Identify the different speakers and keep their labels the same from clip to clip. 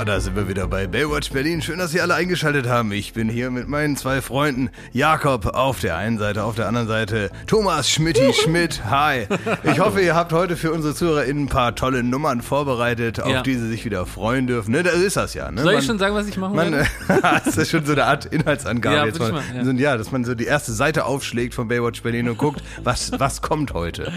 Speaker 1: Ja, da sind wir wieder bei Baywatch Berlin. Schön, dass Sie alle eingeschaltet haben. Ich bin hier mit meinen zwei Freunden. Jakob auf der einen Seite, auf der anderen Seite Thomas Schmidti Schmidt. Hi. Ich hoffe, ihr habt heute für unsere ZuhörerInnen ein paar tolle Nummern vorbereitet, auf
Speaker 2: Ja.
Speaker 1: die sie sich wieder freuen dürfen. Ne, das ist das ja. Ne?
Speaker 2: Soll
Speaker 1: Man-
Speaker 2: ich schon sagen, was ich machen
Speaker 1: Man,
Speaker 2: werde?
Speaker 1: das ist schon so eine Art Inhaltsangabe
Speaker 2: Ja,
Speaker 1: jetzt mal.
Speaker 2: mal, ja.
Speaker 1: So, ja, dass man so die erste Seite aufschlägt von Baywatch Berlin und guckt, was, was kommt heute.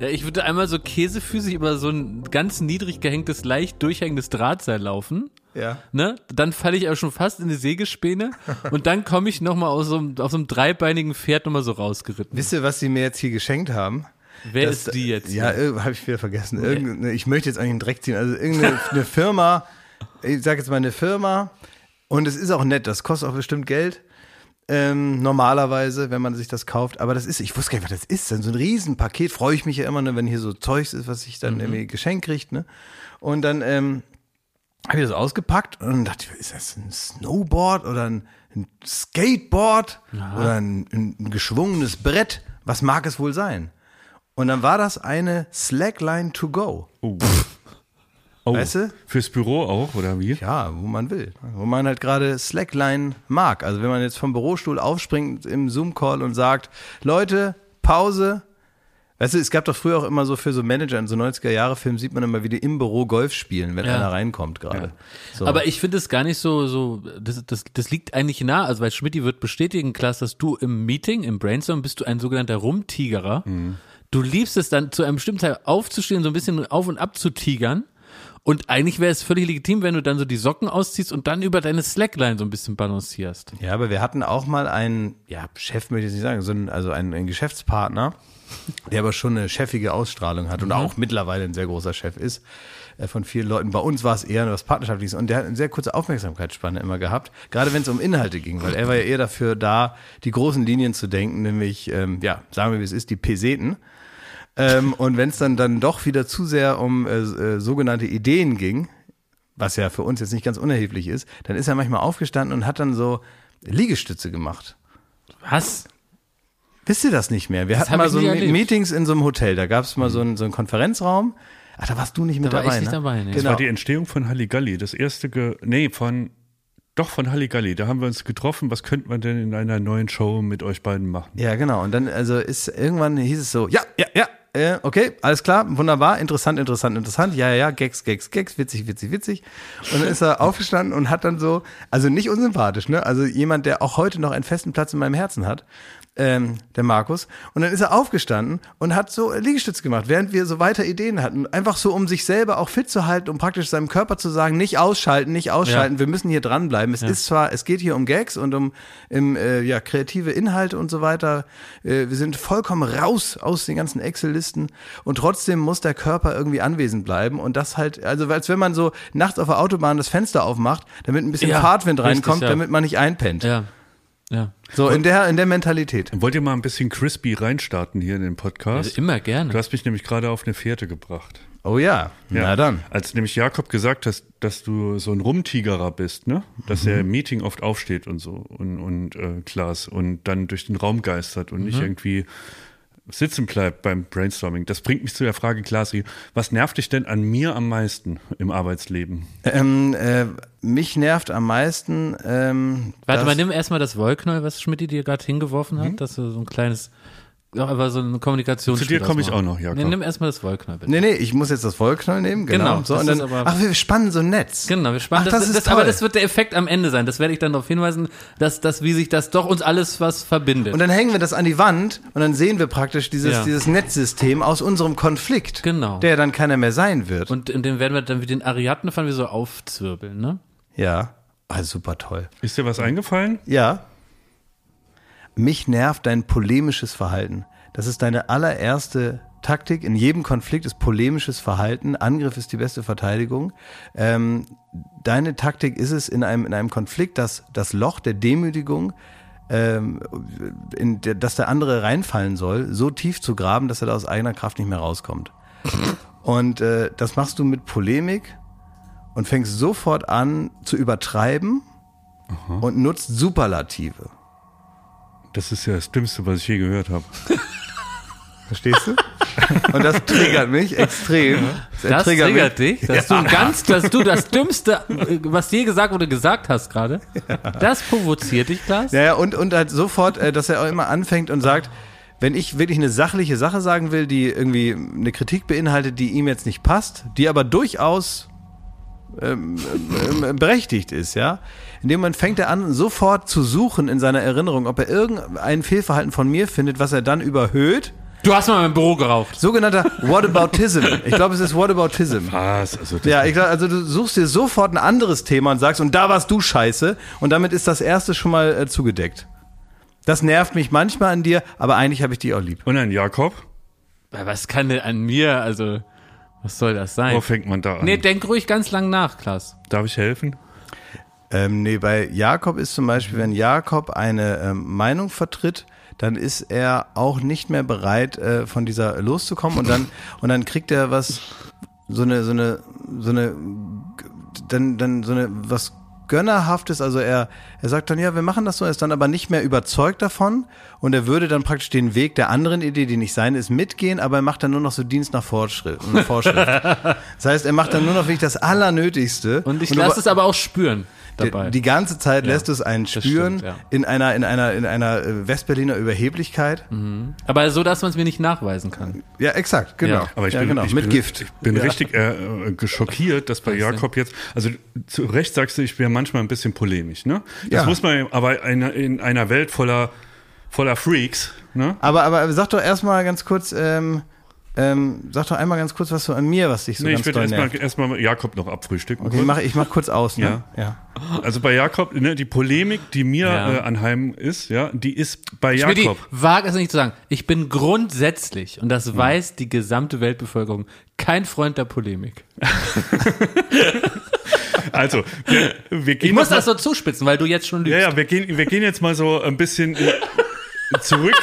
Speaker 2: Ja, ich würde einmal so käsefüßig über so ein ganz niedrig gehängtes, leicht durchhängendes Drahtseil laufen.
Speaker 1: Ja.
Speaker 2: Ne? Dann falle ich auch schon fast in die Sägespäne und dann komme ich nochmal aus so einem, auf so einem dreibeinigen Pferd nochmal so rausgeritten.
Speaker 1: Wisst ihr, was sie mir jetzt hier geschenkt haben?
Speaker 2: Wer
Speaker 1: Das-
Speaker 2: ist die jetzt?
Speaker 1: Ja, habe ich wieder vergessen. Irgendeine, ich möchte jetzt eigentlich einen Dreck ziehen. Also irgendeine eine Firma, ich sage jetzt mal eine Firma, und es ist auch nett, das kostet auch bestimmt Geld. Ähm, normalerweise, wenn man sich das kauft. Aber das ist, ich wusste gar nicht, was das ist. Dann so ein Riesenpaket, freue ich mich ja immer, ne, wenn hier so Zeugs ist, was ich dann irgendwie geschenkt kriegt. Ne? Und dann ähm, habe ich das ausgepackt und dann dachte ich, ist das ein Snowboard oder ein, ein Skateboard oder ein, ein, geschwungenes Brett? Was mag es wohl sein? Und dann war das eine Slackline to go.
Speaker 3: Oh.
Speaker 1: Weißt du?
Speaker 3: Fürs Büro auch, oder wie?
Speaker 1: Ja, wo man will. Wo man halt gerade Slackline mag. Also wenn man jetzt vom Bürostuhl aufspringt im Zoom-Call und sagt, Leute, Pause. Weißt du, es gab doch früher auch immer so für so Manager in so 90er-Jahre-Filmen sieht man immer, wie die im Büro Golf spielen, wenn
Speaker 2: Ja.
Speaker 1: einer reinkommt gerade. So.
Speaker 2: Aber ich finde es gar nicht so, so, das, das, das liegt eigentlich nah, also weil Schmidti wird bestätigen, Klaas, dass du im Meeting, im Brainstorm bist du ein sogenannter Rumtigerer. Du liebst es dann zu einem bestimmten Teil aufzustehen, so ein bisschen auf und ab zu tigern. Und eigentlich wäre es völlig legitim, wenn du dann so die Socken ausziehst und dann über deine Slackline so ein bisschen balancierst.
Speaker 1: Ja, aber wir hatten auch mal einen, ja, Chef möchte ich nicht sagen, so einen, also einen, einen Geschäftspartner, der aber schon eine chefige Ausstrahlung hat und auch mittlerweile ein sehr großer Chef ist äh, von vielen Leuten. Bei uns war es eher was Partnerschaftliches und der hat eine sehr kurze Aufmerksamkeitsspanne immer gehabt, gerade wenn es um Inhalte ging, weil er war ja eher dafür da, die großen Linien zu denken, nämlich, ähm, ja, sagen wir wie es ist, die Peseten. Ähm, und wenn es dann, dann doch wieder zu sehr um äh, äh, sogenannte Ideen ging, was ja für uns jetzt nicht ganz unerheblich ist, dann ist er manchmal aufgestanden und hat dann so Liegestütze gemacht.
Speaker 2: Was?
Speaker 1: Wisst ihr das nicht mehr? Wir hatten
Speaker 2: hab
Speaker 1: mal so. Meetings in so einem Hotel, da gab es mal so einen, so einen Konferenzraum. Ach, da warst du nicht mit
Speaker 2: Da war
Speaker 1: dabei,
Speaker 2: ich nicht
Speaker 1: ne?
Speaker 2: dabei, nee.
Speaker 3: Das
Speaker 1: Genau.
Speaker 3: war die Entstehung von Halligalli. Das erste, ge nee, von, doch von Halligalli. Da haben wir uns getroffen. Was könnte man denn in einer neuen Show mit euch beiden machen?
Speaker 1: Ja, genau. Und dann, also ist irgendwann hieß es so, ja, ja, ja, äh, okay, alles klar, wunderbar, interessant, interessant, interessant, ja, ja, ja, Gags, Gags, Gags, witzig, witzig, witzig. Und dann ist er aufgestanden und hat dann so, also nicht unsympathisch, ne? Also jemand, der auch heute noch einen festen Platz in meinem Herzen hat, ähm, der Markus. Und dann ist er aufgestanden und hat so Liegestütz gemacht, während wir so weiter Ideen hatten. Einfach so, um sich selber auch fit zu halten, um praktisch seinem Körper zu sagen, nicht ausschalten, nicht ausschalten, wir müssen hier dranbleiben. Es ist zwar, es geht hier um Gags und um im, äh, ja, kreative Inhalte und so weiter. Äh, wir sind vollkommen raus aus den ganzen Excel-Listen und trotzdem muss der Körper irgendwie anwesend bleiben und das halt, also als wenn man so nachts auf der Autobahn das Fenster aufmacht, damit ein bisschen
Speaker 2: Ja,
Speaker 1: Fahrtwind
Speaker 2: richtig,
Speaker 1: reinkommt,
Speaker 2: ja.
Speaker 1: damit man nicht einpennt.
Speaker 2: Ja. Ja.
Speaker 1: So in der, in der Mentalität.
Speaker 3: Wollt ihr mal ein bisschen crispy reinstarten hier in den Podcast?
Speaker 2: Also immer gerne.
Speaker 3: Du hast mich nämlich gerade auf eine Fährte gebracht.
Speaker 1: Oh ja, na dann.
Speaker 3: Als nämlich Jakob gesagt hast, dass du so ein Rumtigerer bist, ne? Dass er im Meeting oft aufsteht und so und, und äh, Klaas und dann durch den Raum geistert und nicht irgendwie sitzen bleibt beim Brainstorming. Das bringt mich zu der Frage, Klasi, was nervt dich denn an mir am meisten im Arbeitsleben?
Speaker 1: Ähm, äh, mich nervt am meisten. Ähm,
Speaker 2: Warte mal, nimm erstmal das Wollknäuel, was Schmidt dir gerade hingeworfen hat, dass du so ein kleines, auch einfach so eine Kommunikation.
Speaker 3: Zu dir komme ich auch noch, Jakob.
Speaker 2: Nee, nimm erstmal das Wollknäuel bitte.
Speaker 1: Nee, nee, ich muss jetzt das Wollknäuel nehmen, genau.
Speaker 2: Genau,
Speaker 1: so, und dann,
Speaker 2: aber-
Speaker 1: ach, wir spannen so ein Netz.
Speaker 2: Genau, wir spannen
Speaker 1: Ach,
Speaker 2: das,
Speaker 1: das ist
Speaker 2: das, aber
Speaker 1: toll.
Speaker 2: das wird der Effekt am Ende sein. Das werde ich dann darauf hinweisen, dass, dass wie sich das doch uns alles was verbindet.
Speaker 1: Und dann hängen wir das an die Wand und dann sehen wir praktisch dieses,
Speaker 2: Ja.
Speaker 1: dieses Netzsystem aus unserem Konflikt.
Speaker 2: Genau.
Speaker 1: Der dann keiner mehr sein wird.
Speaker 2: Und in dem werden wir dann wie den Ariadnefall wie so aufzwirbeln, ne?
Speaker 1: Ja. Ah, super toll.
Speaker 3: Ist dir was eingefallen?
Speaker 1: Ja. Mich nervt dein polemisches Verhalten. Das ist deine allererste Taktik. In jedem Konflikt ist polemisches Verhalten. Angriff ist die beste Verteidigung. Ähm, deine Taktik ist es in einem, in einem Konflikt, dass das Loch der Demütigung, ähm, in der, dass der andere reinfallen soll, so tief zu graben, dass er da aus eigener Kraft nicht mehr rauskommt. Und äh, das machst du mit Polemik und fängst sofort an zu übertreiben und nutzt Superlative.
Speaker 3: Das ist ja das Dümmste, was ich je gehört habe.
Speaker 1: Verstehst du? Und das triggert mich extrem.
Speaker 2: Das triggert, dich, dass du ganz, dass du das Dümmste, äh, was je gesagt wurde, gesagt hast gerade. Das provoziert dich, Klaas.
Speaker 1: Ja, ja, und, und halt sofort, äh, dass er auch immer anfängt und sagt, wenn ich wirklich eine sachliche Sache sagen will, die irgendwie eine Kritik beinhaltet, die ihm jetzt nicht passt, die aber durchaus ähm, ähm, berechtigt ist, ja. In dem Moment fängt er an, sofort zu suchen in seiner Erinnerung, ob er irgendein Fehlverhalten von mir findet, was er dann überhöht.
Speaker 2: Du hast mal im Büro geraucht.
Speaker 1: Sogenannter Whataboutism. Ich glaube, es ist Whataboutism.
Speaker 3: Was? Also
Speaker 1: Ja, ich glaub, also du suchst dir sofort ein anderes Thema und sagst, und da warst du scheiße. Und damit ist das erste schon mal äh, zugedeckt. Das nervt mich manchmal an dir, aber eigentlich habe ich dich auch lieb.
Speaker 3: Und ein Jakob?
Speaker 2: Was kann denn an mir, also, was soll das sein?
Speaker 3: Wo fängt man da an?
Speaker 2: Nee, denk ruhig ganz lang nach, Klaas.
Speaker 3: Darf ich helfen?
Speaker 1: Ähm, nee, bei Jakob ist zum Beispiel, wenn Jakob eine ähm, Meinung vertritt, dann ist er auch nicht mehr bereit, äh, von dieser loszukommen und dann und dann kriegt er was so eine so eine so eine dann dann so eine was gönnerhaftes, also er er sagt dann ja, wir machen das so, er ist dann aber nicht mehr überzeugt davon und er würde dann praktisch den Weg der anderen Idee, die nicht seine ist, mitgehen, aber er macht dann nur noch so Dienst nach Fortschritt. Vorschrift. das heißt, er macht dann nur noch wirklich das Allernötigste.
Speaker 2: Und ich lasse es aber auch spüren dabei.
Speaker 1: die ganze Zeit lässt du es einen spüren
Speaker 2: stimmt, ja.
Speaker 1: in einer in einer in einer äh, Westberliner Überheblichkeit.
Speaker 2: aber so, dass man es mir nicht nachweisen kann.
Speaker 1: Ja, exakt, genau.
Speaker 2: Ja.
Speaker 3: Aber ich
Speaker 1: ja,
Speaker 3: bin,
Speaker 1: genau,
Speaker 3: ich
Speaker 1: mit
Speaker 3: bin,
Speaker 1: Gift.
Speaker 3: Ich bin richtig äh, äh, geschockiert, dass bei Jakob jetzt, also zu Recht sagst du, ich wäre manchmal ein bisschen polemisch, ne? Das
Speaker 1: Ja.
Speaker 3: muss man, aber in, in einer Welt voller, voller Freaks, ne?
Speaker 1: Aber aber sag doch erstmal ganz kurz ähm, ähm, sag doch einmal ganz kurz was so an mir, was dich so
Speaker 3: Nee, ich
Speaker 1: ganz
Speaker 3: würde
Speaker 1: doll
Speaker 3: erstmal
Speaker 1: nervt.
Speaker 3: erstmal Jakob noch abfrühstücken.
Speaker 1: Okay, ich mach, ich mach kurz aus, ne?
Speaker 3: Ja. Also bei Jakob, ne, die Polemik, die mir
Speaker 2: Ja.
Speaker 3: äh, anheim ist, ja, die ist bei
Speaker 2: Ich
Speaker 3: Jakob.
Speaker 2: wage es nicht zu sagen. Ich bin grundsätzlich, und das weiß die gesamte Weltbevölkerung, kein Freund der Polemik.
Speaker 3: Also, wir, wir gehen
Speaker 2: Ich muss das so zuspitzen, weil du jetzt schon lügst.
Speaker 3: Ja, ja, wir gehen, wir gehen jetzt mal so ein bisschen äh, zurück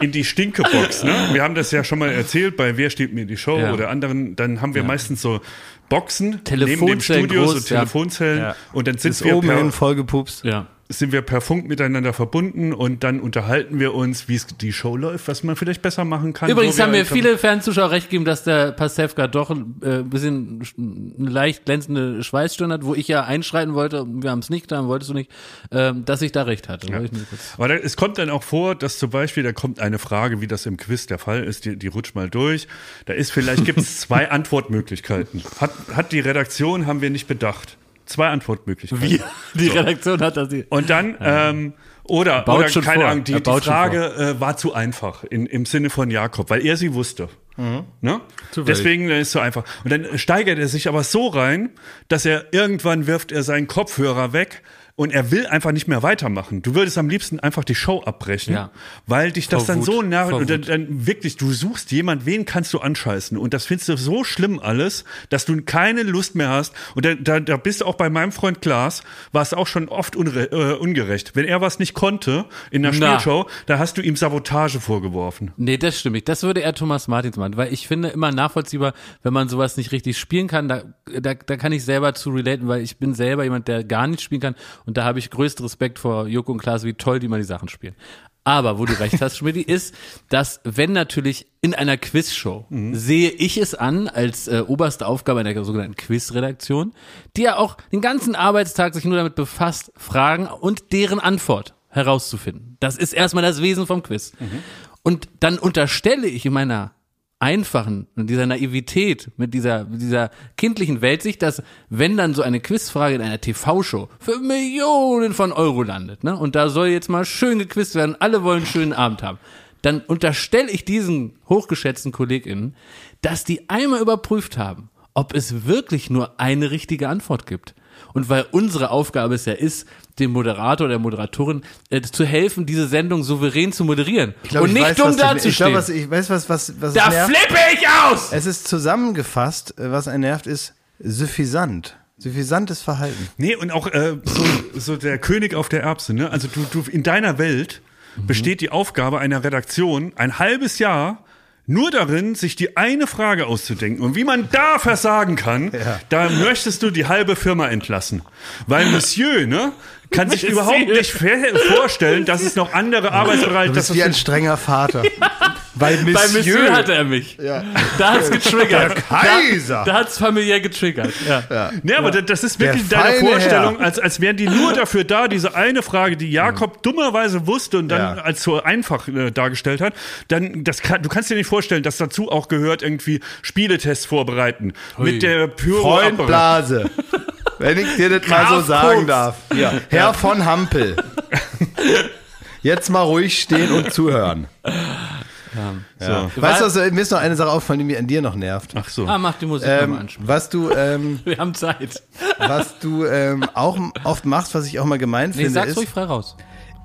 Speaker 3: in die Stinkebox. Ne? Wir haben das ja schon mal erzählt bei Wer steht mir die Show
Speaker 2: Ja.
Speaker 3: oder anderen. Dann haben wir meistens so Boxen neben dem
Speaker 2: Telefonzellen
Speaker 3: Studio, so
Speaker 2: groß, ja.
Speaker 3: Telefonzellen.
Speaker 1: Ja.
Speaker 3: Und dann sind
Speaker 1: Ist
Speaker 3: wir,
Speaker 1: oben hin vollgepupst.
Speaker 2: Ja.
Speaker 3: Sind wir per Funk miteinander verbunden und dann unterhalten wir uns, wie es die Show läuft, was man vielleicht besser machen kann.
Speaker 2: Übrigens haben mir viele Fernzuschauer recht gegeben, dass der Pasewka doch ein äh, bisschen sch- eine leicht glänzende Schweißstirn hat, wo ich ja einschreiten wollte, wir haben es nicht getan, wolltest du nicht, ähm, dass ich da recht hatte. Kurz-
Speaker 3: Aber da, es kommt dann auch vor, dass zum Beispiel, da kommt eine Frage, wie das im Quiz der Fall ist, die, die rutscht mal durch. Da ist vielleicht, gibt es zwei Antwortmöglichkeiten. Hat, hat die Redaktion, haben wir nicht bedacht. Zwei Antwortmöglichkeiten.
Speaker 2: Wie? Die Redaktion hat das.
Speaker 3: Und dann, ähm, oder, oder keine
Speaker 2: vor.
Speaker 3: Ahnung, die, die Frage äh, war zu einfach in, im Sinne von Jakob, weil er sie wusste.
Speaker 2: Mhm.
Speaker 3: Ne? Deswegen ist es so einfach. Und dann steigert er sich aber so rein, dass er irgendwann wirft er seinen Kopfhörer weg und er will einfach nicht mehr weitermachen. Du würdest am liebsten einfach die Show abbrechen,
Speaker 2: Ja.
Speaker 3: weil dich das
Speaker 2: Vor
Speaker 3: dann
Speaker 2: Wut.
Speaker 3: so nervt
Speaker 2: Vor
Speaker 3: und dann, dann wirklich, du suchst jemand, wen kannst du anscheißen und das findest du so schlimm alles, dass du keine Lust mehr hast und da, da, da bist du auch bei meinem Freund Klaas, war es auch schon oft unre äh, ungerecht. Wenn er was nicht konnte in der. Spielshow, da hast du ihm Sabotage vorgeworfen.
Speaker 2: Nee, das stimmt nicht. Das würde eher Thomas Martins machen, weil ich finde immer nachvollziehbar, wenn man sowas nicht richtig spielen kann, da, da, da kann ich selber zu relaten, weil ich bin selber jemand, der gar nicht spielen kann und da habe ich größten Respekt vor Joko und Klaas, wie toll die mal die Sachen spielen. Aber wo du recht hast, Schmidti, ist, dass wenn natürlich in einer Quizshow sehe ich es an als äh, oberste Aufgabe einer sogenannten Quizredaktion, die ja auch den ganzen Arbeitstag sich nur damit befasst, Fragen und deren Antwort herauszufinden. Das ist erstmal das Wesen vom Quiz. Und dann unterstelle ich in meiner einfachen und dieser Naivität, mit dieser, mit dieser kindlichen Weltsicht, dass wenn dann so eine Quizfrage in einer TV-Show für Millionen von Euro landet, ne, und da soll jetzt mal schön gequizt werden, alle wollen einen schönen Abend haben, dann unterstelle ich diesen hochgeschätzten KollegInnen, dass die einmal überprüft haben, ob es wirklich nur eine richtige Antwort gibt. Und weil unsere Aufgabe es ja ist, dem Moderator oder der Moderatorin äh, zu helfen, diese Sendung souverän zu moderieren
Speaker 1: Ich glaub,
Speaker 2: und
Speaker 1: ich
Speaker 2: nicht
Speaker 1: weiß,
Speaker 2: dumm
Speaker 1: was du- Ich
Speaker 2: dazustehen.
Speaker 1: glaube, was, ich weiß, was, was, was
Speaker 2: Da flippe ich aus!
Speaker 1: Es ist zusammengefasst, äh, was einen nervt, ist suffisant. Suffisantes Verhalten.
Speaker 3: Nee, und auch äh, so, so der König auf der Erbse, ne? Also du, du in deiner Welt besteht die Aufgabe einer Redaktion ein halbes Jahr nur darin, sich die eine Frage auszudenken. Und wie man da versagen kann, da möchtest du die halbe Firma entlassen. Weil Monsieur, ne, kann sich überhaupt nicht vorstellen, dass es noch andere Arbeitsbereiche
Speaker 1: Du bist
Speaker 3: dass
Speaker 1: wie ein strenger Vater. Bei
Speaker 2: Bei Monsieur hatte er mich.
Speaker 1: Ja.
Speaker 2: Da hat's getriggert.
Speaker 1: Der Kaiser.
Speaker 2: Da, da hat's familiär getriggert. Ja.
Speaker 3: Nee, aber das- das ist wirklich
Speaker 1: Der
Speaker 3: deine Vorstellung,
Speaker 1: Herr.
Speaker 3: als, als wären die nur dafür da, diese eine Frage, die Jakob dummerweise wusste und dann
Speaker 1: Ja.
Speaker 3: als so einfach äh, dargestellt hat, dann, das kann, du kannst dir nicht vorstellen, dass dazu auch gehört, irgendwie Spieletests vorbereiten. Mit der Pyro
Speaker 1: Freund Blase. Wenn ich dir das mal so sagen darf. Herr von Hampel. Jetzt mal ruhig stehen und zuhören.
Speaker 3: So.
Speaker 1: Weißt du, was, mir ist noch eine Sache aufgefallen, die mir an dir noch nervt.
Speaker 3: Ach so.
Speaker 2: Ah, mach die Musik
Speaker 1: Ähm,
Speaker 2: anspielen.
Speaker 1: was du, ähm,
Speaker 2: Wir haben Zeit.
Speaker 1: was du ähm, auch oft machst, was ich auch mal gemein
Speaker 2: Nee,
Speaker 1: finde,
Speaker 2: sag's
Speaker 1: ist,
Speaker 2: ruhig frei raus.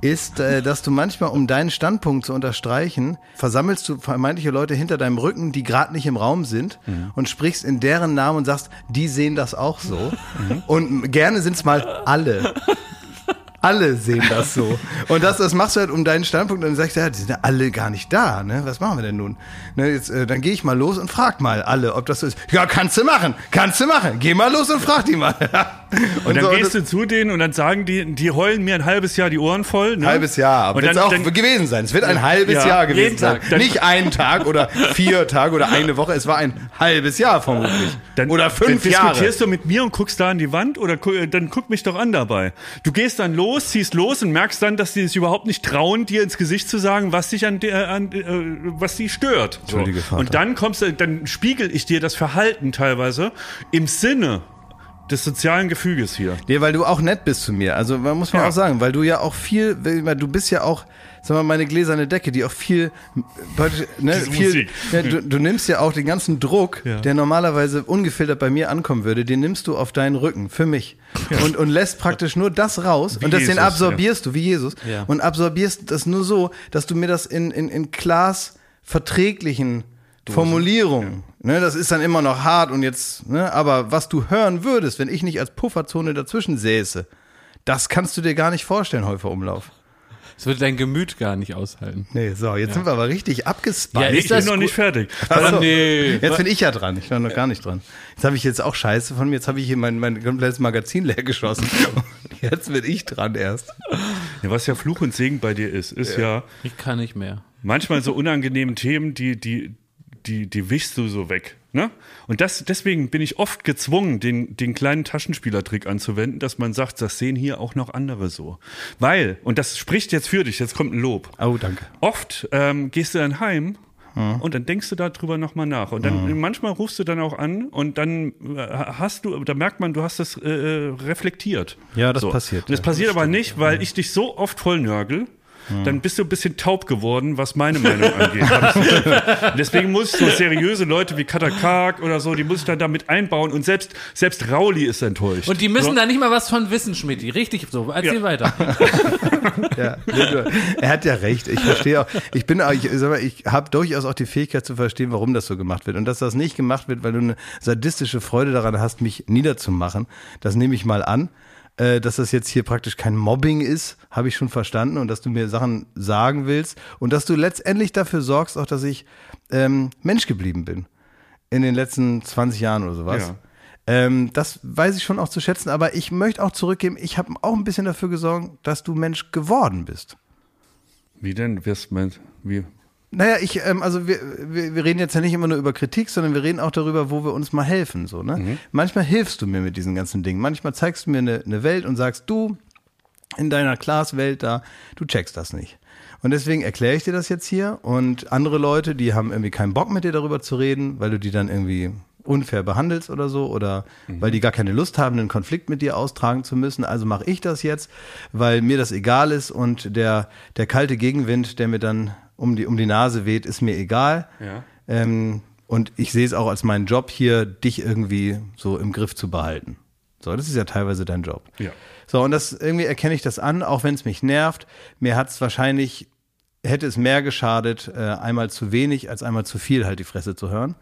Speaker 1: ist, äh, dass du manchmal, um deinen Standpunkt zu unterstreichen, versammelst du vermeintliche Leute hinter deinem Rücken, die gerade nicht im Raum sind und sprichst in deren Namen und sagst, die sehen das auch so. Und gerne sind's mal alle. Alle sehen das so. Und das, das machst du halt um deinen Standpunkt und dann sagst du, ja, die sind ja alle gar nicht da, ne? Was machen wir denn nun? Ne, jetzt, äh, dann gehe ich mal los und frag mal alle, ob das so ist. Ja, kannst du machen, kannst du machen. Geh mal los und frag die mal.
Speaker 3: Und dann
Speaker 1: so,
Speaker 3: gehst du zu denen und dann sagen die, die heulen mir ein halbes Jahr die Ohren voll. Ne?
Speaker 1: halbes Jahr. Aber
Speaker 3: Und
Speaker 1: wird
Speaker 3: dann,
Speaker 1: auch
Speaker 3: dann,
Speaker 1: gewesen sein. Es wird ein halbes
Speaker 3: Ja,
Speaker 1: Jahr gewesen
Speaker 2: Tag.
Speaker 1: sein.
Speaker 3: Dann-
Speaker 1: Nicht ein Tag oder vier Tage oder eine Woche. Es war ein halbes Jahr vermutlich.
Speaker 3: dann,
Speaker 1: oder fünf
Speaker 3: dann
Speaker 1: Jahre.
Speaker 3: diskutierst du mit mir und guckst da an die Wand oder äh, dann guck mich doch an dabei. Du gehst dann los, ziehst los und merkst dann, dass die sich überhaupt nicht trauen, dir ins Gesicht zu sagen, was dich an, der, an äh, was sie stört. So. Und dann kommst du, dann spiegel ich dir das Verhalten teilweise im Sinne des sozialen Gefüges hier.
Speaker 1: Nee, weil du auch nett bist zu mir. Also man muss man
Speaker 3: Ja.
Speaker 1: auch sagen, weil du ja auch viel, weil du bist ja auch, sag mal, meine gläserne Decke, die auch viel, ne, viel ja, du, du nimmst ja auch den ganzen Druck,
Speaker 3: Ja.
Speaker 1: der normalerweise ungefiltert bei mir ankommen würde, den nimmst du auf deinen Rücken, für mich. Und, und lässt praktisch nur das raus
Speaker 3: Wie
Speaker 1: und das den
Speaker 3: Jesus,
Speaker 1: absorbierst du, wie Jesus,
Speaker 2: Ja.
Speaker 1: und absorbierst das nur so, dass du mir das in, in, in Glas verträglichen Formulierungen, ne, das ist dann immer noch hart und jetzt, ne, aber was du hören würdest, wenn ich nicht als Pufferzone dazwischen säße, das kannst du dir gar nicht vorstellen, Häufer Umlauf.
Speaker 2: Das würde dein Gemüt gar nicht aushalten.
Speaker 1: Nee, so, jetzt sind wir aber richtig abgespannt.
Speaker 2: Ja, Ist
Speaker 3: ich bin noch
Speaker 2: gut?
Speaker 3: nicht fertig.
Speaker 1: Ach so.
Speaker 2: nee.
Speaker 1: Jetzt bin ich ja dran. Ich war noch gar nicht dran. Jetzt habe ich jetzt auch Scheiße von mir. Jetzt habe ich hier mein, mein komplettes Magazin leer geschossen. Und jetzt bin ich dran erst.
Speaker 3: Ja, was ja Fluch und Segen bei dir ist, ist ja,
Speaker 2: Ich kann nicht mehr.
Speaker 3: manchmal so unangenehme Themen, die, die, die, die wischst du so weg. Ne? Und das, deswegen bin ich oft gezwungen, den, den kleinen Taschenspielertrick anzuwenden, dass man sagt, das sehen hier auch noch andere so. Weil, und das spricht jetzt für dich, jetzt kommt ein Lob.
Speaker 1: Oh, danke.
Speaker 3: Oft ähm, gehst du dann heim und dann denkst du darüber nochmal nach. Und dann manchmal rufst du dann auch an und dann äh, hast du, da merkt man, du hast das äh, reflektiert.
Speaker 1: Ja, das passiert,
Speaker 3: Und das
Speaker 1: ja,
Speaker 3: passiert
Speaker 1: das
Speaker 3: aber
Speaker 1: stimmt,
Speaker 3: nicht, weil ich dich so oft Dann bist du ein bisschen taub geworden, was meine Meinung angeht. Deswegen muss ich so seriöse Leute wie Katakak oder so, die muss ich dann damit einbauen. Und selbst, selbst Rauli ist enttäuscht.
Speaker 2: Und die müssen
Speaker 3: so.
Speaker 2: da nicht mal was von wissen, Schmidti. Richtig so. Erzähl
Speaker 3: Ja.
Speaker 2: weiter.
Speaker 1: Ja, er hat ja recht. Ich verstehe auch. Ich bin, auch- ich, sag mal, ich habe durchaus auch die Fähigkeit zu verstehen, warum das so gemacht wird. Und dass das nicht gemacht wird, weil du eine sadistische Freude daran hast, mich niederzumachen, das nehme ich mal an. Äh, Dass das jetzt hier praktisch kein Mobbing ist, habe ich schon verstanden und dass du mir Sachen sagen willst und dass du letztendlich dafür sorgst, auch dass ich ähm, Mensch geblieben bin in den letzten 20 Jahren oder sowas.
Speaker 3: Ja.
Speaker 1: Ähm, das weiß ich schon auch zu schätzen, aber ich möchte auch zurückgeben, ich habe auch ein bisschen dafür gesorgt, dass du Mensch geworden bist.
Speaker 3: Wie denn? Wirst mein, wie?
Speaker 1: Naja, ich, ähm, also wir, wir, wir reden jetzt ja nicht immer nur über Kritik, sondern wir reden auch darüber, wo wir uns mal helfen. So, ne? Manchmal hilfst du mir mit diesen ganzen Dingen. Manchmal zeigst du mir eine, eine Welt und sagst, du, in deiner Class-Welt da, du checkst das nicht. Und deswegen erkläre ich dir das jetzt hier. Und andere Leute, die haben irgendwie keinen Bock mit dir darüber zu reden, weil du die dann irgendwie unfair behandelst oder so oder weil die gar keine Lust haben, einen Konflikt mit dir austragen zu müssen. Also mache ich das jetzt, weil mir das egal ist und der, der kalte Gegenwind, der mir dann um die, um die Nase weht, ist mir egal.
Speaker 3: Ja.
Speaker 1: Ähm, und ich sehe es auch als meinen Job hier, dich irgendwie so im Griff zu behalten. So, das ist ja teilweise dein Job.
Speaker 3: Ja.
Speaker 1: So, und das irgendwie erkenne ich das an, auch wenn es mich nervt. Mir hat es wahrscheinlich, hätte es mehr geschadet, äh, einmal zu wenig als einmal zu viel halt die Fresse zu hören.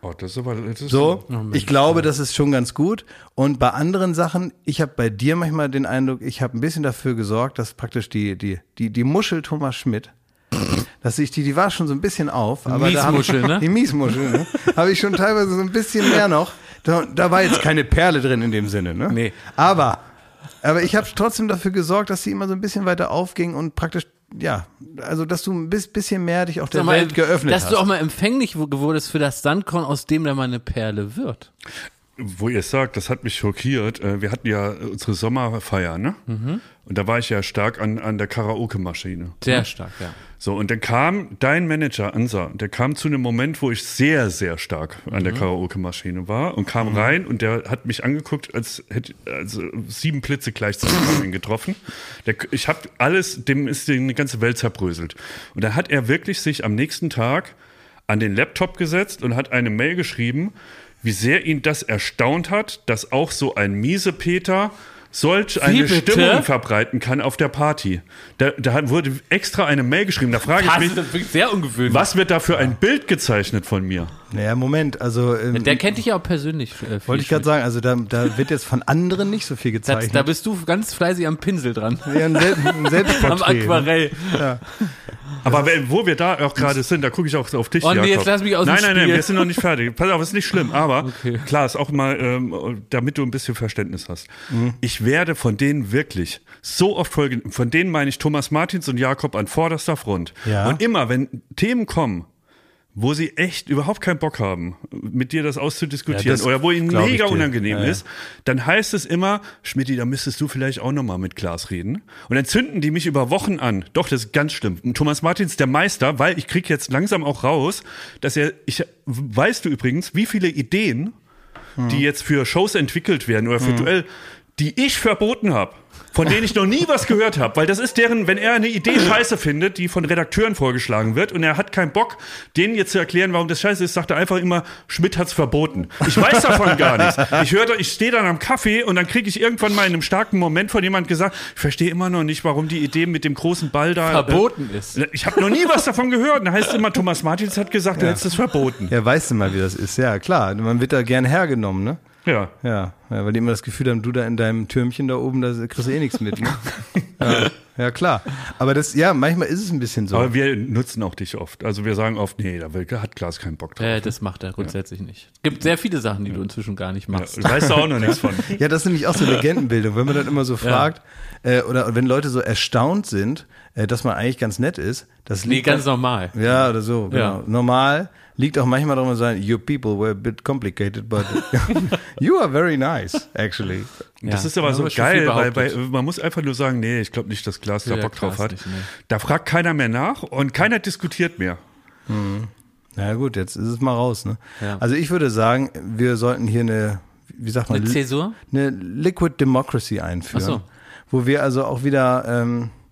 Speaker 3: Oh, das ist aber. Das ist
Speaker 1: So,
Speaker 2: Oh Mensch,
Speaker 1: ich glaube, das ist schon ganz gut. Und bei anderen Sachen, ich habe bei dir manchmal den Eindruck, ich habe ein bisschen dafür gesorgt, dass praktisch die, die, die, die Muschel Thomas Schmidt, dass ich die, die war schon so ein bisschen auf, aber da hab ich,
Speaker 2: Miesmuschel, ne?
Speaker 1: Die Miesmuschel, ne? Habe ich schon teilweise so ein bisschen mehr noch. Da, da war jetzt keine Perle drin in dem Sinne, ne?
Speaker 2: Nee.
Speaker 1: Aber, aber ich habe trotzdem dafür gesorgt, dass sie immer so ein bisschen weiter aufging und praktisch ja, also dass du ein bis- bisschen mehr dich auch der
Speaker 2: mal,
Speaker 1: Welt geöffnet
Speaker 2: dass
Speaker 1: hast.
Speaker 2: du auch mal empfänglich wurdest für das Sandkorn, aus dem dann mal eine Perle wird.
Speaker 3: Wo ihr es sagt, das hat mich schockiert. Äh, Wir hatten ja unsere Sommerfeier, ne?
Speaker 1: Mhm.
Speaker 3: Und da war ich ja stark an, an der Karaoke-Maschine.
Speaker 2: Sehr stark, ja.
Speaker 3: So, und dann kam dein Manager, Ansa, der kam zu einem Moment, wo ich sehr, sehr stark an der Karaoke-Maschine war und kam rein und der hat mich angeguckt, als hätte also sieben Blitze gleichzeitig getroffen. Der, ich habe alles, dem ist die ganze Welt zerbröselt. Und da hat er wirklich sich am nächsten Tag an den Laptop gesetzt und hat eine Mail geschrieben, wie sehr ihn das erstaunt hat, dass auch so ein miese Peter solch eine? Stimmung verbreiten kann auf der Party. Da, da wurde extra eine Mail geschrieben. Da frage ich
Speaker 2: Das
Speaker 3: mich,
Speaker 2: ist wirklich sehr ungewöhnlich.
Speaker 3: was wird da für ein Bild gezeichnet von mir?
Speaker 1: naja, Moment, also ähm,
Speaker 2: Der kennt dich ja auch persönlich. Äh,
Speaker 1: wollte ich gerade sagen, also da, da wird jetzt von anderen nicht so viel gezeichnet.
Speaker 2: da bist du ganz fleißig am Pinsel dran.
Speaker 1: ja, ein, Sel ein
Speaker 2: Am
Speaker 1: Selbstporträt.
Speaker 2: Aquarell.
Speaker 3: Aber wenn, wo wir da auch gerade sind, da gucke ich auch auf dich,
Speaker 2: Oh nee,
Speaker 3: Jakob.
Speaker 2: jetzt lass mich aus dem
Speaker 3: Nein, nein, nein, wir sind noch nicht fertig. Pass auf, ist nicht schlimm. Aber
Speaker 2: Okay.
Speaker 3: klar, ist auch mal, ähm, damit du ein bisschen Verständnis hast.
Speaker 2: Mhm.
Speaker 3: Ich werde von denen wirklich so oft folgen. Von denen meine ich Thomas Martins und Jakob an vorderster Front.
Speaker 1: Ja.
Speaker 3: Und immer, wenn Themen kommen, wo sie echt überhaupt keinen Bock haben, mit dir das auszudiskutieren
Speaker 1: Ja, das
Speaker 3: oder wo ihnen
Speaker 1: ich
Speaker 3: mega unangenehm
Speaker 1: Ja,
Speaker 3: ist, dann heißt es immer, Schmidti, da müsstest du vielleicht auch nochmal mit Klaas reden. Und dann zünden die mich über Wochen an. Doch, das ist ganz schlimm. Und Thomas Martins, der Meister, weil ich krieg jetzt langsam auch raus, dass er, ich, weißt du übrigens, wie viele Ideen,
Speaker 1: Hm.
Speaker 3: die jetzt für Shows entwickelt werden oder für Duell, die ich verboten habe. Von denen ich noch nie was gehört habe, weil das ist deren, wenn er eine Idee scheiße findet, die von Redakteuren vorgeschlagen wird und er hat keinen Bock, denen jetzt zu erklären, warum das scheiße ist, sagt er einfach immer, Schmidt hat's verboten. Ich weiß davon gar nichts. Ich höre, da- ich stehe dann am Kaffee und dann kriege ich irgendwann mal in einem starken Moment von jemand gesagt, ich verstehe immer noch nicht, warum die Idee mit dem großen Ball da
Speaker 2: Verboten ist.
Speaker 3: Äh, ich habe noch nie was davon gehört. Und Da heißt immer, Thomas Martins hat gesagt, du hättest es verboten.
Speaker 1: Ja, weißt du mal, wie das ist. Ja, klar. Man wird da gern hergenommen, ne?
Speaker 3: Ja.
Speaker 1: Ja, ja, weil die immer das Gefühl haben, du da in deinem Türmchen da oben, da kriegst du eh nichts mit, ne? ja, ja, klar. Aber das, ja, manchmal ist es ein bisschen so.
Speaker 3: Aber wir nutzen auch dich oft. Also wir sagen oft, nee, da will- hat Klaas keinen Bock drauf.
Speaker 2: Äh, das macht er grundsätzlich nicht. Gibt sehr viele Sachen, die du inzwischen gar nicht machst.
Speaker 3: Ja, weißt du auch noch nichts von.
Speaker 1: Ja, das ist nämlich auch so Legendenbildung, wenn man dann immer so fragt, äh, oder wenn Leute so erstaunt sind, äh, dass man eigentlich ganz nett ist, das
Speaker 2: Nee,
Speaker 1: liegt
Speaker 2: ganz normal.
Speaker 1: Ja, oder so, genau.
Speaker 2: Ja.
Speaker 1: Normal liegt auch manchmal darum zu sagen, your people were a bit complicated, but you are very nice, actually.
Speaker 3: Das
Speaker 2: Ja,
Speaker 3: ist aber so geil, weil, weil man muss einfach nur sagen, nee, ich glaube nicht, dass Klaas da Bock drauf hat.
Speaker 2: nicht, nee.
Speaker 3: Da fragt keiner mehr nach und keiner diskutiert mehr.
Speaker 1: Na gut, jetzt ist es mal raus, ne?
Speaker 2: Ja.
Speaker 1: Also ich würde sagen, wir sollten hier eine, wie sagt man,
Speaker 2: Eine Zäsur?
Speaker 1: eine Liquid Democracy einführen,
Speaker 2: Ach so.
Speaker 1: wo wir also auch wieder ähm, äh,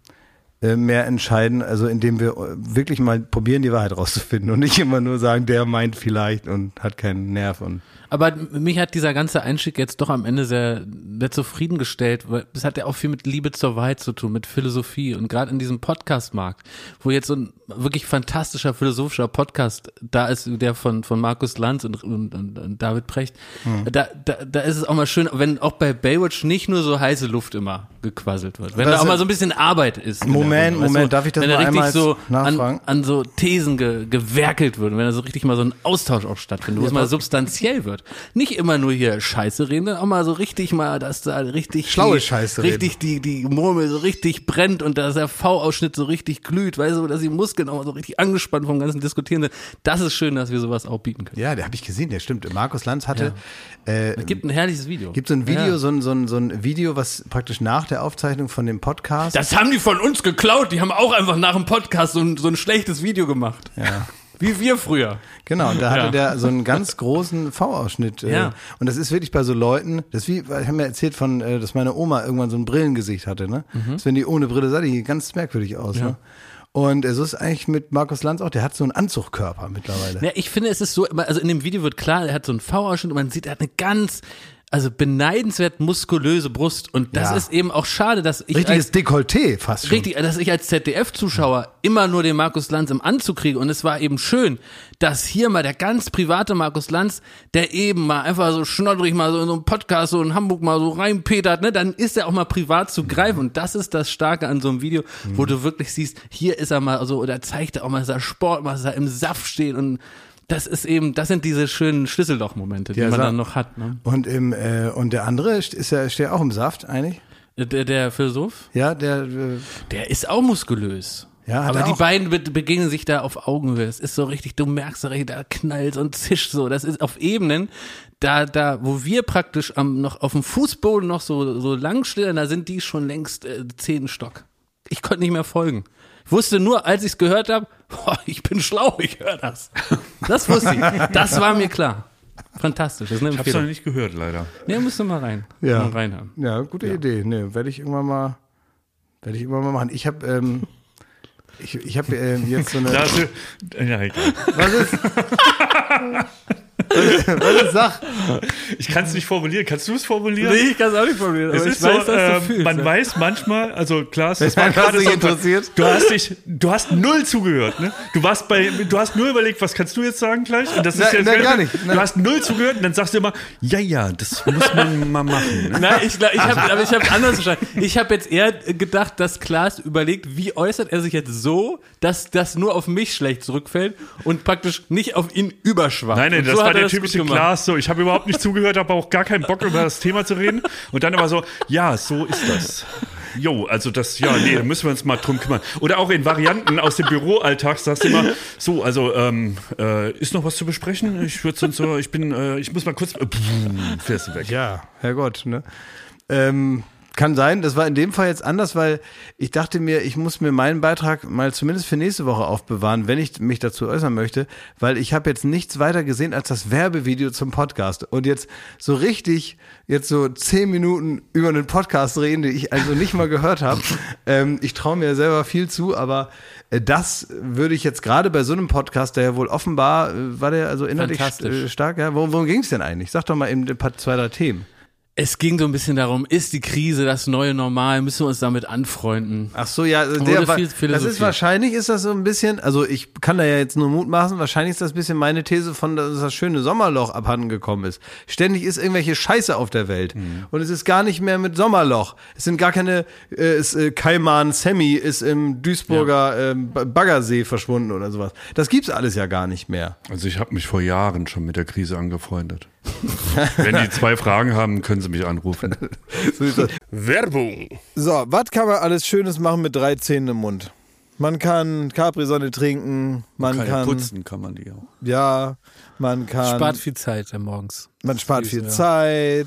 Speaker 1: mehr entscheiden, also indem wir äh, wirklich mal probieren, die Wahrheit rauszufinden und nicht immer nur sagen, der meint vielleicht und hat keinen Nerv und
Speaker 2: Aber mich hat dieser ganze Einstieg jetzt doch am Ende sehr, sehr zufriedengestellt, weil das hat ja auch viel mit Liebe zur Wahrheit zu tun, mit Philosophie und gerade in diesem Podcast-Markt, wo jetzt so ein wirklich fantastischer philosophischer Podcast da ist, der von, von Markus Lanz und, und, und, David Precht,
Speaker 1: Hm.
Speaker 2: da, da, da ist es auch mal schön, wenn auch bei Baywatch nicht nur so heiße Luft immer gequasselt wird, wenn
Speaker 1: Das
Speaker 2: da auch mal so ein bisschen Arbeit ist.
Speaker 1: Moment,
Speaker 2: Runde,
Speaker 1: Moment,
Speaker 2: du?
Speaker 1: darf ich das mal
Speaker 2: richtig
Speaker 1: einmal
Speaker 2: so
Speaker 1: nachfragen?
Speaker 2: An, an so Thesen ge, gewerkelt wird und wenn da so richtig mal so ein Austausch auch stattfindet, wo es mal substanziell wird. Nicht immer nur hier Scheiße reden, sondern auch mal so richtig mal, dass da richtig
Speaker 1: Schlaue
Speaker 2: die,
Speaker 1: Scheiße reden.
Speaker 2: richtig die die Murmel so richtig brennt und dass der V-Ausschnitt so richtig glüht, weißt du, dass die Muskeln auch so richtig angespannt vom ganzen Diskutieren sind. Das ist schön, dass wir sowas auch bieten können.
Speaker 1: ja, der habe ich gesehen, der stimmt. Markus Lanz hatte äh,
Speaker 2: Es gibt ein herrliches Video.
Speaker 1: gibt so ein Video,
Speaker 2: Ja.
Speaker 1: so, ein, so, ein, so ein Video, was praktisch nach der Aufzeichnung von dem Podcast
Speaker 2: Das haben die von uns geklaut. Die haben auch einfach nach dem Podcast so ein, so ein schlechtes Video gemacht.
Speaker 1: Ja.
Speaker 2: Wie wir früher.
Speaker 1: Genau, und da hatte
Speaker 2: Ja.
Speaker 1: der so einen ganz großen V-Ausschnitt. Äh,
Speaker 2: Ja.
Speaker 1: Und das ist wirklich bei so Leuten, das ist wie, ich habe mir erzählt von, äh, dass meine Oma irgendwann so ein Brillengesicht hatte, ne?
Speaker 2: Mhm.
Speaker 1: Das, wenn die ohne Brille sah, die ganz merkwürdig aus, ne? Und so ist eigentlich mit Markus Lanz auch, der hat so einen Anzugkörper mittlerweile.
Speaker 2: Ja, ich finde, es ist so, also in dem Video wird klar, er hat so einen V-Ausschnitt und man sieht, er hat eine ganz, also beneidenswert muskulöse Brust. Und das
Speaker 1: Ja.
Speaker 2: ist eben auch schade, dass ich
Speaker 1: Richtiges
Speaker 2: als,
Speaker 1: Dekolleté fast schon.
Speaker 2: richtig, dass ich als ZDF-Zuschauer immer nur den Markus Lanz im Anzug kriege. Und es war eben schön, dass hier mal der ganz private Markus Lanz, der eben mal einfach so schnoddrig mal so in so einem Podcast so in Hamburg mal so reinpetert, ne, dann ist er auch mal privat zu greifen. Und das ist das Starke an so einem Video, wo du wirklich siehst, hier ist er mal so, oder zeigt er auch mal, dass er Sport macht, dass er im Saft steht und das ist eben, das sind diese schönen Schlüsselloch-Momente, die
Speaker 1: Ja,
Speaker 2: man dann noch hat. Ne?
Speaker 1: Und im äh, und der andere ist ja steht auch im Saft eigentlich.
Speaker 2: Der, der Philosoph,
Speaker 1: Ja, der äh,
Speaker 2: der ist auch muskulös.
Speaker 1: Ja,
Speaker 2: Aber
Speaker 1: er
Speaker 2: die beiden be begegnen sich da auf Augenhöhe. Es ist so richtig, du merkst so richtig, da knallt und zischt so. Das ist auf Ebenen, da, da, wo wir praktisch am, noch auf dem Fußboden noch so, so lang stehen, da sind die schon längst äh, zehnten Stock. Ich konnte nicht mehr folgen. Ich wusste nur, als ich es gehört habe, ich bin schlau, ich höre das. Das wusste ich. Das war mir klar. Fantastisch. Das ist eine
Speaker 3: Ich hab's noch nicht gehört, leider.
Speaker 2: Nee, musst du mal rein.
Speaker 1: Ja.
Speaker 2: Mal reinhören.
Speaker 1: Ja, gute Idee. Nee, werde ich irgendwann mal, werde ich irgendwann mal machen. Ich habe, ähm, ich, ich habe ähm, jetzt so eine.
Speaker 3: Da hast du, ja, egal.
Speaker 1: Was ist? was ist Sach?
Speaker 3: Ich kann es nicht formulieren. Kannst du es formulieren?
Speaker 2: ich kann es auch nicht probieren,
Speaker 3: Es ist so, ähm, man weiß manchmal, also Klaas, das war gerade
Speaker 1: dich
Speaker 3: so,
Speaker 1: interessiert?
Speaker 3: du hast dich, du hast null zugehört, ne? Du warst bei, du hast nur überlegt, was kannst du jetzt sagen gleich? Und das
Speaker 1: Nein,
Speaker 3: jetzt
Speaker 1: nein, gar nicht. Nein.
Speaker 3: Du hast null zugehört und dann sagst du immer, ja, ja, das muss man mal machen. Ne?
Speaker 2: Nein, ich, ich habe aber ich habe anders verstanden. Ich habe jetzt eher gedacht, dass Klaas überlegt, wie äußert er sich jetzt so, dass das nur auf mich schlecht zurückfällt und praktisch nicht auf ihn überschwappt.
Speaker 3: Nein, nein,
Speaker 2: Und
Speaker 3: das
Speaker 2: so
Speaker 3: war
Speaker 2: hat er
Speaker 3: der typische. Klaas. So, ich habe überhaupt nicht zugehört, habe auch gar keinen Bock über das Thema zu reden. Und dann aber so, ja, so ist das. Jo, also das, ja, nee, da müssen wir uns mal drum kümmern. Oder auch in Varianten aus dem Büroalltag sagst du immer, so, also, ähm, äh, ist noch was zu besprechen? Ich würde sonst so, ich bin, äh, ich muss mal kurz, äh, pff, fährst du weg.
Speaker 1: Ja, Herrgott, ne? Ähm, kann sein, das war in dem Fall jetzt anders, weil ich dachte mir, ich muss mir meinen Beitrag mal zumindest für nächste Woche aufbewahren, wenn ich mich dazu äußern möchte, weil ich habe jetzt nichts weiter gesehen als das Werbevideo zum Podcast. Und jetzt so richtig, jetzt so zehn Minuten über einen Podcast reden, den ich also nicht mal gehört habe. ähm, ich traue mir selber viel zu, aber äh, das würde ich jetzt gerade bei so einem Podcast, der ja wohl offenbar, äh, war der also innerlich äh, stark, ja? Worum, worum ging es denn eigentlich? Sag doch mal eben ein paar, zwei, drei Themen.
Speaker 2: Es ging so ein bisschen darum, ist die Krise das neue Normal? Müssen wir uns damit anfreunden?
Speaker 1: Ach so, ja, der, das ist wahrscheinlich, ist das so ein bisschen, also ich kann da ja jetzt nur mutmaßen, wahrscheinlich ist das ein bisschen meine These von, dass das schöne Sommerloch abhanden gekommen ist. Ständig ist irgendwelche Scheiße auf der Welt.
Speaker 2: Mhm.
Speaker 1: Und es ist gar nicht mehr mit Sommerloch. Es sind gar keine, äh, ist, äh, Kaiman Sammy ist im Duisburger ähm, B- Baggersee verschwunden oder sowas. Das gibt's alles ja gar nicht mehr.
Speaker 3: Also ich habe mich vor Jahren schon mit der Krise angefreundet. Wenn die zwei Fragen haben, können sie mich anrufen.
Speaker 1: So ist das.
Speaker 4: Werbung.
Speaker 1: So, was kann man alles Schönes machen mit drei Zähnen im Mund? Man kann Capri-Sonne trinken, man kann,
Speaker 3: putzen kann man die auch.
Speaker 1: ja, man kann,
Speaker 2: Spart viel Zeit morgens.
Speaker 1: man spart viel
Speaker 2: Ja.
Speaker 1: Zeit.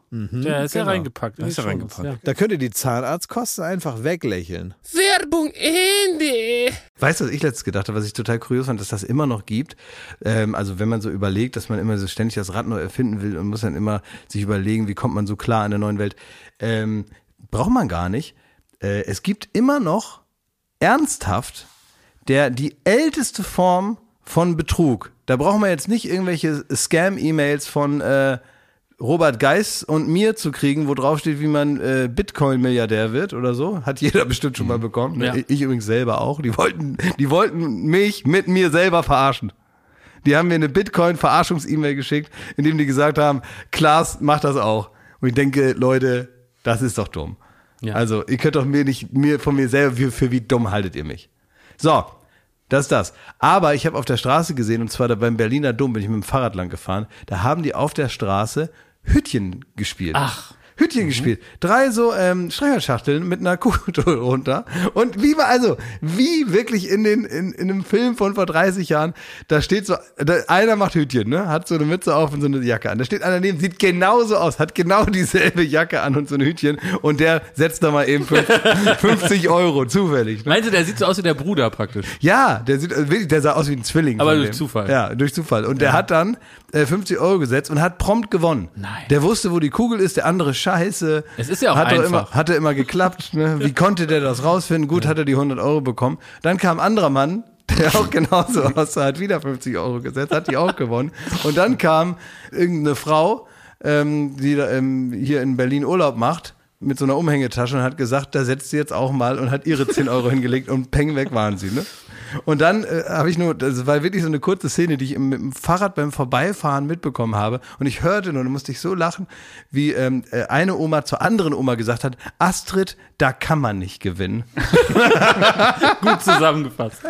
Speaker 2: Ja, ist ja
Speaker 4: genau.
Speaker 2: reingepackt. in
Speaker 3: Ist ja
Speaker 2: Shownotes,
Speaker 3: reingepackt.
Speaker 4: Da könnt ihr die Zahnarztkosten einfach weglächeln.
Speaker 5: Werbung Ende.
Speaker 1: Weißt du, was ich letztens gedacht habe, was ich total kurios fand, dass das immer noch gibt. Ähm, also wenn man so überlegt, dass man immer so ständig das Rad neu erfinden will und muss dann immer sich überlegen, wie kommt man so klar in der neuen Welt, ähm, braucht man gar nicht. Äh, es gibt immer noch ernsthaft der die älteste Form von Betrug. Da braucht man jetzt nicht irgendwelche Scam-E-Mails von äh, Robert Geis und mir zu kriegen, wo drauf steht, wie man äh, Bitcoin-Milliardär wird oder so. Hat jeder bestimmt schon mal bekommen. Ne?
Speaker 2: Ja.
Speaker 1: Ich, ich übrigens selber auch. Die wollten, die wollten mich mit mir selber verarschen. Die haben mir eine Bitcoin-Verarschungs-E-Mail geschickt, in dem die gesagt haben, Klaas, mach das auch. Und ich denke, Leute, das ist doch dumm.
Speaker 2: Ja.
Speaker 1: Also, ihr könnt doch mir nicht, mir von mir selber, für, für wie dumm haltet ihr mich? So, das ist das. Aber ich habe auf der Straße gesehen, und zwar da beim Berliner Dom, bin ich mit dem Fahrrad lang gefahren, da haben die auf der Straße Hütchen gespielt.
Speaker 2: Ach.
Speaker 1: Hütchen gespielt. Drei so ähm, Streicherschachteln mit einer Kugel runter. Und wie war also, wie wirklich in den in, in einem Film von vor 30 Jahren, da steht so, da, einer macht Hütchen, ne? Hat so eine Mütze auf und so eine Jacke an. Da steht einer neben, sieht genauso aus, hat genau dieselbe Jacke an und so ein Hütchen und der setzt da mal eben fünf- 50 Euro, zufällig. Ne?
Speaker 2: Meinst du, der sieht so aus wie der Bruder praktisch?
Speaker 1: Ja, der sieht äh, wirklich, der sah aus wie ein Zwilling.
Speaker 2: Aber durch
Speaker 1: dem.
Speaker 2: Zufall.
Speaker 1: Ja, durch Zufall. Und der hat dann äh, 50 Euro gesetzt und hat prompt gewonnen.
Speaker 2: Nein.
Speaker 1: Der wusste, wo die Kugel ist, der andere Scheiße.
Speaker 2: Es ist ja auch
Speaker 1: hat
Speaker 2: einfach.
Speaker 1: Immer, hatte immer geklappt. Ne? Wie konnte der das rausfinden? Gut, hat er die 100 Euro bekommen. Dann kam ein anderer Mann, der auch genauso aussah, hat wieder 50 Euro gesetzt, hat die auch gewonnen. Und dann kam irgendeine Frau, ähm, die ähm, hier in Berlin Urlaub macht, mit so einer Umhängetasche und hat gesagt, da setzt sie jetzt auch mal und hat ihre 10 Euro hingelegt und peng weg waren sie. Ne? Und dann äh, habe ich nur, das war wirklich so eine kurze Szene, die ich im, mit dem Fahrrad beim Vorbeifahren mitbekommen habe. Und ich hörte nur, da musste ich so lachen, wie ähm, äh, eine Oma zur anderen Oma gesagt hat, Astrid, da kann man nicht gewinnen.
Speaker 2: Gut zusammengefasst.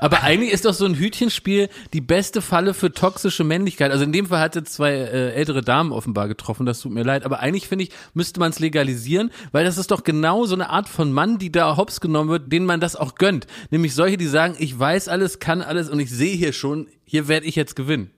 Speaker 2: Aber eigentlich ist doch so ein Hütchenspiel die beste Falle für toxische Männlichkeit. Also in dem Fall hatte zwei äh, ältere Damen offenbar getroffen, das tut mir leid. Aber eigentlich finde ich, müsste man es legalisieren, weil das ist doch genau so eine Art von Mann, die da hops genommen wird, denen man das auch gönnt. Nämlich solche, die sagen, ich weiß alles, kann alles und ich sehe hier schon, hier werde ich jetzt gewinnen.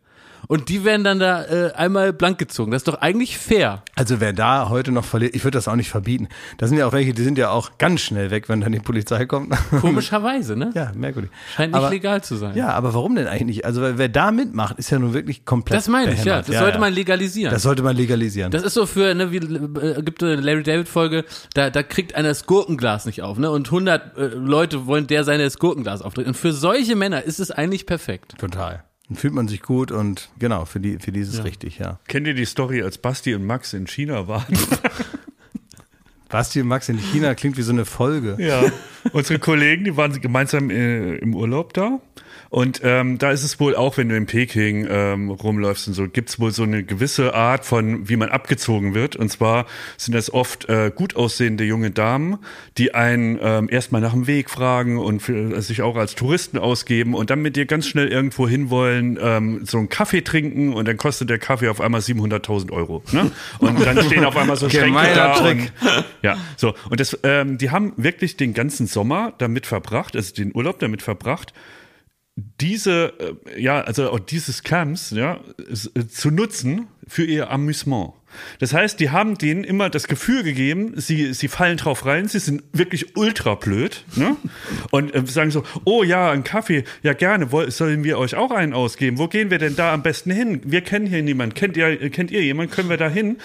Speaker 2: Und die werden dann da äh, einmal blank gezogen. Das ist doch eigentlich fair.
Speaker 1: Also wer da heute noch verliert, ich würde das auch nicht verbieten. Da sind ja auch welche, die sind ja auch ganz schnell weg, wenn dann die Polizei kommt.
Speaker 2: Komischerweise, ne?
Speaker 1: ja, merkwürdig.
Speaker 2: Scheint nicht
Speaker 1: Aber-
Speaker 2: legal zu sein.
Speaker 1: Ja, aber warum denn eigentlich nicht? Also wer- da mitmacht, ist ja nun wirklich komplett
Speaker 2: Das meine ich, ja.
Speaker 1: behämmert.
Speaker 2: Das sollte man legalisieren.
Speaker 1: Das sollte man legalisieren.
Speaker 2: Das ist so für, ne, wie äh, gibt eine Larry David Folge, da da kriegt einer das Gurkenglas nicht auf, ne? Und 100 äh, Leute wollen der seine das Gurkenglas aufdrehen. Und für solche Männer ist es eigentlich perfekt.
Speaker 1: Total. Dann fühlt man sich gut und genau, für die, für die ist es richtig, ja.
Speaker 3: Kennt ihr die Story, als Basti und Max in China waren?
Speaker 1: Basti und Max in China klingt wie so eine Folge.
Speaker 3: Ja, unsere Kollegen, die waren gemeinsam äh, im Urlaub da. Und ähm, da ist es wohl auch, wenn du in Peking ähm, rumläufst und so, gibt's wohl so eine gewisse Art von, wie man abgezogen wird. Und zwar sind das oft äh, gut aussehende junge Damen, die einen ähm, erstmal nach dem Weg fragen und für, sich auch als Touristen ausgeben und dann mit dir ganz schnell irgendwo hinwollen, ähm, so einen Kaffee trinken und dann kostet der Kaffee auf einmal 700.000 Euro. Ne? Und dann stehen auf einmal so Schränke da und ja, so. Und das, ähm, die haben wirklich den ganzen Sommer damit verbracht, also den Urlaub damit verbracht, diese, äh, ja, also auch dieses Camps, ja, äh, zu nutzen für ihr Amüsement. Das heißt, die haben denen immer das Gefühl gegeben, sie, sie fallen drauf rein, sie sind wirklich ultra blöd, ne? Und äh, sagen so, oh ja, ein Kaffee, ja gerne, woll- sollen wir euch auch einen ausgeben? Wo gehen wir denn da am besten hin? Wir kennen hier niemanden. Kennt ihr, kennt ihr jemanden? Können wir da hin?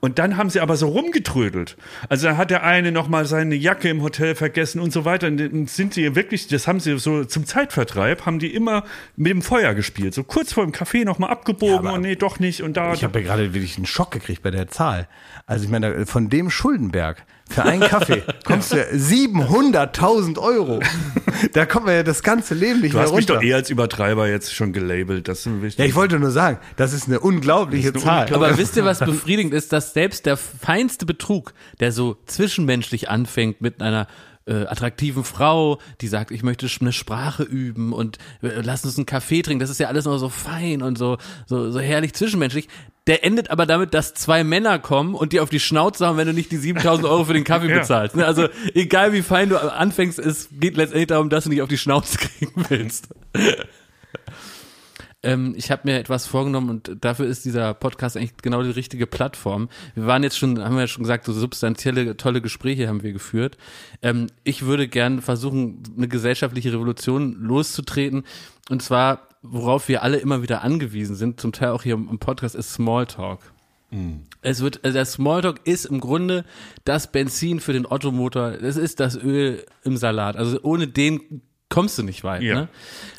Speaker 3: Und dann haben sie aber so rumgetrödelt. Also da hat der eine nochmal seine Jacke im Hotel vergessen und so weiter. Und dann sind sie wirklich, das haben sie so zum Zeitvertreib, haben die immer mit dem Feuer gespielt. So kurz vor dem Café nochmal abgebogen
Speaker 1: aber
Speaker 3: und nee, doch nicht und da.
Speaker 1: Ich habe ja gerade wirklich einen Schock gekriegt bei der Zahl. Also ich meine, von dem Schuldenberg für einen Kaffee kommst du ja 700.000 Euro. Da kommt man ja das ganze Leben nicht
Speaker 3: du
Speaker 1: mehr
Speaker 3: hast mich
Speaker 1: runter.
Speaker 3: doch eher als Übertreiber jetzt schon gelabelt. Das
Speaker 1: ja, ich wollte nur sagen, das ist eine unglaubliche
Speaker 3: ist eine
Speaker 1: Zahl.
Speaker 2: Aber wisst ihr, was befriedigend ist, dass selbst der feinste Betrug, der so zwischenmenschlich anfängt mit einer äh, attraktiven Frau, die sagt, ich möchte eine Sprache üben und äh, lass uns einen Kaffee trinken. Das ist ja alles noch so fein und so, so, so herrlich zwischenmenschlich. Der endet aber damit, dass zwei Männer kommen und die auf die Schnauze haben, wenn du nicht die 7000 Euro für den Kaffee
Speaker 3: Ja.
Speaker 2: bezahlst. Ne? Also egal wie fein du anfängst, es geht letztendlich darum, dass du nicht auf die Schnauze kriegen willst. Ähm, ich habe mir etwas vorgenommen und dafür ist dieser Podcast eigentlich genau die richtige Plattform. Wir waren jetzt schon, haben wir ja schon gesagt, so substanzielle, tolle Gespräche haben wir geführt. Ähm, ich würde gern versuchen, eine gesellschaftliche Revolution loszutreten. Und zwar, worauf wir alle immer wieder angewiesen sind, zum Teil auch hier im Podcast, ist Smalltalk. Es wird, also der Smalltalk ist im Grunde das Benzin für den Ottomotor. Es ist das Öl im Salat. Also ohne den kommst du nicht weit.
Speaker 3: Ja.
Speaker 2: Ne?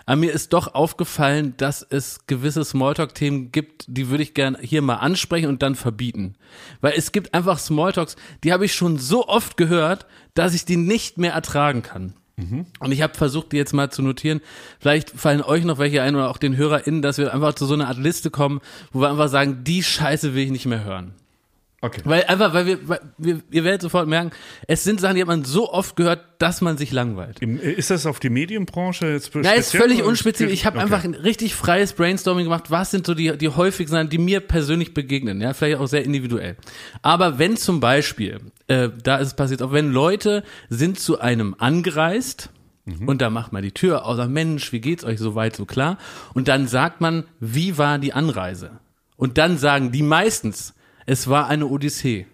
Speaker 2: Aber mir ist doch aufgefallen, dass es gewisse Smalltalk-Themen gibt, die würde ich gern hier mal ansprechen und dann verbieten. Weil es gibt einfach Smalltalks, die habe ich schon so oft gehört, dass ich die nicht mehr ertragen kann. Und ich habe versucht, die jetzt mal zu notieren. Vielleicht fallen euch noch welche ein oder auch den HörerInnen, dass wir einfach zu so einer Art Liste kommen, wo wir einfach sagen, die Scheiße will ich nicht mehr hören.
Speaker 3: Okay.
Speaker 2: Weil einfach, weil wir, weil wir, ihr werdet sofort merken, es sind Sachen, die hat man so oft gehört, dass man sich langweilt.
Speaker 3: Im- Ist das auf die Medienbranche jetzt
Speaker 2: Ja, ist völlig unspezifisch. Ich habe
Speaker 3: Okay.
Speaker 2: einfach ein richtig freies Brainstorming gemacht. Was sind so die, die häufigsten Sachen, die mir persönlich begegnen? Ja, vielleicht auch sehr individuell. Aber wenn zum Beispiel, äh, da ist es passiert, auch wenn Leute sind zu einem angereist, und da macht man die Tür sagt, Mensch, wie geht's euch so weit, so klar? Und dann sagt man, wie war die Anreise? Und dann sagen die meistens, es war eine Odyssee.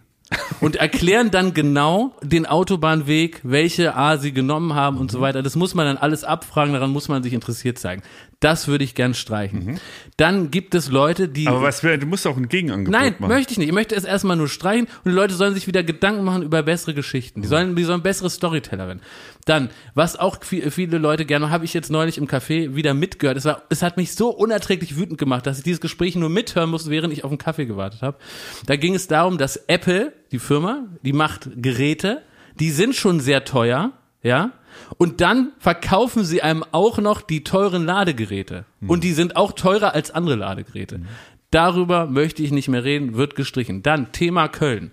Speaker 2: Und erklären dann genau den Autobahnweg, welche A sie genommen haben und so weiter. Das muss man dann alles abfragen, daran muss man sich interessiert zeigen. Das würde ich gern streichen. Dann gibt es Leute, die.
Speaker 3: Aber was wär, du musst auch ein Gegenangebot
Speaker 2: Nein,
Speaker 3: machen.
Speaker 2: möchte ich nicht. Ich möchte es erstmal nur streichen und die Leute sollen sich wieder Gedanken machen über bessere Geschichten. Die sollen, die sollen bessere Storyteller werden. Dann, was auch viel- viele Leute gerne, habe ich jetzt neulich im Café wieder mitgehört. Es war, es hat mich so unerträglich wütend gemacht, dass ich dieses Gespräch nur mithören musste, während ich auf den Kaffee gewartet habe. Da ging es darum, dass Apple, die Firma, die macht Geräte, die sind schon sehr teuer, ja. Und dann verkaufen sie einem auch noch die teuren Ladegeräte. Und die sind auch teurer als andere Ladegeräte. Darüber möchte ich nicht mehr reden, wird gestrichen. Dann Thema Köln.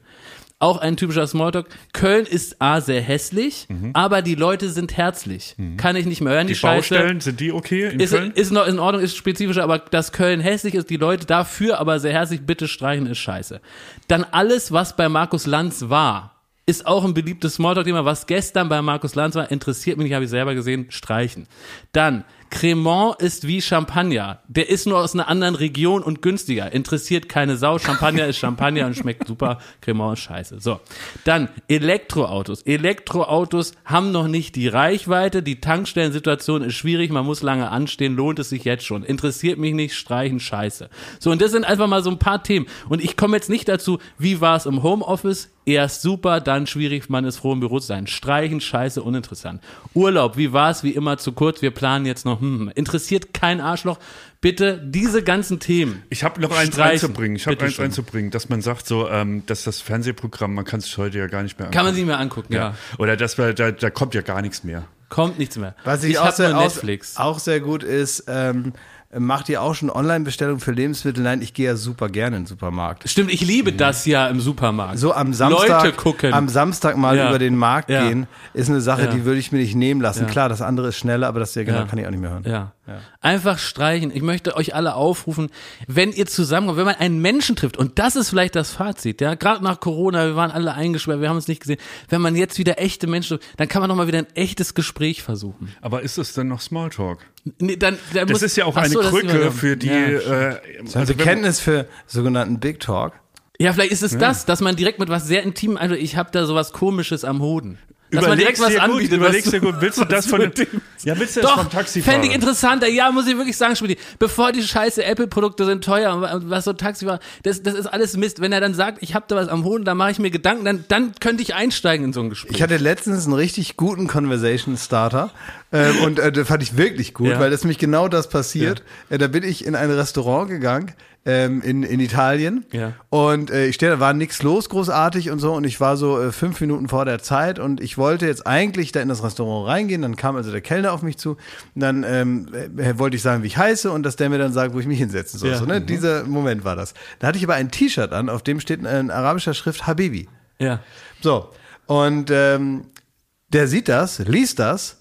Speaker 2: Auch ein typischer Smalltalk. Köln ist A sehr hässlich, aber die Leute sind herzlich. Kann ich nicht mehr hören, die,
Speaker 3: die
Speaker 2: Scheiße.
Speaker 3: Baustellen, sind die okay in
Speaker 2: Ist,
Speaker 3: Köln?
Speaker 2: ist noch in Ordnung, ist spezifischer, aber dass Köln hässlich ist, die Leute dafür aber sehr herzlich bitte streichen, ist scheiße. Dann alles, was bei Markus Lanz war, ist auch ein beliebtes Smalltalk-Thema. Was gestern bei Markus Lanz war, interessiert mich nicht, habe ich selber gesehen, streichen. Dann, Cremant ist wie Champagner. Der ist nur aus einer anderen Region und günstiger. Interessiert keine Sau. Champagner ist Champagner und schmeckt super. Cremant ist scheiße. So. Dann Elektroautos. Elektroautos haben noch nicht die Reichweite. Die Tankstellensituation ist schwierig. Man muss lange anstehen. Lohnt es sich jetzt schon. Interessiert mich nicht. Streichen. Scheiße. So. Und das sind einfach mal so ein paar Themen. Und ich komme jetzt nicht dazu, wie war es im Homeoffice? Erst super, dann schwierig, man ist froh im Büro zu sein. Streichen, scheiße, uninteressant. Urlaub, wie war's? Wie immer zu kurz, wir planen jetzt noch. Hm, interessiert kein Arschloch. Bitte diese ganzen Themen.
Speaker 3: Ich habe noch eins
Speaker 2: Streichen.
Speaker 3: einzubringen. Ich habe eins einzubringen, dass man sagt so, ähm, dass das Fernsehprogramm, man kann es heute ja gar nicht mehr
Speaker 2: Kann man
Speaker 3: angucken.
Speaker 2: sich mal angucken, ja.
Speaker 3: Oder dass wir, da, da kommt ja gar nichts mehr.
Speaker 2: Kommt nichts mehr.
Speaker 1: Was ich, auch,
Speaker 2: hab
Speaker 1: sehr, auch,
Speaker 2: Netflix.
Speaker 1: auch sehr gut ist, ähm, macht ihr auch schon Online-Bestellungen für Lebensmittel? Nein, ich gehe ja super gerne in den Supermarkt.
Speaker 2: Stimmt, ich liebe das ja im Supermarkt.
Speaker 1: So am Samstag,
Speaker 2: Leute gucken.
Speaker 1: am Samstag mal
Speaker 2: Ja.
Speaker 1: über den Markt
Speaker 2: Ja.
Speaker 1: gehen, ist eine Sache,
Speaker 2: Ja.
Speaker 1: die würde ich mir nicht nehmen lassen.
Speaker 2: Ja.
Speaker 1: Klar, das andere ist schneller, aber das ja genau
Speaker 2: Ja.
Speaker 1: kann ich auch nicht mehr hören.
Speaker 2: Ja. Einfach streichen. Ich möchte euch alle aufrufen, wenn ihr zusammenkommt, wenn man einen Menschen trifft, und das ist vielleicht das Fazit, ja, gerade nach Corona, wir waren alle eingesperrt, wir haben uns nicht gesehen. Wenn man jetzt wieder echte Menschen trifft, dann kann man doch mal wieder ein echtes Gespräch versuchen.
Speaker 3: Aber ist es denn noch Smalltalk?
Speaker 2: Nee, dann, dann
Speaker 3: Das
Speaker 2: muss,
Speaker 3: ist ja auch eine
Speaker 2: so,
Speaker 3: Krücke für die.
Speaker 2: Ja.
Speaker 3: Äh, also
Speaker 1: Bekenntnis für sogenannten Big Talk.
Speaker 2: Ja, vielleicht ist es das, dass man direkt mit was sehr intimem, also ich habe da sowas komisches am Hoden. Dass man direkt
Speaker 3: Überlegst
Speaker 2: was
Speaker 3: dir gut,
Speaker 2: anbietet.
Speaker 3: überlegst dir gut. Willst du das von
Speaker 2: dem-
Speaker 3: Ja, willst du das
Speaker 2: Doch,
Speaker 3: vom Taxifahrer?
Speaker 2: fände ich interessanter. Ja, muss ich wirklich sagen, Schmidt. Bevor die scheiße Apple-Produkte sind teuer und was so Taxifahrer, das, das ist alles Mist. Wenn er dann sagt, ich habe da was am Hoden, da mache ich mir Gedanken, dann, dann könnte ich einsteigen in so ein Gespräch.
Speaker 1: Ich hatte letztens einen richtig guten Conversation Starter ähm, und äh, das fand ich wirklich gut,
Speaker 2: Ja.
Speaker 1: weil das nämlich genau das passiert. Äh, da bin ich in ein Restaurant gegangen ähm, in, in Italien
Speaker 2: Ja.
Speaker 1: und äh, ich stehe, da war nichts los großartig und so und ich war so äh, fünf Minuten vor der Zeit und ich wollte jetzt eigentlich da in das Restaurant reingehen, dann kam also der Kellner auf mich zu und dann ähm, äh, wollte ich sagen, wie ich heiße und dass der mir dann sagt, wo ich mich hinsetzen soll.
Speaker 2: Ja.
Speaker 1: So, ne? Dieser Moment war das. Da hatte ich aber ein T-Shirt an, auf dem steht in arabischer Schrift Habibi.
Speaker 2: ja.
Speaker 1: So, und ähm, der sieht das, liest das,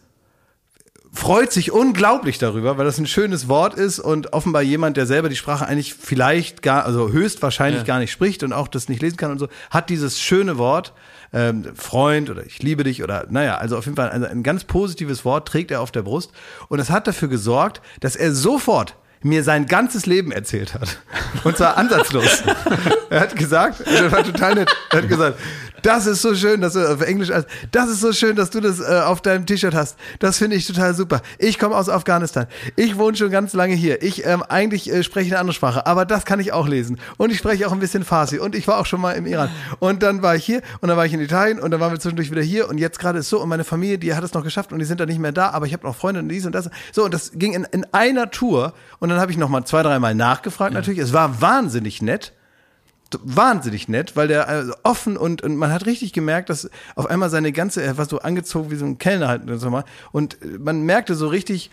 Speaker 1: freut sich unglaublich darüber, weil das ein schönes Wort ist und offenbar jemand, der selber die Sprache eigentlich vielleicht gar, also höchstwahrscheinlich
Speaker 2: Ja.
Speaker 1: gar nicht spricht und auch das nicht lesen kann und so, hat dieses schöne Wort, ähm, Freund oder ich liebe dich oder naja, also auf jeden Fall ein, ein ganz positives Wort trägt er auf der Brust und es hat dafür gesorgt, dass er sofort mir sein ganzes Leben erzählt hat. Und zwar ansatzlos. er hat gesagt, das war total nett, er hat gesagt, das ist so schön, dass du auf Englisch, das ist so schön, dass du das äh, auf deinem T-Shirt hast. Das finde ich total super. Ich komme aus Afghanistan. Ich wohne schon ganz lange hier. Ich ähm, eigentlich äh, spreche eine andere Sprache, aber das kann ich auch lesen. Und ich spreche auch ein bisschen Farsi. Und ich war auch schon mal im Iran. Und dann war ich hier und dann war ich in Italien und dann waren wir zwischendurch wieder hier und jetzt gerade ist so und meine Familie, die hat es noch geschafft und die sind dann nicht mehr da, aber ich habe noch Freunde und dies und das. So und das ging in, in einer Tour und dann habe ich noch mal zwei, dreimal nachgefragt natürlich. Es war wahnsinnig nett wahnsinnig nett, weil der also offen und, und man hat richtig gemerkt, dass auf einmal seine ganze, er war so angezogen wie so ein Kellner halt so mal. Und man merkte so richtig,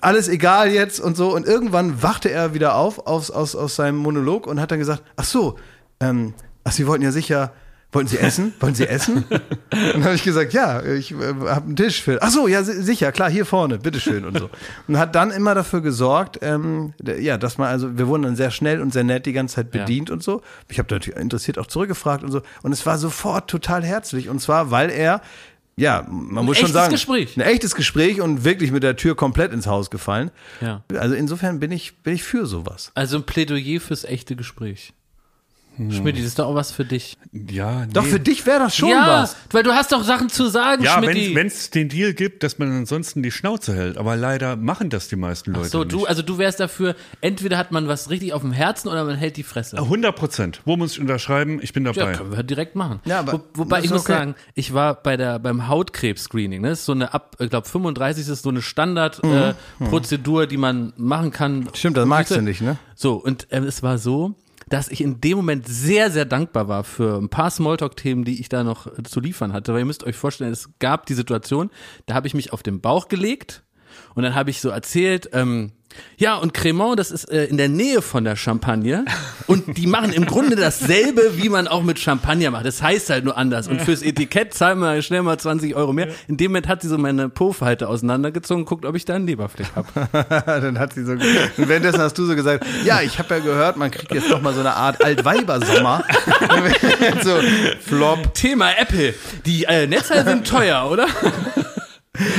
Speaker 1: alles egal jetzt und so. Und irgendwann wachte er wieder auf aus, aus, aus seinem Monolog und hat dann gesagt, ach so, ähm, ach, Sie wollten ja sicher, wollten Sie essen? Wollen Sie essen? Und dann habe ich gesagt, ja, ich äh, habe einen Tisch für. Ach so, ja, si- sicher, klar, hier vorne, bitteschön und so. Und hat dann immer dafür gesorgt, ähm, ja, dass man also, wir wurden dann sehr schnell und sehr nett die ganze Zeit
Speaker 2: Ja.
Speaker 1: bedient und so. Ich habe natürlich interessiert auch zurückgefragt und so. Und es war sofort total herzlich. Und zwar, weil er ja, man muss schon
Speaker 2: echtes
Speaker 1: sagen,
Speaker 2: Gespräch.
Speaker 1: ein echtes Gespräch und wirklich mit der Tür komplett ins Haus gefallen.
Speaker 2: Ja.
Speaker 1: Also insofern bin ich bin ich für sowas.
Speaker 2: Also ein Plädoyer fürs echte Gespräch. Schmidt, das ist doch auch was für dich.
Speaker 3: Ja, nee.
Speaker 1: Doch für dich wäre das schon
Speaker 2: ja,
Speaker 1: was.
Speaker 2: weil du hast doch Sachen zu sagen,
Speaker 3: Ja,
Speaker 2: Schmidt.
Speaker 3: wenn es den Deal gibt, dass man ansonsten die Schnauze hält. Aber leider machen das die meisten Leute
Speaker 2: So,
Speaker 3: nicht.
Speaker 2: du, also du wärst dafür, entweder hat man was richtig auf dem Herzen oder man hält die Fresse.
Speaker 3: 100 Prozent. Wo muss ich unterschreiben? Ich bin
Speaker 2: Ja,
Speaker 3: dabei.
Speaker 2: können wir direkt machen.
Speaker 1: Ja, aber
Speaker 2: Wo, wobei ich muss
Speaker 1: okay.
Speaker 2: sagen, ich war bei der beim Hautkrebs-Screening. Ne? Das ist so eine ab, ich glaube 35 ist so eine Standardprozedur, äh, Prozedur, die man machen kann.
Speaker 1: Mhm. Stimmt, das magst du nicht, ne?
Speaker 2: So und ähm, es war so, dass ich in dem Moment sehr sehr dankbar war für ein paar Smalltalk-Themen, die ich da noch zu liefern hatte. Weil ihr müsst euch vorstellen, es gab die Situation, da habe ich mich auf den Bauch gelegt und dann habe ich so erzählt. Ähm, ja, und Cremant, das ist äh, in der Nähe von der Champagne. Und die machen im Grunde dasselbe, wie man auch mit Champagner macht. Das heißt halt nur anders. Und fürs Etikett zahlen wir schnell mal 20 Euro mehr. In dem Moment hat sie so meine Po-Falte auseinandergezogen, guckt, ob ich da einen Leberfleck habe.
Speaker 1: dann hat sie so und währenddessen hast du so gesagt, ja, ich habe ja gehört, man kriegt jetzt noch mal so eine Art Altweibersommer. so flop.
Speaker 2: Thema Apple. Die äh, Netzteile sind teuer, oder?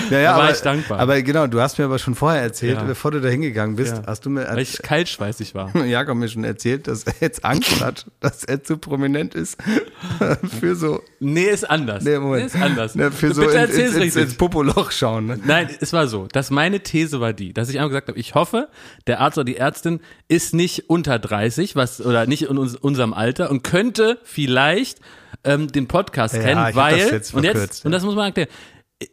Speaker 1: Ja, ja,
Speaker 2: Da war
Speaker 1: aber,
Speaker 2: ich dankbar.
Speaker 1: Aber genau, du hast mir aber schon vorher erzählt,
Speaker 2: Ja.
Speaker 1: bevor du da hingegangen bist,
Speaker 2: Ja.
Speaker 1: hast du mir
Speaker 2: Weil ich kaltschweißig war.
Speaker 1: Jakob mir schon erzählt, dass er jetzt Angst hat, dass er zu prominent ist für so
Speaker 2: Nee, ist anders.
Speaker 1: nee, Moment.
Speaker 2: ist anders.
Speaker 1: Ne, für
Speaker 2: Du
Speaker 1: so
Speaker 2: bitte erzähl's
Speaker 1: ins, ins, ins Popoloch schauen. Ne?
Speaker 2: Nein, es war so, dass meine These war die, dass ich einfach gesagt habe, ich hoffe, der Arzt oder die Ärztin ist nicht unter 30, was oder nicht in uns, unserem Alter und könnte vielleicht ähm, den Podcast
Speaker 1: Ja,
Speaker 2: kennen, weil
Speaker 1: jetzt
Speaker 2: und jetzt und das muss man erklären,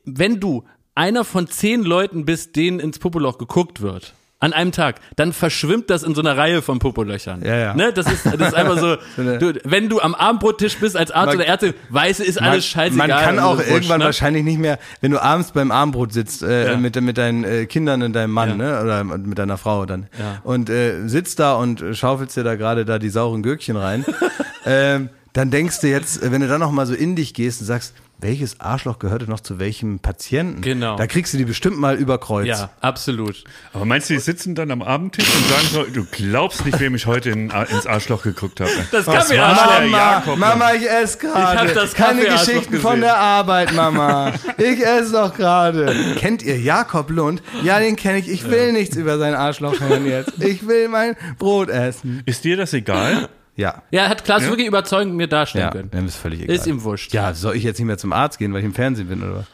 Speaker 2: wenn du einer von zehn Leuten bist, denen ins Popoloch geguckt wird. An einem Tag, dann verschwimmt das in so einer Reihe von Popolöchern.
Speaker 1: Ja, ja.
Speaker 2: Ne? Das, ist, das ist einfach so, du, wenn du am Abendbrottisch bist als Arzt
Speaker 1: Man-
Speaker 2: oder Ärztin, weißt du, ist alles scheißegal.
Speaker 1: Man kann auch irgendwann
Speaker 2: ne?
Speaker 1: wahrscheinlich nicht mehr, wenn du abends beim Abendbrot sitzt äh,
Speaker 2: Ja.
Speaker 1: mit, mit deinen äh, Kindern und deinem Mann,
Speaker 2: Ja.
Speaker 1: ne? Oder mit deiner Frau dann.
Speaker 2: Ja.
Speaker 1: Und äh, sitzt da und schaufelst dir da gerade da die sauren Gürkchen rein. ähm, dann denkst du jetzt, wenn du dann noch mal so in dich gehst und sagst, welches Arschloch gehörte noch zu welchem Patienten?
Speaker 2: Genau.
Speaker 1: Da kriegst du die bestimmt mal über Kreuz.
Speaker 2: Ja, absolut.
Speaker 3: Aber meinst du, die sitzen dann am Abendtisch und sagen so, du glaubst nicht, wem ich heute in, ins Arschloch geguckt habe.
Speaker 2: Das kann
Speaker 3: Was
Speaker 2: mir
Speaker 3: der
Speaker 1: Mama,
Speaker 3: Jakob?
Speaker 1: Mama, ich esse
Speaker 2: Ich hab
Speaker 1: gerade.
Speaker 2: das
Speaker 1: Keine Geschichten von der Arbeit, Mama. Ich esse doch gerade. Kennt ihr Jakob Lund? Ja, den kenne ich. Ich will nichts über sein Arschloch hören jetzt. Ich will mein Brot essen.
Speaker 3: Ist dir das egal?
Speaker 1: Ja.
Speaker 2: Ja, hat Klaas wirklich überzeugend mir darstellen
Speaker 1: Ja,
Speaker 2: können.
Speaker 1: dann ist völlig egal.
Speaker 2: Ist ihm wurscht.
Speaker 1: Ja, soll ich jetzt nicht mehr zum Arzt gehen, weil ich im Fernsehen bin oder was?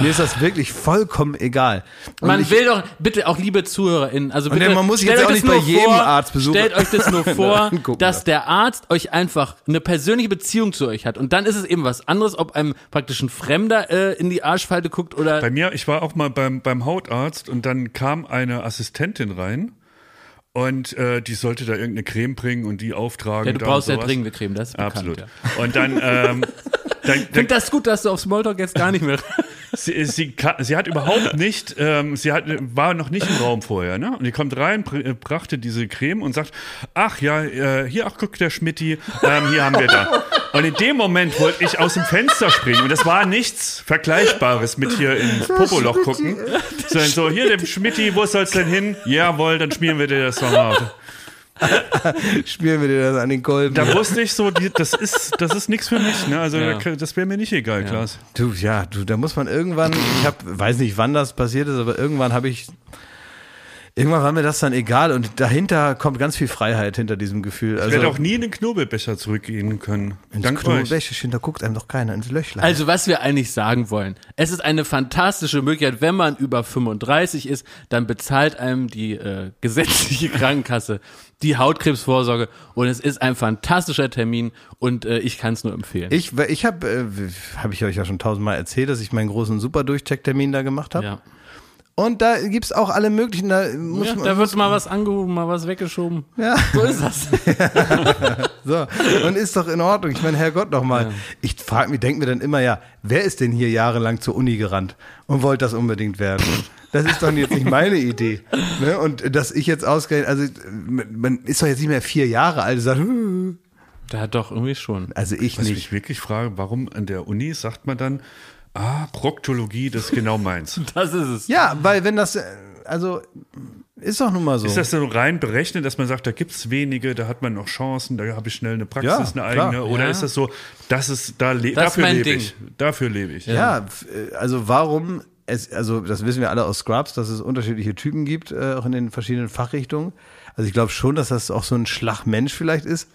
Speaker 1: Mir ist das wirklich vollkommen egal. Und
Speaker 2: Man
Speaker 1: ich,
Speaker 2: will doch, bitte auch liebe ZuhörerInnen, also
Speaker 1: Und
Speaker 2: bitte,
Speaker 1: man muss jetzt
Speaker 2: euch
Speaker 1: auch
Speaker 2: das
Speaker 1: nicht bei
Speaker 2: nur
Speaker 1: jedem
Speaker 2: vor,
Speaker 1: Arztbesuch
Speaker 2: Stellt euch das nur vor, dass der Arzt euch einfach eine persönliche Beziehung zu euch hat. Und dann ist es eben was anderes, ob einem praktisch ein Fremder äh, in die Arschfalte guckt oder
Speaker 3: Bei mir, ich war auch mal beim, beim Hautarzt und dann kam eine Assistentin rein und äh, die sollte da irgendeine Creme bringen und die auftragen.
Speaker 2: ja, du brauchst ja dringende Creme, das ist bekannt.
Speaker 3: Absolut.
Speaker 2: Ja.
Speaker 3: Und dann, ähm, dann,
Speaker 2: Ich finde das gut, dass du auf Smalltalk jetzt gar nicht mehr.
Speaker 3: sie, sie, ka- sie hat überhaupt nicht, ähm, sie hat, war noch nicht im Raum vorher, ne? Und die kommt rein, äh, brachte diese Creme und sagt, ach ja, äh, hier, ach guck, der Schmidti, ähm, hier haben wir da. Und in dem Moment wollte ich aus dem Fenster springen und das war nichts Vergleichbares mit hier ins Popoloch gucken, sondern so, hier, dem Schmidti, wo soll's denn hin? Jawohl, dann schmieren wir dir das mal. auf.
Speaker 1: Spielen wir dir das an den Kolben.
Speaker 3: Da wusste ich so, die, das ist, das ist nichts für mich, ne? Also,
Speaker 2: Ja.
Speaker 3: das wäre mir nicht egal, Klaas.
Speaker 1: Du, ja, du, da muss man irgendwann, ich hab, weiß nicht, wann das passiert ist, aber irgendwann habe ich, irgendwann war mir das dann egal und dahinter kommt ganz viel Freiheit hinter diesem Gefühl.
Speaker 3: Ich
Speaker 1: Also,
Speaker 3: werde auch nie in den Knobelbecher zurückgehen können.
Speaker 1: ins
Speaker 3: Dank euch.
Speaker 1: Knobelbecherchen, da guckt einem doch keiner ins Löchlein.
Speaker 2: Also was wir eigentlich sagen wollen, es ist eine fantastische Möglichkeit, wenn man über 35 ist, dann bezahlt einem die äh, gesetzliche Krankenkasse die Hautkrebsvorsorge und es ist ein fantastischer Termin und äh, ich kann es nur empfehlen.
Speaker 1: ich, ich habe, äh, habe ich euch ja schon tausendmal erzählt, dass ich meinen großen Super-Durchcheck-Termin da gemacht habe.
Speaker 2: ja.
Speaker 1: Und da gibt's auch alle möglichen, da muss
Speaker 2: ja,
Speaker 1: man,
Speaker 2: da wird mal was angehoben, mal was weggeschoben.
Speaker 1: Ja.
Speaker 2: So ist das.
Speaker 1: So, und ist doch in Ordnung. Ich meine, Herrgott noch mal. Ich frage mich, denke mir dann immer, ja, wer ist denn hier jahrelang zur Uni gerannt und wollte das unbedingt werden? Das ist doch jetzt nicht meine Idee. Ne? Und dass ich jetzt ausgerechnet, also man ist doch jetzt nicht mehr vier Jahre alt und sagt, "Huh."
Speaker 2: Da doch irgendwie schon.
Speaker 1: also ich
Speaker 3: Was ich
Speaker 1: nicht.
Speaker 3: mich wirklich frage, warum an der Uni sagt man dann, ah, Proktologie, das ist genau meins.
Speaker 2: Das ist es.
Speaker 1: Ja, weil wenn das, äh, also ist doch nun mal so.
Speaker 3: Ist das so rein berechnet, dass man sagt, da gibt's wenige, da hat man noch Chancen, da habe ich schnell eine Praxis,
Speaker 1: Ja,
Speaker 3: eine
Speaker 1: klar.
Speaker 3: eigene? Oder
Speaker 2: Ja.
Speaker 3: ist das so, das ist, da le
Speaker 2: Das
Speaker 3: dafür
Speaker 2: mein
Speaker 3: lebe
Speaker 2: Ding.
Speaker 3: ich. Dafür lebe ich.
Speaker 1: Ja, f- äh, also warum es, also das wissen wir alle aus Scrubs, dass es unterschiedliche Typen gibt, äh, auch in den verschiedenen Fachrichtungen. Also ich glaube schon, dass das auch so ein Schlagmensch vielleicht ist.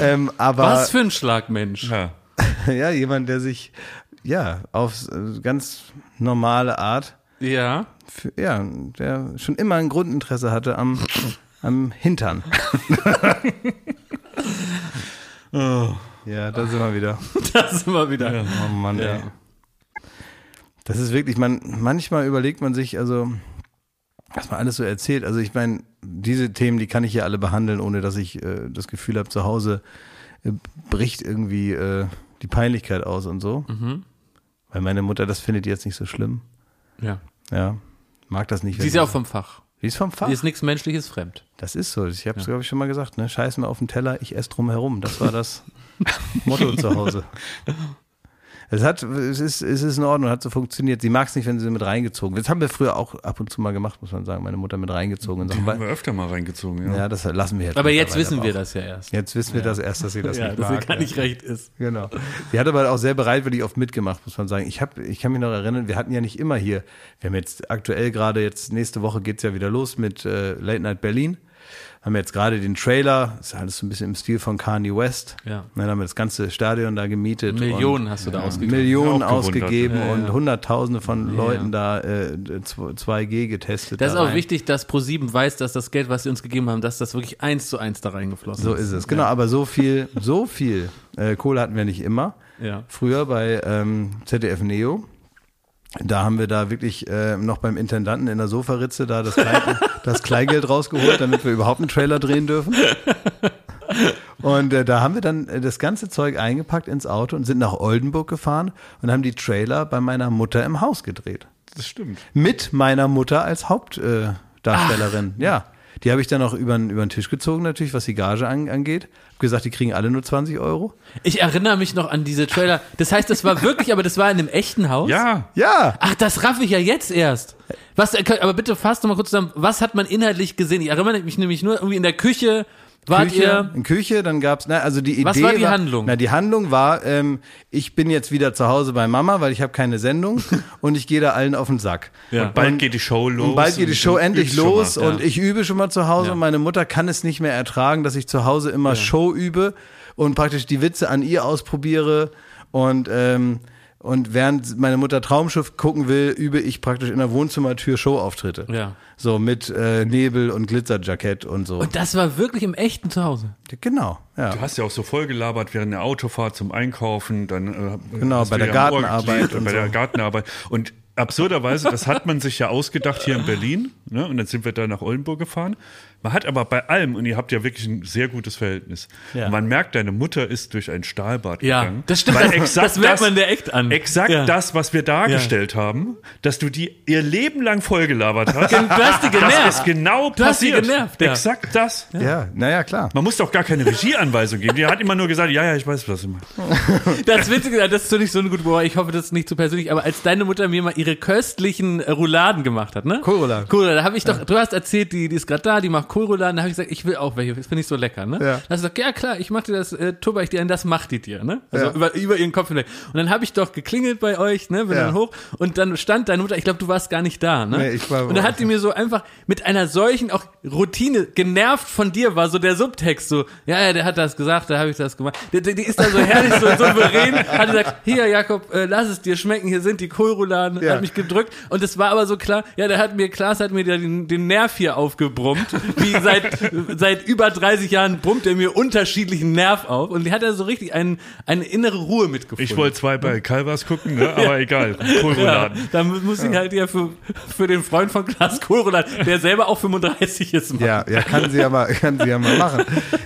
Speaker 1: ähm, aber
Speaker 2: Was für ein Schlagmensch.
Speaker 3: Ja.
Speaker 1: ja, jemand, der sich ja auf äh, ganz normale Art,
Speaker 2: Ja.
Speaker 1: für, ja, der schon immer ein Grundinteresse hatte am, am Hintern. Ja, da sind wir wieder.
Speaker 2: Das ist immer wieder.
Speaker 1: Oh Mann, ey. Das ist wirklich, man, manchmal überlegt man sich, also, was man alles so erzählt. Also ich meine, diese Themen, die kann ich hier alle behandeln, ohne dass ich äh, das Gefühl habe, zu Hause äh, bricht irgendwie äh, die Peinlichkeit aus und so. Weil meine Mutter das findet jetzt nicht so schlimm.
Speaker 2: Ja.
Speaker 1: Ja, mag das nicht.
Speaker 2: Sie ist ja auch vom Fach.
Speaker 1: Die ist vom Fach.
Speaker 2: Sie ist nichts Menschliches fremd.
Speaker 1: Das ist so. Ich habe es, glaube ich, schon mal gesagt. Ne? Scheiß mir auf den Teller, ich esse drum herum. Das war das Motto zu Hause. Es hat, es ist, es ist in Ordnung, hat so funktioniert. Sie mag es nicht, wenn sie mit reingezogen wird. Das haben wir früher auch ab und zu mal gemacht, muss man sagen. Meine Mutter mit reingezogen. in
Speaker 3: Die haben wir öfter mal reingezogen. Ja.
Speaker 1: ja, das lassen wir jetzt.
Speaker 2: Aber jetzt wissen wir
Speaker 1: auch.
Speaker 2: das ja erst.
Speaker 1: Jetzt wissen wir das erst, dass sie das
Speaker 2: ja,
Speaker 1: nicht
Speaker 2: dass
Speaker 1: mag.
Speaker 2: gar
Speaker 1: ja.
Speaker 2: nicht recht ist.
Speaker 1: Genau. Sie hat aber auch sehr bereitwillig oft mitgemacht, muss man sagen. Ich habe, ich kann mich noch erinnern, wir hatten ja nicht immer hier. Wir haben jetzt aktuell gerade jetzt nächste Woche geht's ja wieder los mit äh, Late Night Berlin. Haben jetzt gerade den Trailer, ist alles so ein bisschen im Stil von Kanye West.
Speaker 2: Ja.
Speaker 1: Dann haben wir das ganze Stadion da gemietet.
Speaker 2: Millionen
Speaker 1: und
Speaker 2: hast du da ausgegeben.
Speaker 1: Millionen ausgegeben
Speaker 2: Ja, ja.
Speaker 1: und Hunderttausende von
Speaker 2: Ja,
Speaker 1: Leuten da äh, 2G getestet.
Speaker 2: Das ist
Speaker 1: da
Speaker 2: auch
Speaker 1: rein.
Speaker 2: wichtig, dass Pro7 weiß, dass das Geld, was sie uns gegeben haben, dass das wirklich eins zu eins da reingeflossen
Speaker 1: So
Speaker 2: ist.
Speaker 1: ist es. Genau, aber so viel, so viel äh, Kohle hatten wir nicht immer.
Speaker 2: Ja.
Speaker 1: Früher bei ähm, ZDF Neo. Da haben wir da wirklich äh, noch beim Intendanten in der Sofaritze da das, Klein, das Kleingeld rausgeholt, damit wir überhaupt einen Trailer drehen dürfen. Und äh, da haben wir dann äh, das ganze Zeug eingepackt ins Auto und sind nach Oldenburg gefahren und haben die Trailer bei meiner Mutter im Haus gedreht.
Speaker 3: Das stimmt.
Speaker 1: Mit meiner Mutter als Hauptdarstellerin. Äh. Ja. Die habe ich dann auch über, den- über den Tisch gezogen, natürlich, was die Gage an, angeht. Hab gesagt, die kriegen alle nur 20 Euro.
Speaker 2: Ich erinnere mich noch an diese Trailer. Das heißt, das war wirklich, aber das war in einem echten Haus?
Speaker 3: Ja,
Speaker 1: Ja,
Speaker 2: Ach, das raff ich ja jetzt erst. Was, äh, aber bitte fasst doch mal kurz zusammen, was hat man inhaltlich gesehen? Ich erinnere mich nämlich nur irgendwie in der Küche, wart
Speaker 1: Küche,
Speaker 2: ihr,
Speaker 1: in Küche, dann gab's, na, also die Idee
Speaker 2: Was war die Handlung?
Speaker 1: Na, die Handlung war, ähm, ich bin jetzt wieder zu Hause bei Mama, weil ich habe keine Sendung und ich gehe da allen auf den Sack.
Speaker 2: Ja.
Speaker 3: und bald geht die Show los.
Speaker 1: Und bald geht die
Speaker 3: und
Speaker 1: Show endlich
Speaker 3: schon mal.
Speaker 1: los und
Speaker 2: ja.
Speaker 1: ich übe schon mal zu Hause
Speaker 2: Ja.
Speaker 1: und meine Mutter kann es nicht mehr ertragen, dass ich zu Hause immer Show übe und praktisch die Witze an ihr ausprobiere und ähm, und während meine Mutter Traumschiff gucken will, übe ich praktisch in der Wohnzimmertür Showauftritte.
Speaker 2: Ja.
Speaker 1: So mit äh, Nebel und Glitzerjackett und so.
Speaker 2: Und das war wirklich im echten Zuhause.
Speaker 1: genau, ja.
Speaker 3: Du hast ja auch so voll gelabert während der Autofahrt zum Einkaufen, dann äh,
Speaker 1: Genau, bei der Gartenarbeit und
Speaker 3: bei der
Speaker 1: so.
Speaker 3: Gartenarbeit und absurderweise, das hat man sich ja ausgedacht hier in Berlin, ne? Und dann sind wir da nach Oldenburg gefahren. Man hat aber bei allem, und ihr habt ja wirklich ein sehr gutes Verhältnis,
Speaker 1: Ja.
Speaker 3: man merkt, deine Mutter ist durch ein Stahlbad
Speaker 2: Ja,
Speaker 3: gegangen.
Speaker 2: das stimmt,
Speaker 3: Weil
Speaker 2: das-
Speaker 3: exakt
Speaker 2: das merkt man dir echt an.
Speaker 3: Exakt
Speaker 2: Ja.
Speaker 3: das, was wir dargestellt haben, dass du die ihr Leben lang vollgelabert hast.
Speaker 2: Du hast die genervt.
Speaker 3: Das ist genau
Speaker 2: Du hast sie
Speaker 3: passiert.
Speaker 2: genervt, ja.
Speaker 3: Exakt das.
Speaker 1: Ja, naja, klar.
Speaker 3: Man muss doch gar keine Regieanweisung geben. Die hat immer nur gesagt, ja, ja, ich weiß, was du machst.
Speaker 2: Das Witzige, das ist so nicht so eine gute Boah, ich hoffe, das ist nicht zu persönlich, aber als deine Mutter mir mal ihre köstlichen äh, Rouladen gemacht hat, ne?
Speaker 1: Kohlrouladen.
Speaker 2: Kohlrouladen, da habe ich doch, du hast erzählt, die, die ist gerade da, die macht Kohlrouladen, da habe ich gesagt, ich will auch welche, das finde ich so lecker, ne?
Speaker 1: Ja.
Speaker 2: Da hast du gesagt, ja klar, ich mach dir das, äh, tupper ich dir an, das macht die dir, ne? Also
Speaker 1: Ja.
Speaker 2: über, über ihren Kopf hinweg. Und dann habe ich doch geklingelt bei euch, ne? Bin
Speaker 1: Ja.
Speaker 2: dann hoch und dann stand deine Mutter, ich glaube, du warst gar nicht da, ne?
Speaker 1: Nee, ich war-
Speaker 2: und dann hat die mir so einfach mit einer solchen auch Routine genervt von dir war so der Subtext so, ja, ja, der hat das gesagt, da habe ich das gemacht. Die, die, die ist da so herrlich so souverän, hat gesagt, hier Jakob, äh, lass es dir schmecken, hier sind die Kohlrouladen,
Speaker 1: Ja.
Speaker 2: hat mich gedrückt und es war aber so klar, ja, der hat mir, Klaas hat mir den, den Nerv hier aufgebrummt, wie seit, seit über 30 Jahren brummt er mir unterschiedlichen Nerv auf und die hat da so richtig einen, eine innere Ruhe mitgefunden.
Speaker 3: Ich wollte zwei bei Calvas gucken, ne? aber egal.
Speaker 2: ja,
Speaker 3: Kohlrouladen.
Speaker 2: da muss ich halt ja für, für den Freund von Klaas Kohlrouladen, der selber auch 35 ist, machen.
Speaker 1: Ja, ja, kann sie ja mal, kann sie ja mal machen.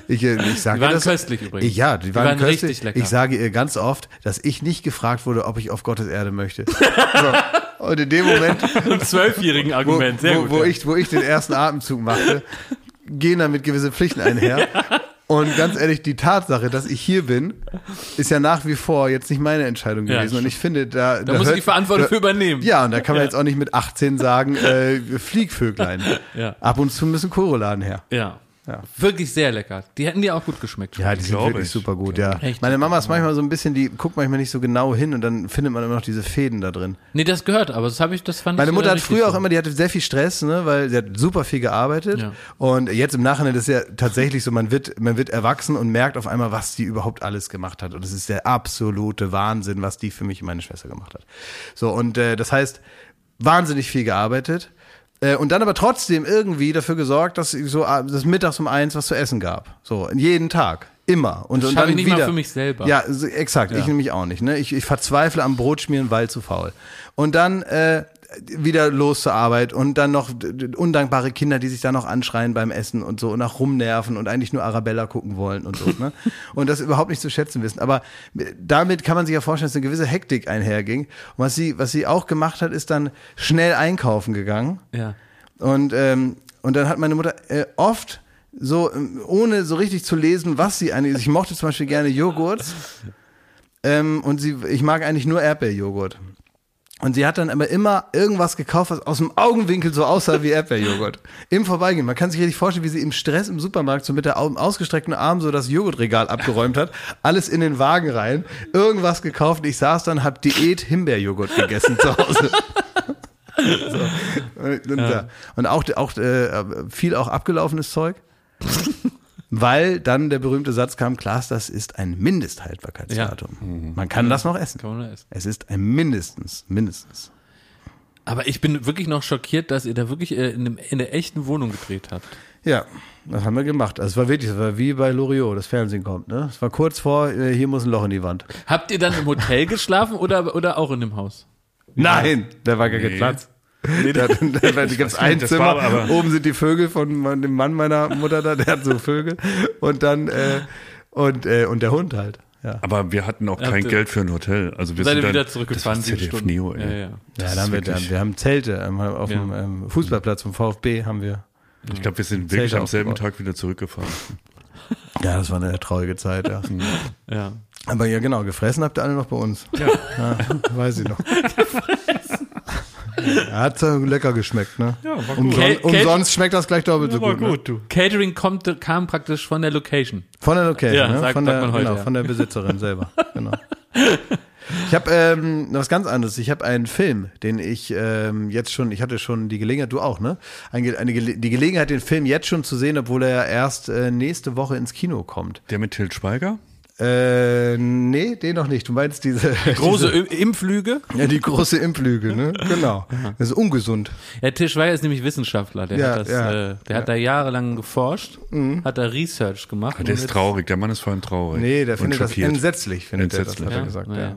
Speaker 1: Ich, äh, ich sage
Speaker 2: Die waren
Speaker 1: das,
Speaker 2: köstlich übrigens.
Speaker 1: Ich, ja, die,
Speaker 2: Die
Speaker 1: waren,
Speaker 2: waren
Speaker 1: köstlich.
Speaker 2: richtig lecker.
Speaker 1: Ich sage ihr ganz oft, dass ich nicht gefragt wurde, ob ich auf Gottes Erde möchte. So. Und in dem Moment,
Speaker 2: Ein zwölfjährigen
Speaker 1: wo,
Speaker 2: Argument, sehr
Speaker 1: wo,
Speaker 2: gut.
Speaker 1: wo,
Speaker 2: ja.
Speaker 1: ich, wo ich den ersten Atemzug machte, gehen damit gewisse Pflichten einher. Und ganz ehrlich, die Tatsache, dass ich hier bin, ist ja nach wie vor jetzt nicht meine Entscheidung
Speaker 2: Ja,
Speaker 1: gewesen. und ich finde, da,
Speaker 2: da muss ich die Verantwortung für übernehmen.
Speaker 1: Ja, und da kann man
Speaker 2: Ja.
Speaker 1: jetzt auch nicht mit 18 sagen, äh, Fliegvöglein.
Speaker 2: Ja.
Speaker 1: Ab und zu müssen Kohlrouladen her.
Speaker 2: Ja.
Speaker 1: Ja.
Speaker 2: Wirklich sehr lecker. Die hätten dir auch gut geschmeckt.
Speaker 1: Ja, die sind wirklich
Speaker 3: ich.
Speaker 1: super gut, ja.
Speaker 2: Echt?
Speaker 1: Meine Mama ist manchmal so ein bisschen, die guckt manchmal nicht so genau hin und dann findet man immer noch diese Fäden da drin.
Speaker 2: Nee, das gehört, aber das habe ich, das fand
Speaker 1: Meine
Speaker 2: ich
Speaker 1: Mutter hat früher auch immer, die hatte sehr viel Stress, ne, weil sie hat super viel gearbeitet.
Speaker 2: Ja.
Speaker 1: Und jetzt im Nachhinein ist ja tatsächlich so, man wird, man wird erwachsen und merkt auf einmal, was die überhaupt alles gemacht hat. Und es ist der absolute Wahnsinn, was die für mich und meine Schwester gemacht hat. So, und äh, das heißt, wahnsinnig viel gearbeitet. Äh, und dann aber trotzdem irgendwie dafür gesorgt, dass so äh, das mittags um eins was zu essen gab. So, jeden Tag. Immer. Und,
Speaker 2: Das
Speaker 1: und dann
Speaker 2: ich nicht mal
Speaker 1: wieder.
Speaker 2: für mich selber.
Speaker 1: Ja, exakt. Ich nämlich auch nicht. Ne? Ich, ich verzweifle am Brotschmieren, weil zu faul. Und dann äh, wieder los zur Arbeit und dann noch undankbare Kinder, die sich da noch anschreien beim Essen und so und nach rumnerven und eigentlich nur Arabella gucken wollen und so. Ne? Und das überhaupt nicht zu schätzen wissen. Aber damit kann man sich ja vorstellen, dass eine gewisse Hektik einherging. Und was sie, was sie auch gemacht hat, ist dann schnell einkaufen gegangen.
Speaker 2: Ja.
Speaker 1: Und, ähm, und dann hat meine Mutter äh, oft so, ohne so richtig zu lesen, was sie eigentlich, ich mochte zum Beispiel gerne Joghurt. Ähm, und sie, ich mag eigentlich nur Erdbeerjoghurt. Und sie hat dann aber immer irgendwas gekauft, was aus dem Augenwinkel so aussah wie Erdbeerjoghurt. Im Vorbeigehen. Man kann sich richtig vorstellen, wie sie im Stress im Supermarkt so mit der au- ausgestreckten Arm so das Joghurtregal abgeräumt hat, alles in den Wagen rein, irgendwas gekauft. Ich saß dann, hab Diät Himbeerjoghurt gegessen zu Hause. so. und, und, ja. und auch, auch äh, viel auch abgelaufenes Zeug. Weil dann der berühmte Satz kam, Klaas, das ist ein Mindesthaltbarkeitsdatum. Man kann das noch essen.
Speaker 2: Kann man essen.
Speaker 1: Es ist ein mindestens, mindestens.
Speaker 2: Aber ich bin wirklich noch schockiert, dass ihr da wirklich äh, in, einem, in der echten Wohnung gedreht habt.
Speaker 1: Ja, das haben wir gemacht. Also es war wirklich, es war wie bei Loriot, das Fernsehen kommt. Ne? Es war kurz vor, äh, hier muss ein Loch in die Wand.
Speaker 2: Habt ihr dann im Hotel geschlafen oder, oder auch in dem Haus?
Speaker 1: Nein, da war gar kein
Speaker 3: Nee.
Speaker 1: Da, da, da gibt's ein
Speaker 3: das
Speaker 1: Zimmer,
Speaker 3: war aber-
Speaker 1: oben sind die Vögel von dem Mann meiner Mutter da, der hat so Vögel und dann äh, und äh, und der Hund halt. Ja,
Speaker 3: Aber wir hatten auch
Speaker 2: Habt
Speaker 3: kein
Speaker 2: ihr-
Speaker 3: Geld für ein Hotel. Also wir
Speaker 2: Seid
Speaker 3: sind
Speaker 2: ihr wieder
Speaker 3: dann,
Speaker 2: zurückgefahren,
Speaker 3: Das war? Neo, ey.
Speaker 2: Ja, ja.
Speaker 1: ja
Speaker 3: Das
Speaker 1: da haben
Speaker 3: ist
Speaker 1: wir,
Speaker 3: wirklich-
Speaker 1: da, wir haben Zelte ähm, auf dem
Speaker 2: Ja.
Speaker 1: ähm, Fußballplatz vom VfB haben wir.
Speaker 3: Ich glaube, wir sind
Speaker 1: Zelte
Speaker 3: wirklich am selben
Speaker 1: aufgebaut.
Speaker 3: Tag wieder zurückgefahren.
Speaker 1: Ja, das war eine traurige Zeit. Ja.
Speaker 2: ja.
Speaker 1: Aber ja, genau, gefressen habt ihr alle noch bei uns.
Speaker 3: Ja.
Speaker 1: Ja, weiß ich noch. Hat so lecker geschmeckt, ne?
Speaker 3: Ja, war gut.
Speaker 1: Umson umsonst schmeckt das gleich doppelt so
Speaker 3: war
Speaker 1: gut. Ne?
Speaker 3: gut, du.
Speaker 2: Catering kommt, kam praktisch von der Location.
Speaker 1: Von der Location,
Speaker 2: Ja,
Speaker 1: ne?
Speaker 2: sagt-
Speaker 1: von,
Speaker 2: sagt
Speaker 1: der,
Speaker 2: man heute,
Speaker 1: genau,
Speaker 2: ja.
Speaker 1: von der Besitzerin selber. Genau. Ich habe ähm, was ganz anderes. Ich habe einen Film, den ich ähm, jetzt schon, ich hatte schon die Gelegenheit, du auch, ne? Eine, eine, die Gelegenheit, den Film jetzt schon zu sehen, obwohl er ja erst äh, nächste Woche ins Kino kommt.
Speaker 3: Der mit Til Schweiger?
Speaker 1: Äh, nee, den noch nicht. Du meinst diese
Speaker 2: Große
Speaker 1: diese,
Speaker 2: Im- Impflüge.
Speaker 1: ja, die große Impflüge, ne? Genau. Das ist ungesund.
Speaker 2: Ja, Til Schweiger ist nämlich Wissenschaftler. Der
Speaker 1: Ja,
Speaker 2: hat, das,
Speaker 1: ja,
Speaker 2: äh, der hat da jahrelang geforscht, hat da Research gemacht.
Speaker 3: Der
Speaker 2: und
Speaker 3: ist traurig, der Mann ist vor allem traurig.
Speaker 1: Nee, der findet das entsetzlich, findet
Speaker 3: Entsetzlich.
Speaker 1: er das, hat er
Speaker 2: Ja,
Speaker 1: gesagt. Ja.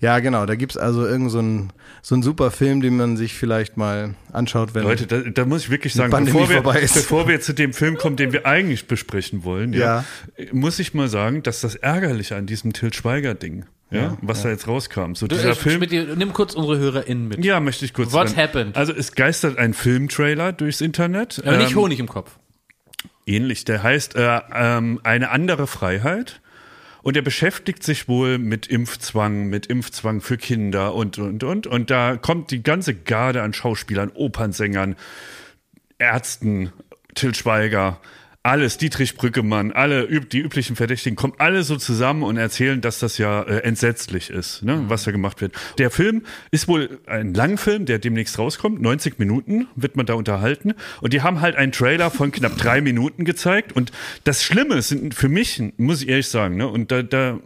Speaker 1: Ja, genau. Da gibt's also irgend so einen so einen super Film, den man sich vielleicht mal anschaut, wenn.
Speaker 3: Leute, da, da muss ich wirklich sagen, bevor wir,
Speaker 1: vorbei ist.
Speaker 3: bevor wir zu dem Film kommen, den wir eigentlich besprechen wollen, ja,
Speaker 1: Ja.
Speaker 3: muss ich mal sagen, dass das Ärgerliche an diesem Till Schweiger-Ding, ja, was da jetzt rauskam, so
Speaker 2: Du,
Speaker 3: dieser
Speaker 2: äh,
Speaker 3: Film.
Speaker 2: Schmidt, nimm kurz unsere HörerInnen mit.
Speaker 3: Ja, möchte ich kurz
Speaker 2: What
Speaker 3: sagen.
Speaker 2: happened?
Speaker 3: Also es geistert ein Filmtrailer durchs Internet.
Speaker 2: Aber nicht
Speaker 3: ähm,
Speaker 2: Honig im Kopf.
Speaker 3: ähnlich. Der heißt äh, ähm, Eine andere Freiheit. Und er beschäftigt sich wohl mit Impfzwang, mit Impfzwang für Kinder und, und, und. Und da kommt die ganze Garde an Schauspielern, Opernsängern, Ärzten, Till Schweiger, alles, Dietrich Brückemann, alle die üblichen Verdächtigen kommen alle so zusammen und erzählen, dass das ja äh, entsetzlich ist, ne, was da gemacht wird. Der Film ist wohl ein Langfilm, der demnächst rauskommt. 90 Minuten wird man da unterhalten. Und die haben halt einen Trailer von knapp drei Minuten gezeigt. Und das Schlimme sind für mich, muss ich ehrlich sagen, ne, und da, da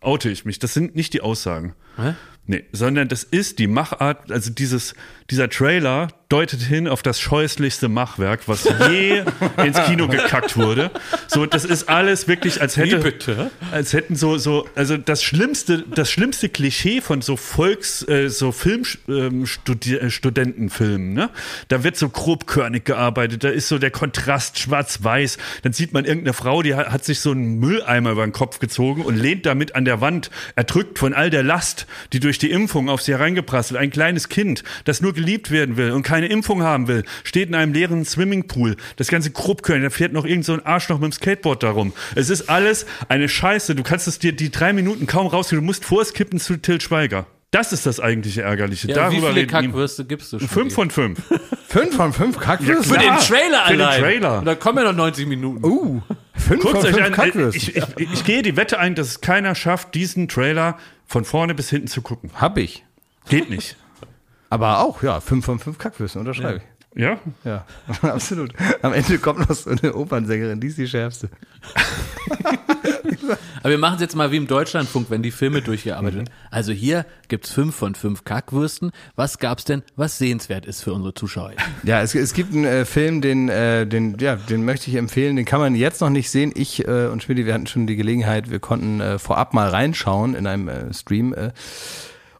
Speaker 3: oute ich mich, das sind nicht die Aussagen.
Speaker 2: Hä?
Speaker 3: Nee, sondern das ist die Machart, also dieses, dieser Trailer deutet hin auf das scheußlichste Machwerk, was je ins Kino gekackt wurde. So, das ist alles wirklich, als hätte, als hätten so, so, also das schlimmste, das schlimmste Klischee von so Volks, äh, so Filmstudentenfilmen, ähm, äh, ne? Da wird so grobkörnig gearbeitet, da ist so der Kontrast schwarz-weiß, dann sieht man irgendeine Frau, die hat, hat sich so einen Mülleimer über den Kopf gezogen und lehnt damit an der Wand, erdrückt von all der Last, die durch die Impfung auf sie hereingeprasselt. Ein kleines Kind, das nur geliebt werden will und keine Impfung haben will, steht in einem leeren Swimmingpool. Das ganze grobkörnig, da fährt noch irgend so ein Arschloch mit dem Skateboard darum. Es ist alles eine Scheiße. Du kannst es dir die drei Minuten kaum rauskriegen. Du musst vorskippen zu Till Schweiger. Das ist das eigentliche Ärgerliche.
Speaker 2: Ja, wie
Speaker 3: Darüber
Speaker 2: viele
Speaker 3: reden
Speaker 2: Kackwürste gibst du schon?
Speaker 3: Fünf von fünf.
Speaker 1: Fünf von fünf Kackwürsten?
Speaker 2: Für den
Speaker 3: Ja,
Speaker 2: Trailer
Speaker 3: für den
Speaker 2: allein.
Speaker 3: Trailer.
Speaker 2: Und da kommen ja noch 90 Minuten.
Speaker 1: Uh, fünf
Speaker 3: Guckt
Speaker 1: von
Speaker 3: euch
Speaker 1: fünf
Speaker 3: an.
Speaker 1: Kackwürsten.
Speaker 3: Ich, ich, ich gehe die Wette ein, dass es keiner schafft, diesen Trailer von vorne bis hinten zu gucken.
Speaker 1: Hab ich.
Speaker 3: Geht nicht.
Speaker 1: Aber auch, ja, fünf von fünf Kackwürsten, unterschreibe ich.
Speaker 3: Ja?
Speaker 1: Ja, absolut. Am Ende kommt noch so eine Opernsängerin, die ist die schärfste.
Speaker 2: Aber wir machen es jetzt mal wie im Deutschlandfunk, wenn die Filme durchgearbeitet werden. Also hier gibt's fünf von fünf Kackwürsten. Was gab's denn, was sehenswert ist für unsere Zuschauer?
Speaker 1: Ja, es, es gibt einen äh, Film, den, äh, den, ja, den möchte ich empfehlen. Den kann man jetzt noch nicht sehen. Ich äh, und Schmidti, wir hatten schon die Gelegenheit, wir konnten äh, vorab mal reinschauen in einem äh, Stream.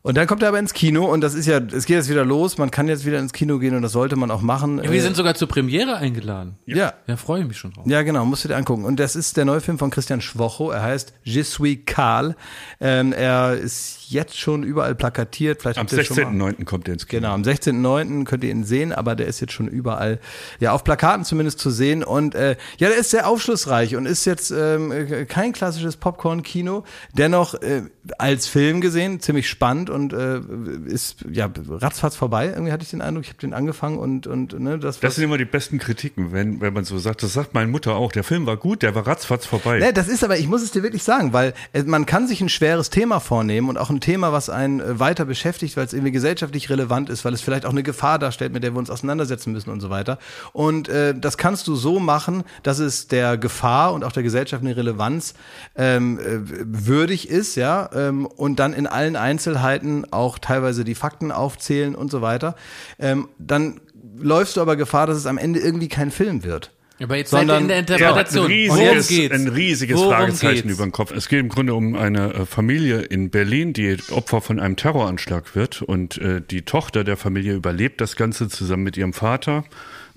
Speaker 1: Äh, und dann kommt er aber ins Kino und das ist ja, es geht jetzt wieder los. Man kann jetzt wieder ins Kino gehen und das sollte man auch machen.
Speaker 2: Ja, wir sind sogar zur Premiere eingeladen.
Speaker 1: ja,
Speaker 2: Ja, freue ich mich schon drauf.
Speaker 1: Ja, genau, musst du dir angucken. Und das ist der neue Film von Christian Schwocho. Er heißt Je suis Karl. Ähm, er ist jetzt schon überall plakatiert. Vielleicht
Speaker 3: Am
Speaker 1: habt ihr schon mal-
Speaker 3: 16.09. kommt der ins Kino.
Speaker 1: Genau, am 16.09. könnt ihr ihn sehen, aber der ist jetzt schon überall, ja, auf Plakaten zumindest zu sehen. Und äh, ja, der ist sehr aufschlussreich und ist jetzt ähm, äh, kein klassisches Popcorn-Kino, dennoch äh, als Film gesehen ziemlich spannend und äh, ist ja ratzfatz vorbei. Irgendwie hatte ich den Eindruck, ich habe den angefangen und und ne, das,
Speaker 3: Das sind immer die besten Kritiken, wenn, wenn man so sagt. Das sagt meine Mutter auch. Der Film war gut, der war ratzfatz vorbei.
Speaker 1: Ne, das ist aber, ich muss es dir wirklich sagen, weil äh, man kann sich ein schweres Thema vornehmen und auch ein Thema, was einen äh, weiter beschäftigt, weil es irgendwie gesellschaftlich relevant ist, weil es vielleicht auch eine Gefahr darstellt, mit der wir uns auseinandersetzen müssen und so weiter. Und äh, das kannst du so machen, dass es der Gefahr und auch der gesellschaftlichen Relevanz ähm, äh, würdig ist, ja, ähm, und dann in allen Einzelheiten auch teilweise die Fakten aufzählen und so weiter. Ähm, dann läufst du aber Gefahr, dass es am Ende irgendwie kein Film wird.
Speaker 2: Aber jetzt
Speaker 1: Sondern-
Speaker 2: seid ihr in der
Speaker 3: Ja,
Speaker 2: Interpretation.
Speaker 3: ein
Speaker 2: Worum
Speaker 3: riesiges,
Speaker 2: geht's?
Speaker 3: ein riesiges
Speaker 2: Worum
Speaker 3: Fragezeichen
Speaker 2: geht's?
Speaker 3: über den Kopf. Es geht im Grunde um eine äh, Familie in Berlin, die Opfer von einem Terroranschlag wird und äh, die Tochter der Familie überlebt das Ganze zusammen mit ihrem Vater.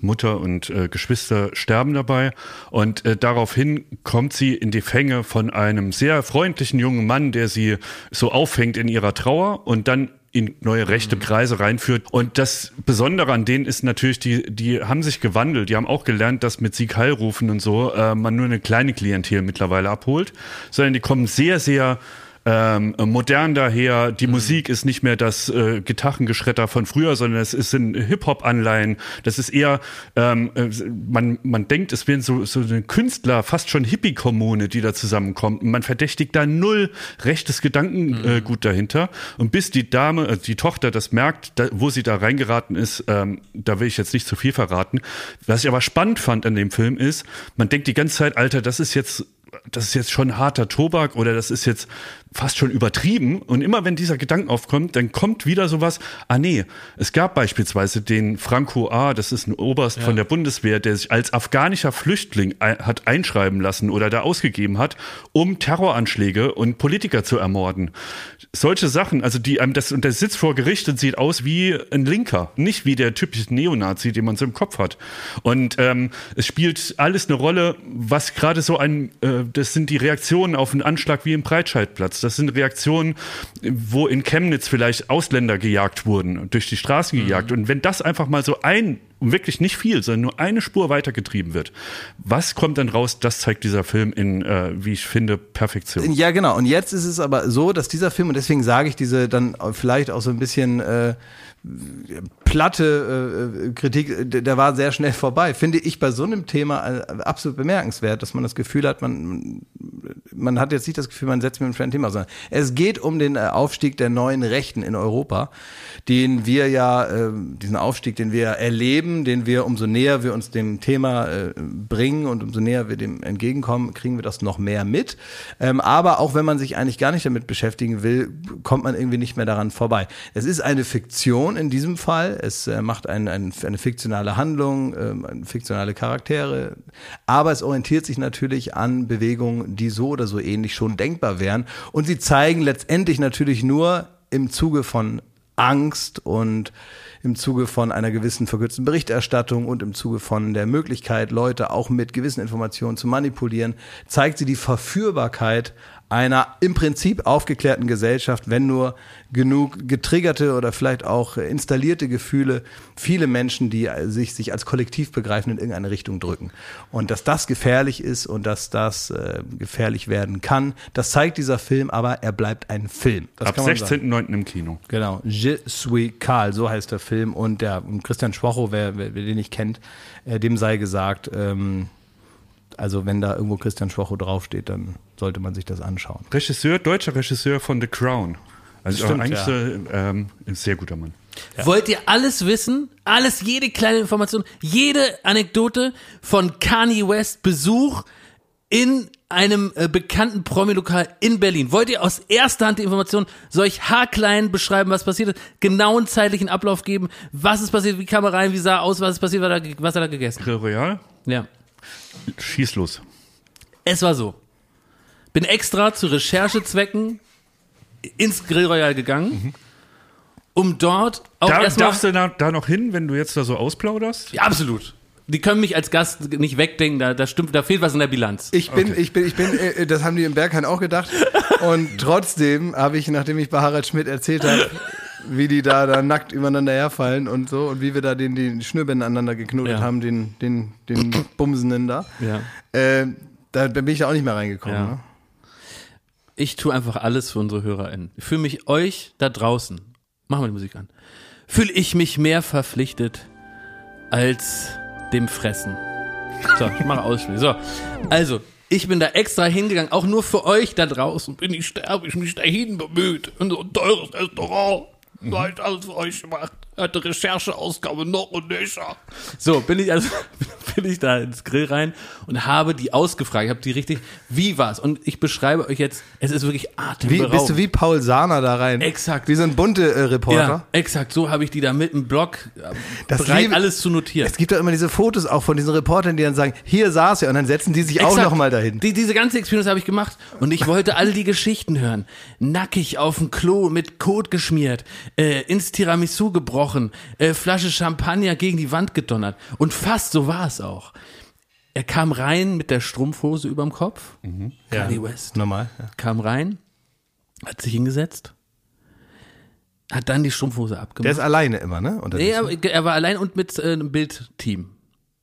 Speaker 3: Mutter und äh, Geschwister sterben dabei und äh, daraufhin kommt sie in die Fänge von einem sehr freundlichen jungen Mann, der sie so auffängt in ihrer Trauer und dann in neue rechte Kreise reinführt. Und das Besondere an denen ist natürlich, die, die haben sich gewandelt. Die haben auch gelernt, dass mit Sieg Heil rufen und so äh, man nur eine kleine Klientel mittlerweile abholt, sondern die kommen sehr, sehr ähm, modern daher. Die Musik ist nicht mehr das äh, Gitarrengeschredder von früher, sondern es ein Hip-Hop-Anleihen. Das ist eher, ähm, äh, man, man denkt, es wären so, so eine Künstler, fast schon Hippie-Kommune, die da zusammenkommt. Und man verdächtigt da null rechtes Gedankengut äh, gut dahinter. Und bis die Dame, äh, die Tochter das merkt, da, wo sie da reingeraten ist, ähm, da will ich jetzt nicht zu viel verraten. Was ich aber spannend fand an dem Film ist, man denkt die ganze Zeit, Alter, das ist jetzt das ist jetzt schon harter Tobak oder das ist jetzt fast schon übertrieben. Und immer wenn dieser Gedanke aufkommt, dann kommt wieder sowas, ah nee, es gab beispielsweise den Franco A., das ist ein Oberst von der Bundeswehr, der sich als afghanischer Flüchtling hat einschreiben lassen oder da ausgegeben hat, um Terroranschläge und Politiker zu ermorden. Solche Sachen, also die einem das, und der sitzt vor Gericht und sieht aus wie ein Linker, nicht wie der typische Neonazi, den man so im Kopf hat. Und ähm, es spielt alles eine Rolle, was gerade so ein, äh, das sind die Reaktionen auf einen Anschlag wie im Breitscheidplatz. Das sind Reaktionen, wo in Chemnitz vielleicht Ausländer gejagt wurden, und durch die Straßen gejagt. Und wenn das einfach mal so ein, und wirklich nicht viel, sondern nur eine Spur weitergetrieben wird, was kommt dann raus? Das zeigt dieser Film in, äh, wie ich finde, Perfektion.
Speaker 1: Ja, genau. Und jetzt ist es aber so, dass dieser Film, und deswegen sage ich diese dann vielleicht auch so ein bisschen äh, platte äh, Kritik, der, war sehr schnell vorbei. Finde ich bei so einem Thema äh, absolut bemerkenswert, dass man das Gefühl hat, man, man hat jetzt nicht das Gefühl, man setzt mit einem ein Thema, sondern es geht um den äh, Aufstieg der neuen Rechten in Europa, den wir ja, äh, diesen Aufstieg, den wir erleben, den wir umso näher wir uns dem Thema äh, bringen und umso näher wir dem entgegenkommen, kriegen wir das noch mehr mit. Ähm, aber auch wenn man sich eigentlich gar nicht damit beschäftigen will, kommt man irgendwie nicht mehr daran vorbei. Es ist eine Fiktion in diesem Fall. Es äh, macht ein, ein, eine fiktionale Handlung, ähm, fiktionale Charaktere, aber es orientiert sich natürlich an Bewegungen, die so oder so ähnlich schon denkbar wären. Und sie zeigen letztendlich natürlich nur im Zuge von Angst und im Zuge von einer gewissen verkürzten Berichterstattung und im Zuge von der Möglichkeit, Leute auch mit gewissen Informationen zu manipulieren, zeigt sie die Verführbarkeit einer im Prinzip aufgeklärten Gesellschaft, wenn nur genug getriggerte oder vielleicht auch installierte Gefühle viele Menschen, die sich, sich als kollektiv begreifen, in irgendeine Richtung drücken. Und dass das gefährlich ist und dass das äh, gefährlich werden kann, das zeigt dieser Film, aber er bleibt ein Film. Das
Speaker 3: Ab
Speaker 1: kann man sagen.
Speaker 3: 16.09. im Kino.
Speaker 1: Genau, Je suis Karl, so heißt der Film. Und der Christian Schwocho, wer, wer, wer den nicht kennt, äh, dem sei gesagt, ähm, also wenn da irgendwo Christian Schwocho draufsteht, dann sollte man sich das anschauen.
Speaker 3: Regisseur, deutscher Regisseur von The Crown. Also
Speaker 1: Stimmt,
Speaker 3: eigentlich
Speaker 1: ja.
Speaker 3: so, ähm, ein sehr guter Mann.
Speaker 2: Wollt ihr alles wissen? Alles, jede kleine Information, jede Anekdote von Kanye West Besuch in einem äh, bekannten Promi-Lokal in Berlin. Wollt ihr aus erster Hand die Information solch haarklein beschreiben, was passiert ist, genauen zeitlichen Ablauf geben, was ist passiert, wie kam er rein, wie sah er aus, was ist passiert, was hat er, was hat er gegessen?
Speaker 3: Grill Royal,
Speaker 2: Ja.
Speaker 3: Schieß los.
Speaker 2: Es war so. Bin extra zu Recherchezwecken ins Grill Royal gegangen, um dort auch
Speaker 3: Da,
Speaker 2: erstmal
Speaker 3: darfst du da, da noch hin, wenn du jetzt da so ausplauderst?
Speaker 2: Ja, absolut. Die können mich als Gast nicht wegdenken, da, da stimmt, da fehlt was in der Bilanz.
Speaker 1: Ich bin, ich bin, ich bin, äh, das haben die im Berghain auch gedacht. Und trotzdem habe ich, nachdem ich bei Harald Schmidt erzählt habe, wie die da, da nackt übereinander herfallen und so und wie wir da den, den Schnürbänder aneinander geknotet
Speaker 2: Ja.
Speaker 1: haben, den, den, den Bumsenden da.
Speaker 2: Ja.
Speaker 1: Äh, da bin ich da auch nicht mehr reingekommen.
Speaker 2: Ja.
Speaker 1: Ne?
Speaker 2: Ich tue einfach alles für unsere HörerInnen. Ich fühle mich euch da draußen, machen wir die Musik an, fühle ich mich mehr verpflichtet als dem Fressen. So, ich mache Ausspiel. So, also, ich bin da extra hingegangen, auch nur für euch da draußen. Bin ich sterbe ich mich dahin bemüht. In so ein teures Restaurant. Alles für euch gemacht. Hatte Rechercheausgabe noch und nöcher. So, bin ich also, bin ich da ins Grill rein und habe die ausgefragt. Ich habe die richtig, wie war's? Und ich beschreibe euch jetzt, es ist wirklich
Speaker 1: Wie,
Speaker 2: atemberaubend.
Speaker 1: bist du wie Paul Sahner da rein?
Speaker 2: Exakt.
Speaker 1: Wie so ein bunte äh, Reporter.
Speaker 2: Ja, exakt. So habe ich die da mit dem Blog äh,
Speaker 1: Das
Speaker 2: bereit,
Speaker 1: liebe-
Speaker 2: alles zu notieren.
Speaker 1: Es gibt doch immer diese Fotos auch von diesen Reportern, die dann sagen, hier saß er und dann setzen die sich auch
Speaker 2: Exakt.
Speaker 1: noch mal dahin.
Speaker 2: Die, diese ganze Experience habe ich gemacht und ich wollte all die Geschichten hören. Nackig auf dem Klo mit Kot geschmiert, äh, ins Tiramisu gebrochen, äh, Flasche Champagner gegen die Wand gedonnert. Und fast so war es auch. Er kam rein mit der Strumpfhose überm Kopf. Kanye West.
Speaker 1: Normal. Ja.
Speaker 2: Kam rein, hat sich hingesetzt, hat dann die Strumpfhose abgemacht.
Speaker 1: Der ist alleine immer, ne?
Speaker 2: Nee,
Speaker 1: ne?
Speaker 2: er, er war allein und mit äh, einem Bildteam.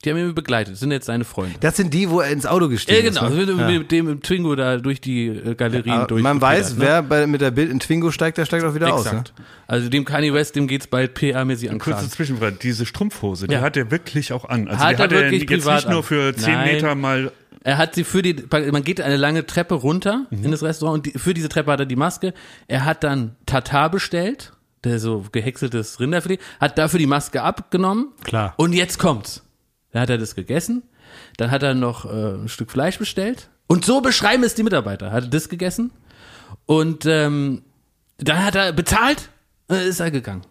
Speaker 2: Die haben ihn begleitet, sind jetzt seine Freunde.
Speaker 1: Das sind die, wo er ins Auto
Speaker 2: Ja,
Speaker 1: gestiegen
Speaker 2: genau,
Speaker 1: ist.
Speaker 2: mit,
Speaker 1: Ne?
Speaker 2: mit dem im Twingo da durch die äh, Galerien
Speaker 1: Aber
Speaker 2: durch.
Speaker 1: Man weiß, wer bei, mit der Bild in Twingo steigt, der steigt auch wieder aus. Ne?
Speaker 2: Exakt. Also dem Kanye West, dem geht's bald PR-mäßig an
Speaker 3: Kurze. Zwischenfrage, diese Strumpfhose, die
Speaker 2: Ja.
Speaker 3: hat er wirklich auch an. Also
Speaker 2: Hat
Speaker 3: die
Speaker 2: er
Speaker 3: hat er
Speaker 2: wirklich
Speaker 3: jetzt
Speaker 2: privat
Speaker 3: nicht nur für 10
Speaker 2: Nein.
Speaker 3: Meter mal
Speaker 2: Er hat sie für die, man geht eine lange Treppe runter
Speaker 1: Mhm.
Speaker 2: in das Restaurant und die, für diese Treppe hat er die Maske. Er hat dann Tatar bestellt, der so gehäckseltes Rinderfilet, hat dafür die Maske abgenommen.
Speaker 1: Klar.
Speaker 2: Und jetzt kommt's. Dann hat er das gegessen, dann hat er noch äh, ein Stück Fleisch bestellt Und so beschreiben es die Mitarbeiter. Er hatte das gegessen und ähm, dann hat er bezahlt und dann ist er gegangen.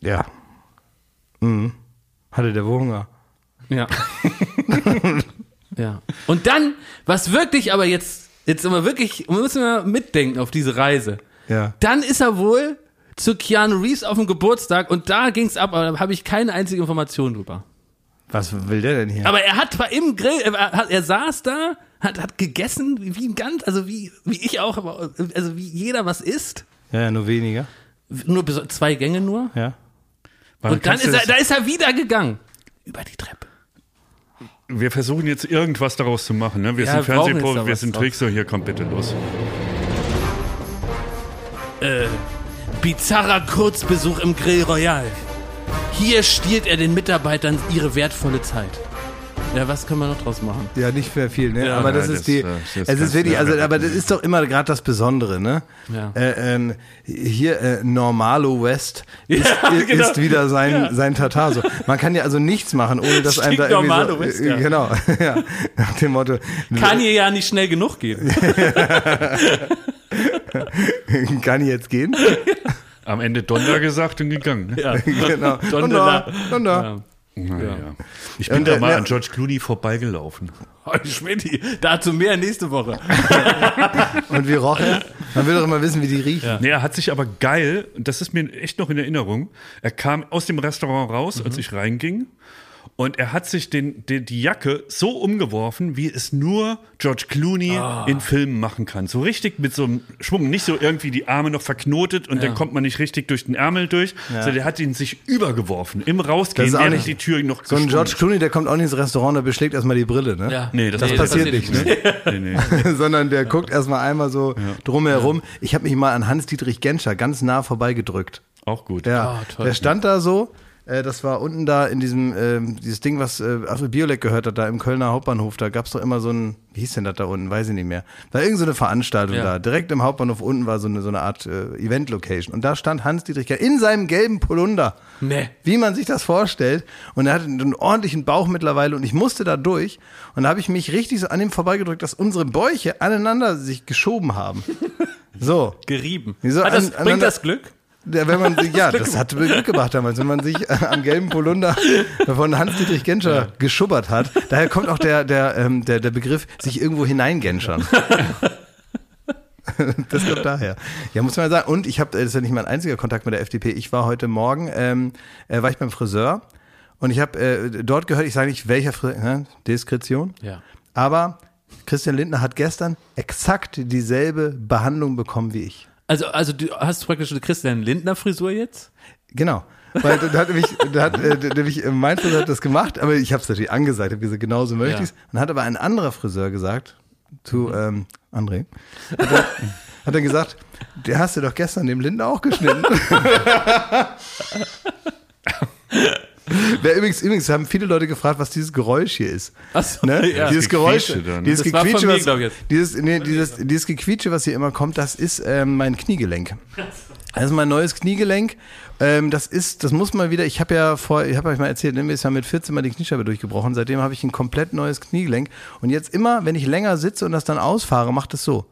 Speaker 1: Ja. Mhm. Hatte der wohl Hunger?
Speaker 2: Ja. ja. Und dann, was wirklich aber jetzt, jetzt immer wirklich, müssen wir mitdenken auf diese Reise.
Speaker 1: Ja.
Speaker 2: Dann ist er wohl zu Keanu Reeves auf dem Geburtstag und da ging's ab, aber da habe ich keine einzige Information drüber.
Speaker 1: Was will der denn hier?
Speaker 2: Aber er hat zwar im Grill, er, er saß da, hat, hat gegessen, wie wie ein ganz, also wie, wie ich auch, aber also wie jeder was isst.
Speaker 1: ja, ja, nur weniger.
Speaker 2: Nur zwei Gänge nur.
Speaker 1: Ja.
Speaker 3: Warum
Speaker 2: Und dann ist er, da ist er wieder gegangen. Über die Treppe.
Speaker 3: Wir versuchen jetzt irgendwas daraus zu machen. Ne? Wir
Speaker 2: Ja,
Speaker 3: sind
Speaker 2: da
Speaker 3: wir sind
Speaker 2: draus.
Speaker 3: Trickser. Hier kommt bitte los.
Speaker 2: Bizarrer Kurzbesuch im Grill Royal. Hier stiehlt er den Mitarbeitern ihre wertvolle Zeit. Ja, was können wir noch draus machen?
Speaker 1: Ja, nicht mehr viel, ne?
Speaker 2: Ja,
Speaker 1: aber das
Speaker 3: ja,
Speaker 1: ist
Speaker 3: das,
Speaker 1: die,
Speaker 3: äh, das
Speaker 1: es ist wirklich, also, aber das ist doch immer gerade das Besondere, ne?
Speaker 2: Ja.
Speaker 1: Äh, ähm, hier äh, Normalo West ist,
Speaker 2: genau.
Speaker 1: ist wieder sein sein Tatar. So, man kann ja also nichts machen, ohne dass einem da irgendwie
Speaker 2: Normalo
Speaker 1: so,
Speaker 2: West,
Speaker 1: äh,
Speaker 2: ja.
Speaker 1: genau, ja, nach dem Motto,
Speaker 2: Kann hier ja nicht schnell genug gehen.
Speaker 1: kann jetzt gehen?
Speaker 3: Am Ende Donder gesagt und gegangen. Ne?
Speaker 2: Ja.
Speaker 1: genau.
Speaker 2: Donder.
Speaker 1: Da.
Speaker 2: Ja.
Speaker 3: Naja. Ich bin
Speaker 1: Und,
Speaker 3: da mal
Speaker 1: ja.
Speaker 3: an George Clooney vorbeigelaufen.
Speaker 2: Oh, Schmidti, dazu mehr nächste Woche.
Speaker 1: Und wie roch er? Man will doch immer wissen, wie die riechen.
Speaker 3: Nee, er hat sich aber geil, und das ist mir echt noch in Erinnerung, er kam aus dem Restaurant raus, als ich reinging. Und er hat sich den, den, die Jacke so umgeworfen, wie es nur George Clooney in Filmen machen kann. So richtig mit so einem Schwung. Nicht so irgendwie die Arme noch verknotet und dann kommt man nicht richtig durch den Ärmel durch, sondern der hat ihn sich übergeworfen. Im
Speaker 1: Das
Speaker 3: Rausgehen, während
Speaker 1: nicht-
Speaker 3: die Tür noch
Speaker 1: So ein. George Clooney, der kommt auch nicht ins Restaurant, der beschlägt erstmal die Brille, ne?
Speaker 2: Ja.
Speaker 3: Nee, das,
Speaker 1: Das passiert nicht, ne?
Speaker 3: Nee, nee.
Speaker 1: sondern der guckt erstmal einmal so drumherum. Ich habe mich mal an Hans-Dietrich Genscher ganz nah vorbeigedrückt.
Speaker 3: Auch gut.
Speaker 1: Ja,
Speaker 2: Ah, toll.
Speaker 1: der stand da so. Äh, das war unten da in diesem, ähm, dieses Ding, was äh, Alfred Biolek gehört hat, da im Kölner Hauptbahnhof. Da gab's doch immer so ein, wie hieß denn das da unten? Weiß ich nicht mehr. War irgend so eine Veranstaltung
Speaker 2: Ja.
Speaker 1: da. Direkt im Hauptbahnhof unten war so eine, so eine Art äh, Event-Location. Und da stand Hans-Dietrich in seinem gelben Polunder.
Speaker 2: Nee.
Speaker 1: Wie man sich das vorstellt. Und er hatte einen ordentlichen Bauch mittlerweile und ich musste da durch. Und da habe ich mich richtig so an ihm vorbeigedrückt, dass unsere Bäuche aneinander sich geschoben haben. So.
Speaker 2: Gerieben.
Speaker 1: Wieso
Speaker 2: Hat das,
Speaker 1: an-
Speaker 2: bringt das Glück?
Speaker 1: Ja, wenn man sich, ja, das hat Glück gebracht damals, wenn man sich äh, am gelben Polunder von Hans-Dietrich Genscher geschubbert hat. Daher kommt auch der, der, ähm, der, der Begriff, sich irgendwo hineingenschern. Das kommt daher. Ja, muss man sagen. Und ich habe, das ist ja nicht mein einziger Kontakt mit der FDP. Ich war heute Morgen, ähm, äh, war ich beim Friseur und ich habe äh, dort gehört, ich sage nicht, welcher Friseur, ne? Diskretion.
Speaker 2: Ja.
Speaker 1: Aber Christian Lindner hat gestern exakt dieselbe Behandlung bekommen wie ich.
Speaker 2: Also, also du hast praktisch eine Christian Lindner Frisur jetzt?
Speaker 1: Genau. Weil da hat nämlich, da hat äh, nämlich äh, mein Friseur hat das gemacht, aber ich habe es natürlich angesagt, habe gesagt, genauso möchte
Speaker 2: Ja.
Speaker 1: ich's. Und hat aber ein anderer Friseur gesagt, zu ähm, André, hat er, hat er gesagt, der hast du doch gestern dem Lindner auch geschnitten. Wer übrigens, übrigens haben viele Leute gefragt, was dieses Geräusch hier ist.
Speaker 2: Ach so,
Speaker 1: Ne?
Speaker 2: ja.
Speaker 1: Dieses Geräusch,
Speaker 3: ne?
Speaker 1: dieses
Speaker 2: Das
Speaker 1: Gequietsche, was, dieses, nee, dieses, dieses Gequietsche, was hier immer kommt, das ist ähm, mein Kniegelenk. Das ist mein neues Kniegelenk. Ähm, das ist, das muss mal wieder. Ich habe ja vor, ich habe euch mal erzählt, ne, mir ist ja mit 14 mal die Kniescheibe durchgebrochen. Seitdem habe ich ein komplett neues Kniegelenk. Und jetzt immer, wenn ich länger sitze und das dann ausfahre, macht es so.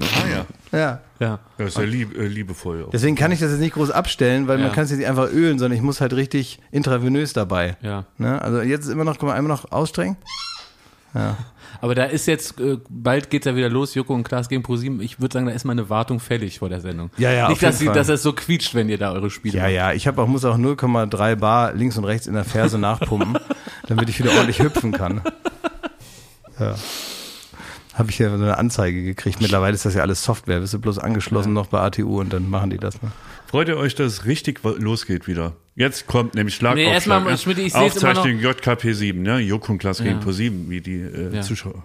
Speaker 3: Ah ja.
Speaker 1: Ja.
Speaker 2: Ja.
Speaker 3: Das ist ja lieb, äh, liebevoll. Auch.
Speaker 1: Deswegen kann ich das jetzt nicht groß abstellen, weil
Speaker 2: Ja.
Speaker 1: man kann es jetzt nicht einfach ölen, sondern ich muss halt richtig intravenös dabei.
Speaker 2: Ja.
Speaker 1: Ne? Also jetzt ist immer noch, können wir einmal noch ausstrengen?
Speaker 2: Aber da ist jetzt, äh, bald geht's ja wieder los, Joko und Klaas gegen ProSieben. Ich würde sagen, da ist mal eine Wartung fällig vor der Sendung.
Speaker 1: Ja, ja,
Speaker 2: Nicht, dass, sie, dass es so quietscht, wenn ihr da eure Spiele
Speaker 1: Ja,
Speaker 2: macht.
Speaker 1: ja, ich hab auch, muss auch 0,3 Bar links und rechts in der Ferse nachpumpen, damit ich wieder ordentlich hüpfen kann. Ja. Habe ich ja so eine Anzeige gekriegt. Mittlerweile ist das ja alles Software. Bist du bloß angeschlossen noch bei ATU und dann machen die das. Ne?
Speaker 3: Freut ihr euch, dass es richtig losgeht wieder? Jetzt kommt nämlich Schlag
Speaker 2: Nee,
Speaker 3: auf
Speaker 2: erstmal,
Speaker 3: Schlag.
Speaker 2: Schmidt, ich seh's immer noch-
Speaker 3: Aufzeichnung JKP 7, ne? Joko und Klaas
Speaker 2: Ja.
Speaker 3: gegen Pro 7, wie die äh,
Speaker 2: Ja.
Speaker 3: Zuschauer.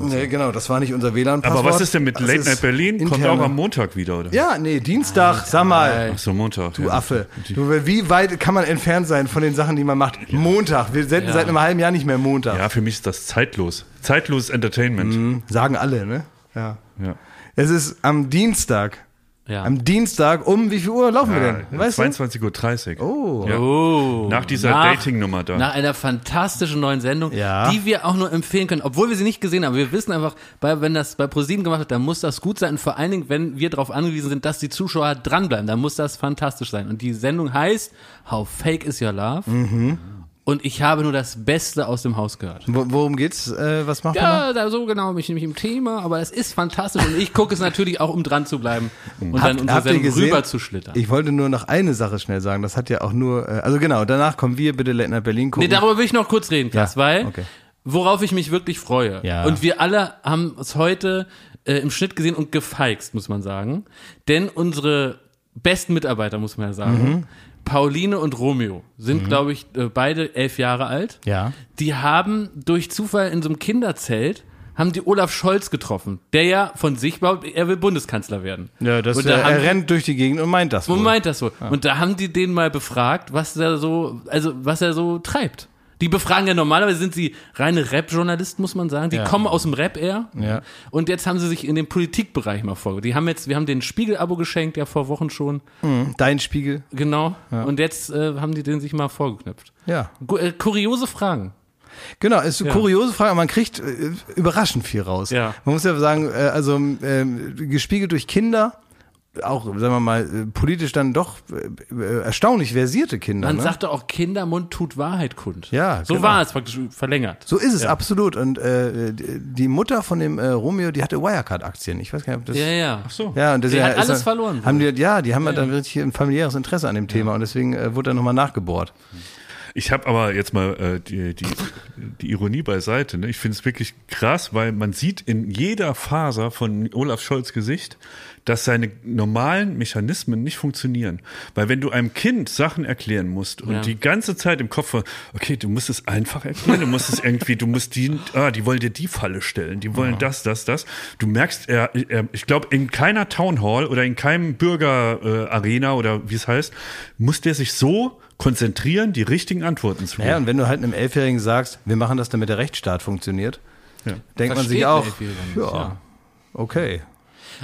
Speaker 1: Nee, genau, das war nicht unser WLAN-Passwort.
Speaker 3: Aber was ist denn mit
Speaker 1: Das
Speaker 3: Late Night Berlin? Kommt
Speaker 1: interne-
Speaker 3: auch am Montag wieder, oder?
Speaker 1: Ja, nee, Dienstag, sag mal.
Speaker 3: Ach so, Montag.
Speaker 1: Du
Speaker 3: ja.
Speaker 1: Affe. Du, wie weit kann man entfernt sein von den Sachen, die man macht? Montag. Wir senden
Speaker 2: Ja.
Speaker 1: seit einem halben Jahr nicht mehr Montag.
Speaker 3: Ja, für mich ist das zeitlos. Zeitloses Entertainment.
Speaker 1: Hm, Sagen alle, ne? Ja.
Speaker 3: Ja.
Speaker 1: Es ist am Dienstag.
Speaker 2: Ja.
Speaker 1: Am Dienstag um wie viel Uhr laufen wir
Speaker 3: Ja,
Speaker 1: denn? Weißt du?
Speaker 3: 22.30 Uhr.
Speaker 1: Oh.
Speaker 3: Ja.
Speaker 2: Oh.
Speaker 3: Nach dieser Dating-Nummer da.
Speaker 2: Nach einer fantastischen neuen Sendung,
Speaker 1: Ja.
Speaker 2: die wir auch nur empfehlen können, obwohl wir sie nicht gesehen haben. Wir wissen einfach, bei, wenn das bei ProSieben gemacht wird, dann muss das gut sein. Und vor allen Dingen, wenn wir darauf angewiesen sind, dass die Zuschauer dranbleiben, dann muss das fantastisch sein. Und die Sendung heißt How Fake Is Your Love?
Speaker 1: Mhm.
Speaker 2: Und ich habe nur das Beste aus dem Haus gehört.
Speaker 1: Wo, worum geht's? Äh, was macht man? da?
Speaker 2: Ja, da so genau bin ich nämlich im Thema, aber es ist fantastisch und ich gucke es natürlich auch, um dran zu bleiben und dann
Speaker 1: Habt-
Speaker 2: unsere Sendung rüber zu schlittern.
Speaker 1: Ich wollte nur noch eine Sache schnell sagen. Das hat ja auch nur, äh, also genau, danach kommen wir bitte Night Berlin
Speaker 2: Nee,
Speaker 1: gucken.
Speaker 2: darüber will ich noch kurz reden, Klaas,
Speaker 1: Ja,
Speaker 2: weil
Speaker 1: okay.
Speaker 2: worauf ich mich wirklich freue.
Speaker 1: Ja.
Speaker 2: Und wir alle haben es heute äh, im Schnitt gesehen und gefeixt, muss man sagen. Denn unsere besten Mitarbeiter, muss man ja sagen,
Speaker 1: Mhm.
Speaker 2: Pauline und Romeo, sind, glaube ich, äh, beide elf Jahre alt.
Speaker 1: Ja.
Speaker 2: Die haben durch Zufall in so einem Kinderzelt haben die Olaf Scholz getroffen, der ja von sich behauptet, er will Bundeskanzler werden.
Speaker 1: ja, das,
Speaker 2: Und
Speaker 1: äh,
Speaker 2: da haben
Speaker 1: er
Speaker 2: die-
Speaker 1: rennt durch die Gegend und meint das
Speaker 2: wo
Speaker 1: wohl.
Speaker 2: meint das so? Und da haben die den mal befragt, was er so, also was er so treibt. Die befragen ja normalerweise sind sie reine Rap-Journalisten, muss man sagen. Die
Speaker 1: Ja.
Speaker 2: kommen aus dem Rap eher.
Speaker 1: Ja.
Speaker 2: Und jetzt haben sie sich in den Politikbereich mal vorgestellt. Die haben jetzt, wir haben den Spiegel-Abo geschenkt, ja vor Wochen schon.
Speaker 1: Dein Spiegel.
Speaker 2: Genau. Und jetzt äh, haben die den sich mal vorgeknüpft.
Speaker 1: Ja.
Speaker 2: Gu äh, kuriose Fragen.
Speaker 1: Genau, ist eine kuriose Frage, aber man kriegt äh, überraschend viel raus.
Speaker 2: Ja.
Speaker 1: Man muss ja sagen, äh, also ähm, gespiegelt durch Kinder, auch, sagen wir mal, politisch dann doch äh, äh, erstaunlich versierte Kinder.
Speaker 2: Man
Speaker 1: ne?
Speaker 2: sagte auch, Kindermund tut Wahrheit kund.
Speaker 1: Ja,
Speaker 2: So
Speaker 1: genau.
Speaker 2: war es praktisch verlängert.
Speaker 1: So ist es absolut. Und äh, die Mutter von dem äh, Romeo, die hatte Wirecard-Aktien. Ich weiß gar nicht, ob das.
Speaker 2: Ja, ja.
Speaker 3: Ach so.
Speaker 1: Ja, und das
Speaker 2: Die
Speaker 1: ja,
Speaker 2: hat alles
Speaker 1: dann-
Speaker 2: verloren.
Speaker 1: Haben die, ja, die haben ja. dann wirklich ein familiäres Interesse an dem Thema und deswegen äh, wurde da nochmal nachgebohrt.
Speaker 3: Ich habe aber jetzt mal äh, die, die, die Ironie beiseite. Ne? Ich finde es wirklich krass, weil man sieht in jeder Faser von Olaf Scholz Gesicht, dass seine normalen Mechanismen nicht funktionieren. Weil wenn du einem Kind Sachen erklären musst und
Speaker 2: Ja.
Speaker 3: die ganze Zeit im Kopf, war, okay, du musst es einfach erklären, du musst es irgendwie, du musst die, ah, die wollen dir die Falle stellen, die wollen das, das, das. Du merkst, er, er, ich glaube, in keiner Town Hall oder in keinem Bürgerarena äh, oder wie es heißt, muss der sich so konzentrieren, die richtigen Antworten zu
Speaker 1: Ja, und wenn du halt einem Elfjährigen sagst, wir machen das, damit der Rechtsstaat funktioniert,
Speaker 3: Ja.
Speaker 1: denkt man
Speaker 2: Versteht
Speaker 1: sich
Speaker 2: ein
Speaker 1: auch, ja,
Speaker 2: ja.
Speaker 1: okay.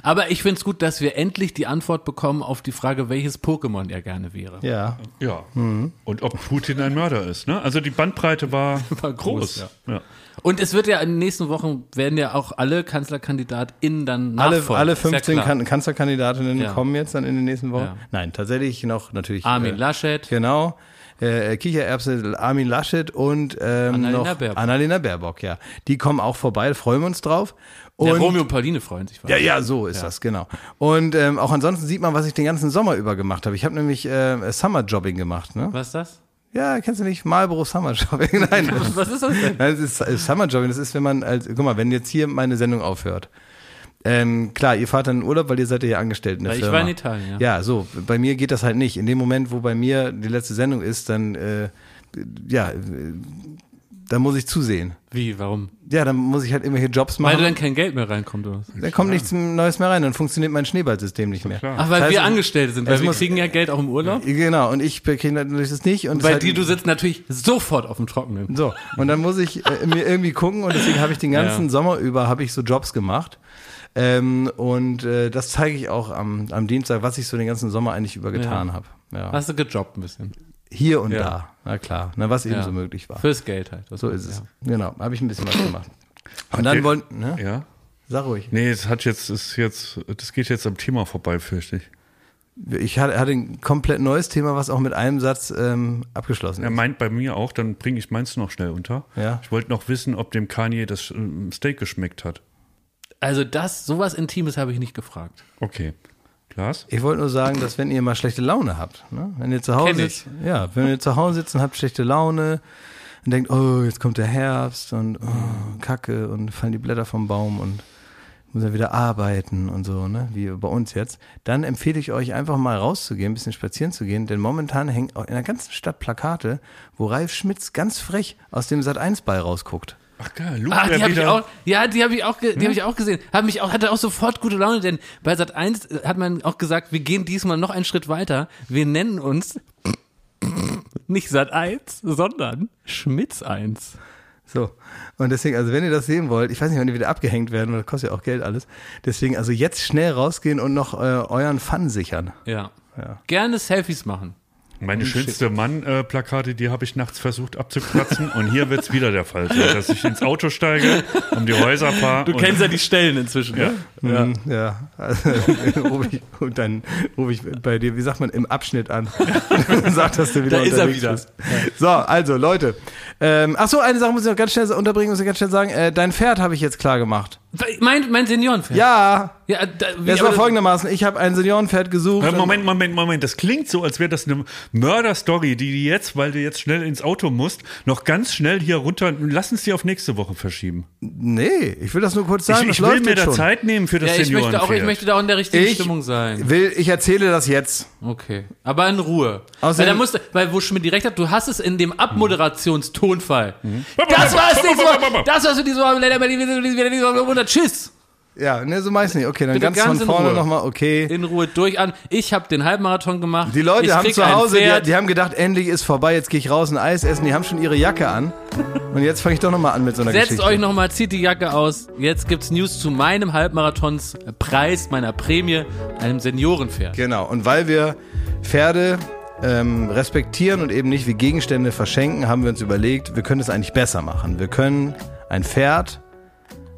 Speaker 2: Aber ich finde es gut, dass wir endlich die Antwort bekommen auf die Frage, welches Pokémon er gerne wäre.
Speaker 1: Ja.
Speaker 3: Ja. Und ob Putin ein Mörder ist. Ne? Also die Bandbreite war,
Speaker 2: War groß,
Speaker 3: groß. ja.
Speaker 2: Und es wird ja in den nächsten Wochen werden ja auch alle KanzlerkandidatInnen dann
Speaker 1: Alle,
Speaker 2: nachfolgen.
Speaker 1: alle
Speaker 2: ja
Speaker 1: 15
Speaker 2: klar.
Speaker 1: kan Kanzlerkandidatinnen
Speaker 2: Ja.
Speaker 1: kommen jetzt dann in den nächsten Wochen.
Speaker 2: Ja.
Speaker 1: Nein, tatsächlich noch natürlich.
Speaker 2: Armin
Speaker 1: äh,
Speaker 2: Laschet.
Speaker 1: Genau. Äh, Kichererbse, Armin Laschet und ähm,
Speaker 2: Annalena
Speaker 1: noch
Speaker 2: Baerbock.
Speaker 1: Annalena Baerbock, ja. Die kommen auch vorbei, freuen wir uns drauf. Und
Speaker 2: Ja, Romeo und Pauline freuen sich.
Speaker 1: Ja, ja, so ist das, genau. Und ähm, auch ansonsten sieht man, was ich den ganzen Sommer über gemacht habe. Ich habe nämlich äh, Summer-Jobbing gemacht, ne?
Speaker 2: Was ist das?
Speaker 1: Ja, kennst du nicht? Marlboro Summer-Jobbing? Nein.
Speaker 2: Was ist das denn?
Speaker 1: Nein, es ist äh, Summer-Jobbing. Das ist, wenn man, als, guck mal, wenn jetzt hier meine Sendung aufhört. Ähm, klar, ihr fahrt dann in Urlaub, weil ihr seid ja hier angestellt in der
Speaker 2: Weil ich
Speaker 1: Firma.
Speaker 2: war in Italien, ja.
Speaker 1: Ja, so. Bei mir geht das halt nicht. In dem Moment, wo bei mir die letzte Sendung ist, dann, äh, ja, da muss ich zusehen.
Speaker 2: Wie, warum?
Speaker 1: Ja, dann muss ich halt irgendwelche Jobs machen.
Speaker 2: Weil dann kein Geld mehr reinkommt oder was?
Speaker 1: dann kommt nichts Neues mehr rein, dann funktioniert mein Schneeballsystem nicht mehr.
Speaker 2: Ach, weil
Speaker 1: Das heißt,
Speaker 2: wir Angestellte sind, weil
Speaker 1: es
Speaker 2: wir
Speaker 1: muss-
Speaker 2: kriegen ja Geld auch im Urlaub.
Speaker 1: Genau, und ich kriege natürlich das nicht. Und
Speaker 2: Bei
Speaker 1: es halt-
Speaker 2: dir, du sitzt natürlich sofort auf dem Trockenen.
Speaker 1: So, und dann muss ich äh, mir irgendwie gucken und deswegen habe ich den ganzen
Speaker 2: Ja.
Speaker 1: Sommer über habe ich so Jobs gemacht. Ähm, und äh, das zeige ich auch am, am Dienstag, was ich so den ganzen Sommer eigentlich über getan
Speaker 2: Ja.
Speaker 1: habe. Ja.
Speaker 2: Hast du gejobbt ein bisschen.
Speaker 1: Hier und
Speaker 2: Ja.
Speaker 1: da, na klar, na, was eben
Speaker 2: Ja.
Speaker 1: so möglich war.
Speaker 2: Fürs Geld halt.
Speaker 1: So ist es.
Speaker 2: Ja.
Speaker 1: Genau, habe ich ein bisschen was gemacht. Und dann wollten, ne?
Speaker 3: Ja.
Speaker 1: Sag ruhig.
Speaker 3: Nee, es hat jetzt, ist jetzt, das geht jetzt am Thema vorbei, fürchte ich.
Speaker 1: Ich hatte, hatte ein komplett neues Thema, was auch mit einem Satz ähm, abgeschlossen
Speaker 3: Er
Speaker 1: ist.
Speaker 3: meint bei mir auch, dann bringe ich meins noch schnell unter.
Speaker 1: Ja.
Speaker 3: Ich wollte noch wissen, ob dem Kanye das ähm, Steak geschmeckt hat.
Speaker 2: Also das, sowas Intimes habe ich nicht gefragt.
Speaker 3: Okay. Glas?
Speaker 1: Ich wollte nur sagen, dass wenn ihr mal schlechte Laune habt, ne? wenn ihr zu Hause sitzt, ja, wenn ihr zu Hause sitzt und habt schlechte Laune und denkt, oh, jetzt kommt der Herbst und oh, Kacke und fallen die Blätter vom Baum und muss ja wieder arbeiten und so, ne, wie bei uns jetzt, dann empfehle ich euch einfach mal rauszugehen, ein bisschen spazieren zu gehen, denn momentan hängen auch in der ganzen Stadt Plakate, wo Ralf Schmitz ganz frech aus dem Sat 1 Ball rausguckt.
Speaker 3: Ach geil, Luke
Speaker 2: Ah, die habe ich auch, ja, die habe ich auch, die habe ich auch gesehen. Hat mich auch, hatte auch sofort gute Laune, denn bei Sat 1 hat man auch gesagt, wir gehen diesmal noch einen Schritt weiter. Wir nennen uns nicht Sat 1, sondern Schmitz 1.
Speaker 1: So. Und deswegen, also wenn ihr das sehen wollt, ich weiß nicht, wann die wieder abgehängt werden, weil das kostet ja auch Geld alles. Deswegen, also jetzt schnell rausgehen und noch äh, euren Fun sichern.
Speaker 2: Ja.
Speaker 1: Ja.
Speaker 2: Gerne Selfies machen.
Speaker 3: Meine schönste Mann-Plakate, die habe ich nachts versucht abzukratzen. und hier wird's wieder der Fall sein, dass ich ins Auto steige, um die Häuser fahre.
Speaker 2: Du kennst ja die Stellen inzwischen,
Speaker 3: Ja.
Speaker 2: ne?
Speaker 1: Ja. ja. Also, ruf ich, und dann rufe ich bei dir, wie sagt man, im Abschnitt an. Sag, dass du wieder
Speaker 2: Da ist er
Speaker 1: unterwegs
Speaker 2: wieder.
Speaker 1: bist. So, also Leute. Ähm, ach so, eine Sache muss ich noch ganz schnell unterbringen, muss ich ganz schnell sagen. Äh, dein Pferd habe ich jetzt klar gemacht.
Speaker 2: Mein, mein Seniorenpferd.
Speaker 1: Ja,
Speaker 2: ja da, wie,
Speaker 1: das war folgendermaßen. Ich habe ein Seniorenpferd gesucht.
Speaker 3: Moment, Moment, Moment. Das klingt so, als wäre das eine Mörder-Story, die die jetzt, weil du jetzt schnell ins Auto musst, noch ganz schnell hier runter. Lass uns die auf nächste Woche verschieben.
Speaker 1: Nee, ich will das nur kurz sagen.
Speaker 3: Ich, ich will mir da
Speaker 1: schon.
Speaker 3: Zeit nehmen für das
Speaker 2: ja, ich möchte auch, ich
Speaker 3: Seniorenpferd.
Speaker 2: möchte da auch in der richtigen
Speaker 1: Ich
Speaker 2: Stimmung sein.
Speaker 1: will, ich erzähle das jetzt.
Speaker 2: Okay. Aber in Ruhe.
Speaker 1: Außerdem-
Speaker 2: weil da musst, du- weil wo Schmidt direkt hat, du hast es in dem Abmoderationstonfall.
Speaker 3: Mhm.
Speaker 2: Das war's nicht so. Das war's für diese Woche. Oder Tschüss.
Speaker 1: Ja, ne, so meist nicht. Okay, dann
Speaker 2: Bitte
Speaker 1: ganz,
Speaker 2: ganz
Speaker 1: von vorne nochmal, okay.
Speaker 2: In Ruhe durch an. Ich habe den Halbmarathon gemacht.
Speaker 1: Die Leute
Speaker 2: ich
Speaker 1: haben zu Hause, die, die haben gedacht, endlich ist vorbei, jetzt gehe ich raus ein Eis essen. Die haben schon ihre Jacke an. Und jetzt fange ich doch nochmal an mit so einer
Speaker 2: Setzt
Speaker 1: Geschichte.
Speaker 2: euch nochmal, zieht die Jacke aus. Jetzt gibt's News zu meinem Halbmarathonspreis, meiner Prämie, einem Seniorenpferd.
Speaker 1: Genau, und weil wir Pferde ähm, respektieren und eben nicht wie Gegenstände verschenken, haben wir uns überlegt, wir können es eigentlich besser machen. Wir können ein Pferd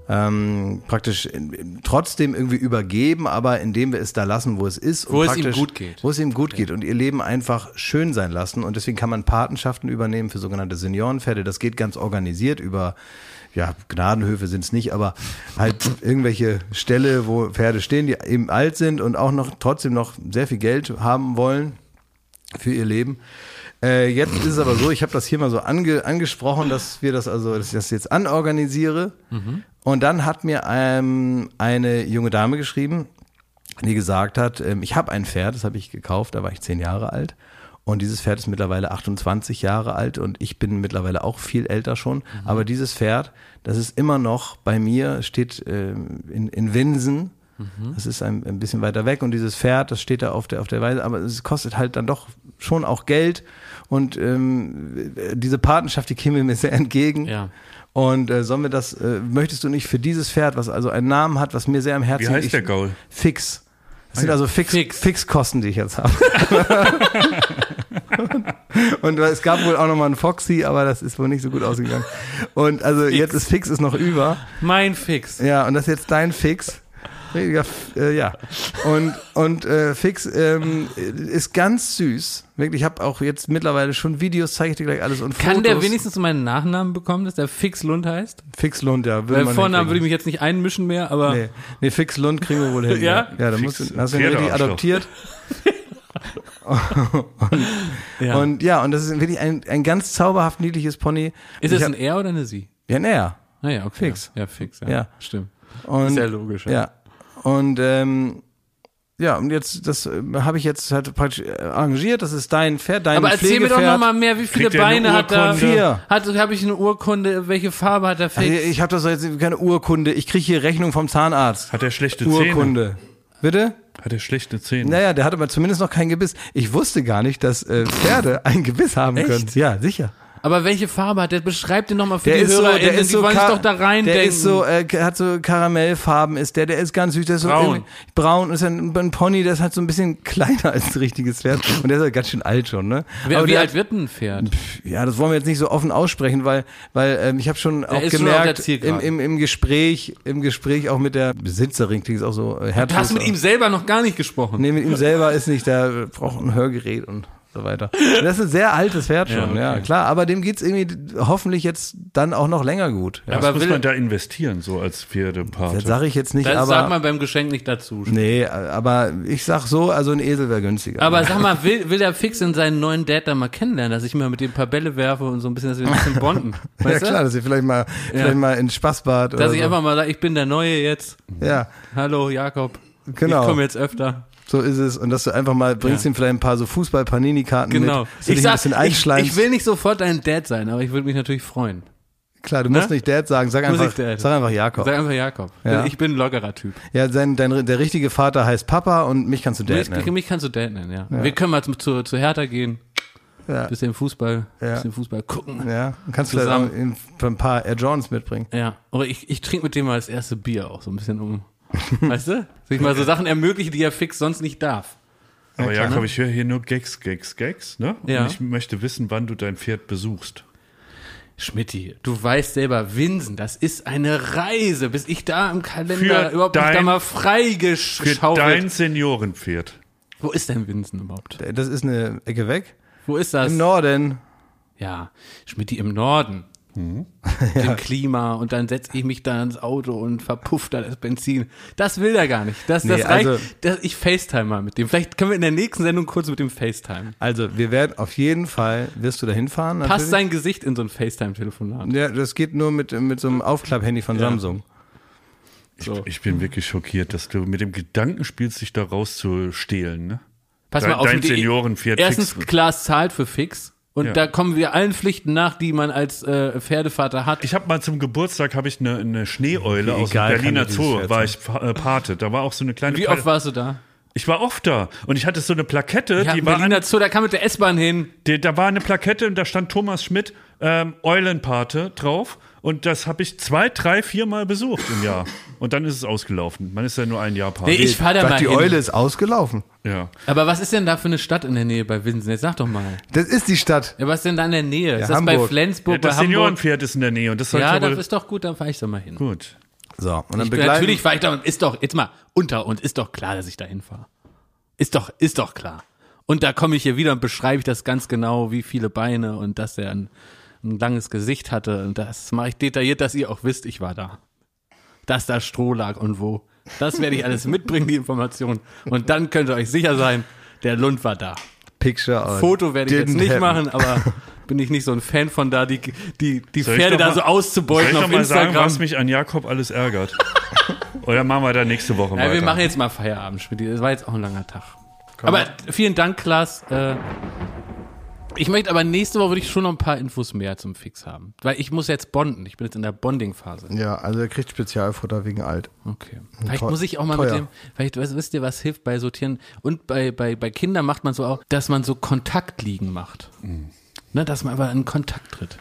Speaker 1: ähm, praktisch in, in, trotzdem irgendwie übergeben, aber indem wir es da lassen, wo es ist. und
Speaker 2: Wo es ihm gut geht.
Speaker 1: Wo es ihm gut geht und ihr Leben einfach schön sein lassen. Und deswegen kann man Patenschaften übernehmen für sogenannte Seniorenpferde. Das geht ganz organisiert über ja, Gnadenhöfe sind es nicht, aber halt irgendwelche Ställe, wo Pferde stehen, die eben alt sind und auch noch trotzdem noch sehr viel Geld haben wollen für ihr Leben. Äh, jetzt ist es aber so, ich habe das hier mal so ange, angesprochen, dass wir das also, dass ich das jetzt anorganisiere. Und dann hat mir ähm, eine junge Dame geschrieben, die gesagt hat, ähm, ich habe ein Pferd, das habe ich gekauft, da war ich zehn Jahre alt. Und dieses Pferd ist mittlerweile 28 Jahre alt und ich bin mittlerweile auch viel älter schon. Aber dieses Pferd, das ist immer noch bei mir, steht ähm, in, in Winsen. Das ist ein, ein bisschen weiter weg und dieses Pferd, das steht da auf der, auf der Weise, aber es kostet halt dann doch schon auch Geld und ähm, diese Patenschaft, die käme mir sehr entgegen.
Speaker 2: Ja.
Speaker 1: Und äh, sollen wir das, äh, möchtest du nicht für dieses Pferd, was also einen Namen hat, was mir sehr am Herzen
Speaker 3: Wie heißt
Speaker 1: liegt,
Speaker 3: der Gaul?
Speaker 1: Fix. Das sind also Fix,
Speaker 2: Fix.
Speaker 1: Fixkosten, die ich jetzt habe. und es gab wohl auch noch mal einen Foxy, aber das ist wohl nicht so gut ausgegangen. Und also jetzt ist Fix ist noch über.
Speaker 2: Mein Fix.
Speaker 1: Ja, und das ist jetzt dein Fix. Richtiger F- Äh, ja. Und, und äh, Fix ähm, ist ganz süß. Wirklich, ich habe auch jetzt mittlerweile schon Videos, zeige ich dir gleich alles und
Speaker 2: Kann
Speaker 1: Fotos.
Speaker 2: der wenigstens meinen Nachnamen bekommen, dass der Fix Lund heißt?
Speaker 1: Fix Lund, ja. Würde
Speaker 2: Weil
Speaker 1: man
Speaker 2: Vornamen würde ich mich jetzt nicht einmischen mehr, aber
Speaker 1: Nee, nee, Fix Lund kriegen wir wohl hin.
Speaker 2: Ja?
Speaker 1: Ja, da
Speaker 3: Fix
Speaker 1: musst du, hast du ihn richtig adoptiert.
Speaker 2: ja.
Speaker 1: Und ja, und das ist wirklich ein, ein ganz zauberhaft niedliches Pony.
Speaker 2: ist es ein Er oder eine Sie?
Speaker 1: Ja, näher.
Speaker 2: Naja, okay.
Speaker 1: Fix.
Speaker 2: Ja, fix. Ja,
Speaker 1: Ja.
Speaker 2: stimmt.
Speaker 1: Und,
Speaker 2: Sehr logisch.
Speaker 1: Ja. Und ähm, ja, und jetzt, das äh, habe ich jetzt halt praktisch äh, arrangiert. Das ist dein Pferd, dein
Speaker 2: Aber erzähl mir doch
Speaker 1: Pflegepferd.
Speaker 2: noch mal mehr, wie viele
Speaker 3: Kriegt er eine
Speaker 2: Beine hat er?
Speaker 3: Urkunde?
Speaker 1: Vier.
Speaker 2: Hat, habe ich eine Urkunde? Welche Farbe hat er
Speaker 1: Also,
Speaker 2: Fix?
Speaker 1: ich habe das doch jetzt keine Urkunde. Ich kriege hier Rechnung vom Zahnarzt.
Speaker 3: Hat er schlechte Zähne?
Speaker 1: Urkunde. Bitte?
Speaker 3: Hat er schlechte Zähne?
Speaker 1: Naja, der hat aber zumindest noch kein Gebiss. Ich wusste gar nicht, dass äh, Pferde ein Gebiss haben
Speaker 2: Echt?
Speaker 1: können. Ja, sicher.
Speaker 2: Aber welche Farbe hat der? Beschreib den noch mal für
Speaker 1: Der
Speaker 2: die
Speaker 1: ist so,
Speaker 2: Hörer.
Speaker 1: der ist
Speaker 2: die
Speaker 1: so,
Speaker 2: wollen sich doch da reindenken.
Speaker 1: der ist so, äh, hat so Karamellfarben ist der, der ist ganz süß, der ist so
Speaker 2: Braun.
Speaker 1: irgendwie braun, ist ein, ein Pony, der ist halt so ein bisschen kleiner als ein richtiges Pferd und der ist halt ganz schön alt schon, ne?
Speaker 2: wie
Speaker 1: Aber
Speaker 2: wie
Speaker 1: der
Speaker 2: alt
Speaker 1: hat-
Speaker 2: wird ein Pferd?
Speaker 1: Ja, das wollen wir jetzt nicht so offen aussprechen, weil, weil ähm, ich habe schon auch
Speaker 2: ist schon der
Speaker 1: gemerkt im, im, im Gespräch, im Gespräch auch mit der Besitzerin, klingt es auch so äh,
Speaker 2: Du hast mit ihm selber noch gar nicht gesprochen.
Speaker 1: Nee, mit ihm selber ist nicht, der braucht ein Hörgerät und so weiter. Das ist ein sehr altes Pferd schon, ja,
Speaker 2: okay.
Speaker 1: klar. Aber dem geht's irgendwie hoffentlich jetzt dann auch noch länger gut. Ja.
Speaker 3: Was
Speaker 2: Aber
Speaker 3: muss
Speaker 2: will-
Speaker 3: man da investieren, so als Pferdepate?
Speaker 1: Das sage ich jetzt nicht,
Speaker 2: Das
Speaker 1: aber.
Speaker 2: sagt man beim Geschenk nicht dazu.
Speaker 1: Nee, aber ich sag so, also ein Esel wäre günstiger.
Speaker 2: Aber sag mal, will, will der Fix in seinen neuen Dad dann mal kennenlernen, dass ich mal mit dem ein paar Bälle werfe und so ein bisschen, dass wir ein bisschen bonden?
Speaker 1: ja klar,
Speaker 2: du?
Speaker 1: dass ihr vielleicht mal, vielleicht mal ins Spaßbad oder
Speaker 2: Dass ich
Speaker 1: so.
Speaker 2: einfach mal sage, ich bin der Neue jetzt.
Speaker 1: Ja,
Speaker 2: Hallo Jakob.
Speaker 1: Genau.
Speaker 2: Ich komme jetzt öfter.
Speaker 1: So ist es. Und dass du einfach mal bringst ihm vielleicht ein paar so Fußball-Panini-Karten
Speaker 2: Genau.
Speaker 1: mit. dass du dich ein
Speaker 2: ich, ich will nicht sofort dein Dad sein, aber ich würde mich natürlich freuen.
Speaker 1: klar, du musst
Speaker 2: Ne?
Speaker 1: nicht Dad sagen, sag einfach,
Speaker 2: ich
Speaker 1: sag einfach Jakob.
Speaker 2: Sag einfach Jakob.
Speaker 1: Ja.
Speaker 2: Ich bin ein lockerer Typ.
Speaker 1: Ja, sein, dein, der richtige Vater heißt Papa und mich kannst du Dad
Speaker 2: Mich,
Speaker 1: nennen.
Speaker 2: mich kannst du Dad nennen, ja. Wir können mal zu, zu, zu Hertha gehen.
Speaker 1: Ja.
Speaker 2: bisschen Fußball,
Speaker 1: Ja.
Speaker 2: bisschen Fußball gucken.
Speaker 1: Ja, und kannst
Speaker 2: Zusammen.
Speaker 1: vielleicht auch ein, ein paar Air Jordans mitbringen.
Speaker 2: Ja, aber ich, ich trinke mit dem mal das erste Bier auch so ein bisschen um. Weißt du? Sich mal so Sachen ermöglichen, die er fix sonst nicht darf.
Speaker 3: Aber
Speaker 2: klar,
Speaker 3: Jakob,
Speaker 2: ne?
Speaker 3: ich höre hier nur Gags, Gags, Gags, ne?
Speaker 2: Ja.
Speaker 3: Und ich möchte wissen, wann du dein Pferd besuchst.
Speaker 2: Schmidti, du weißt selber, Winsen, das ist eine Reise, bis ich da im Kalender
Speaker 3: Für
Speaker 2: überhaupt mich da
Speaker 3: dein-
Speaker 2: mal
Speaker 3: Für
Speaker 2: freigeschaufelt.
Speaker 3: dein Seniorenpferd.
Speaker 2: Wo ist denn Winsen überhaupt?
Speaker 1: Das ist eine Ecke weg.
Speaker 2: Wo ist das?
Speaker 1: Im Norden.
Speaker 2: Ja, Schmidti im Norden.
Speaker 3: Mhm.
Speaker 2: Dem Klima und dann setze ich mich da ins Auto und verpufft da das Benzin. Das will er gar nicht. Das, das
Speaker 1: Nee,
Speaker 2: reicht.
Speaker 1: also-
Speaker 2: das, ich FaceTime mal mit dem. Vielleicht können wir in der nächsten Sendung kurz mit dem FaceTime.
Speaker 1: Also, wir werden auf jeden Fall, wirst du da hinfahren.
Speaker 2: Passt sein Gesicht in so ein FaceTime-Telefonat.
Speaker 1: Ja, das geht nur mit, mit so einem Aufklapp-Handy von Samsung.
Speaker 2: So.
Speaker 3: Ich bin wirklich schockiert, dass du mit dem Gedanken spielst, dich da rauszustehlen, ne?
Speaker 2: Pass
Speaker 3: Dein-
Speaker 2: mal auf,
Speaker 3: dein
Speaker 2: mit der-
Speaker 3: Seniorenpferd
Speaker 2: Erstens,
Speaker 3: fix-
Speaker 2: Klaas zahlt für Fix. Und
Speaker 3: Ja.
Speaker 2: da kommen wir allen Pflichten nach, die man als äh, Pferdevater hat.
Speaker 3: Ich habe mal zum Geburtstag habe ich eine, eine Schneeeule aus dem Berliner Zoo, war ich äh, Pate. Da war auch so eine kleine
Speaker 2: Wie oft warst du da?
Speaker 3: Ich war oft da und ich hatte so eine Plakette,
Speaker 2: Ja,
Speaker 3: die
Speaker 2: im
Speaker 3: war
Speaker 2: Berliner Zoo, da kann mit der S-Bahn hin.
Speaker 3: die, da war eine Plakette und da stand Thomas Schmidt ähm, Eulenpate drauf und das habe ich zwei, drei, vier Mal besucht im Jahr und dann ist es ausgelaufen. Man ist ja nur ein Jahr Pate.
Speaker 2: Nee, ich fahr da mal
Speaker 1: die
Speaker 2: hin.
Speaker 1: Eule ist ausgelaufen.
Speaker 3: ja.
Speaker 2: Aber was ist denn da für eine Stadt in der Nähe bei Winsen? Jetzt sag doch mal.
Speaker 1: Das ist die Stadt.
Speaker 2: Ja, was ist denn da in der Nähe? ist das
Speaker 1: Hamburg.
Speaker 2: bei Flensburg,
Speaker 3: ja, das
Speaker 2: bei Hamburg?
Speaker 3: Seniorenpferd ist in der Nähe und das
Speaker 2: Ja, das ist doch gut, dann fahre ich da mal hin.
Speaker 3: gut.
Speaker 1: So, und dann
Speaker 2: Ich,
Speaker 1: begleiten.
Speaker 2: natürlich fahre ich da, ist doch, jetzt mal, unter uns, ist doch klar, dass ich da hinfahre. Ist doch, ist doch klar. Und da komme ich hier wieder und beschreibe ich das ganz genau, wie viele Beine und dass er ein, ein langes Gesicht hatte. Und das mache ich detailliert, dass ihr auch wisst, ich war da. Dass da Stroh lag und wo. Das werde ich alles mitbringen, die Information. Und dann könnt ihr euch sicher sein, der Lund war da.
Speaker 1: Picture on.
Speaker 2: Foto werde ich jetzt nicht
Speaker 1: happen.
Speaker 2: machen, aber bin ich nicht so ein Fan von da, die, die, die
Speaker 3: Soll ich
Speaker 2: Pferde da
Speaker 3: mal-
Speaker 2: so
Speaker 3: Soll
Speaker 2: auszubeuten
Speaker 3: ich noch
Speaker 2: auf
Speaker 3: mal sagen,
Speaker 2: Instagram.
Speaker 3: was mich an Jakob alles ärgert? Oder machen wir da nächste Woche
Speaker 2: Ja,
Speaker 3: weiter?
Speaker 2: wir machen jetzt mal Feierabend, Schmidt. Das war jetzt auch ein langer Tag. aber vielen Dank, Klaas. Äh, ich möchte aber nächste Woche würde ich schon noch ein paar Infos mehr zum Fix haben. Weil ich muss jetzt bonden. Ich bin jetzt in der Bonding-Phase.
Speaker 1: Ja, also er kriegt Spezialfutter wegen alt.
Speaker 2: Okay. Vielleicht
Speaker 1: Teu-
Speaker 2: muss ich auch mal
Speaker 1: teuer.
Speaker 2: mit dem, vielleicht wisst ihr, was hilft bei Sortieren? Und bei, bei, bei Kindern macht man so auch, dass man so Kontaktliegen macht. Ne, dass man aber in Kontakt tritt.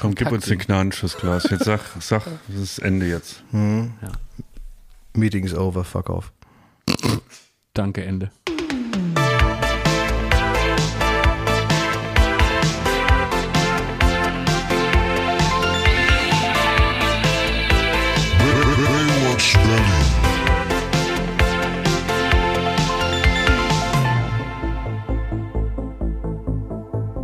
Speaker 3: Komm, gib uns den Gnadenschuss, Klaas. Jetzt sag, sag, das ist Ende jetzt.
Speaker 1: Meeting is over, fuck off.
Speaker 2: Danke, Ende.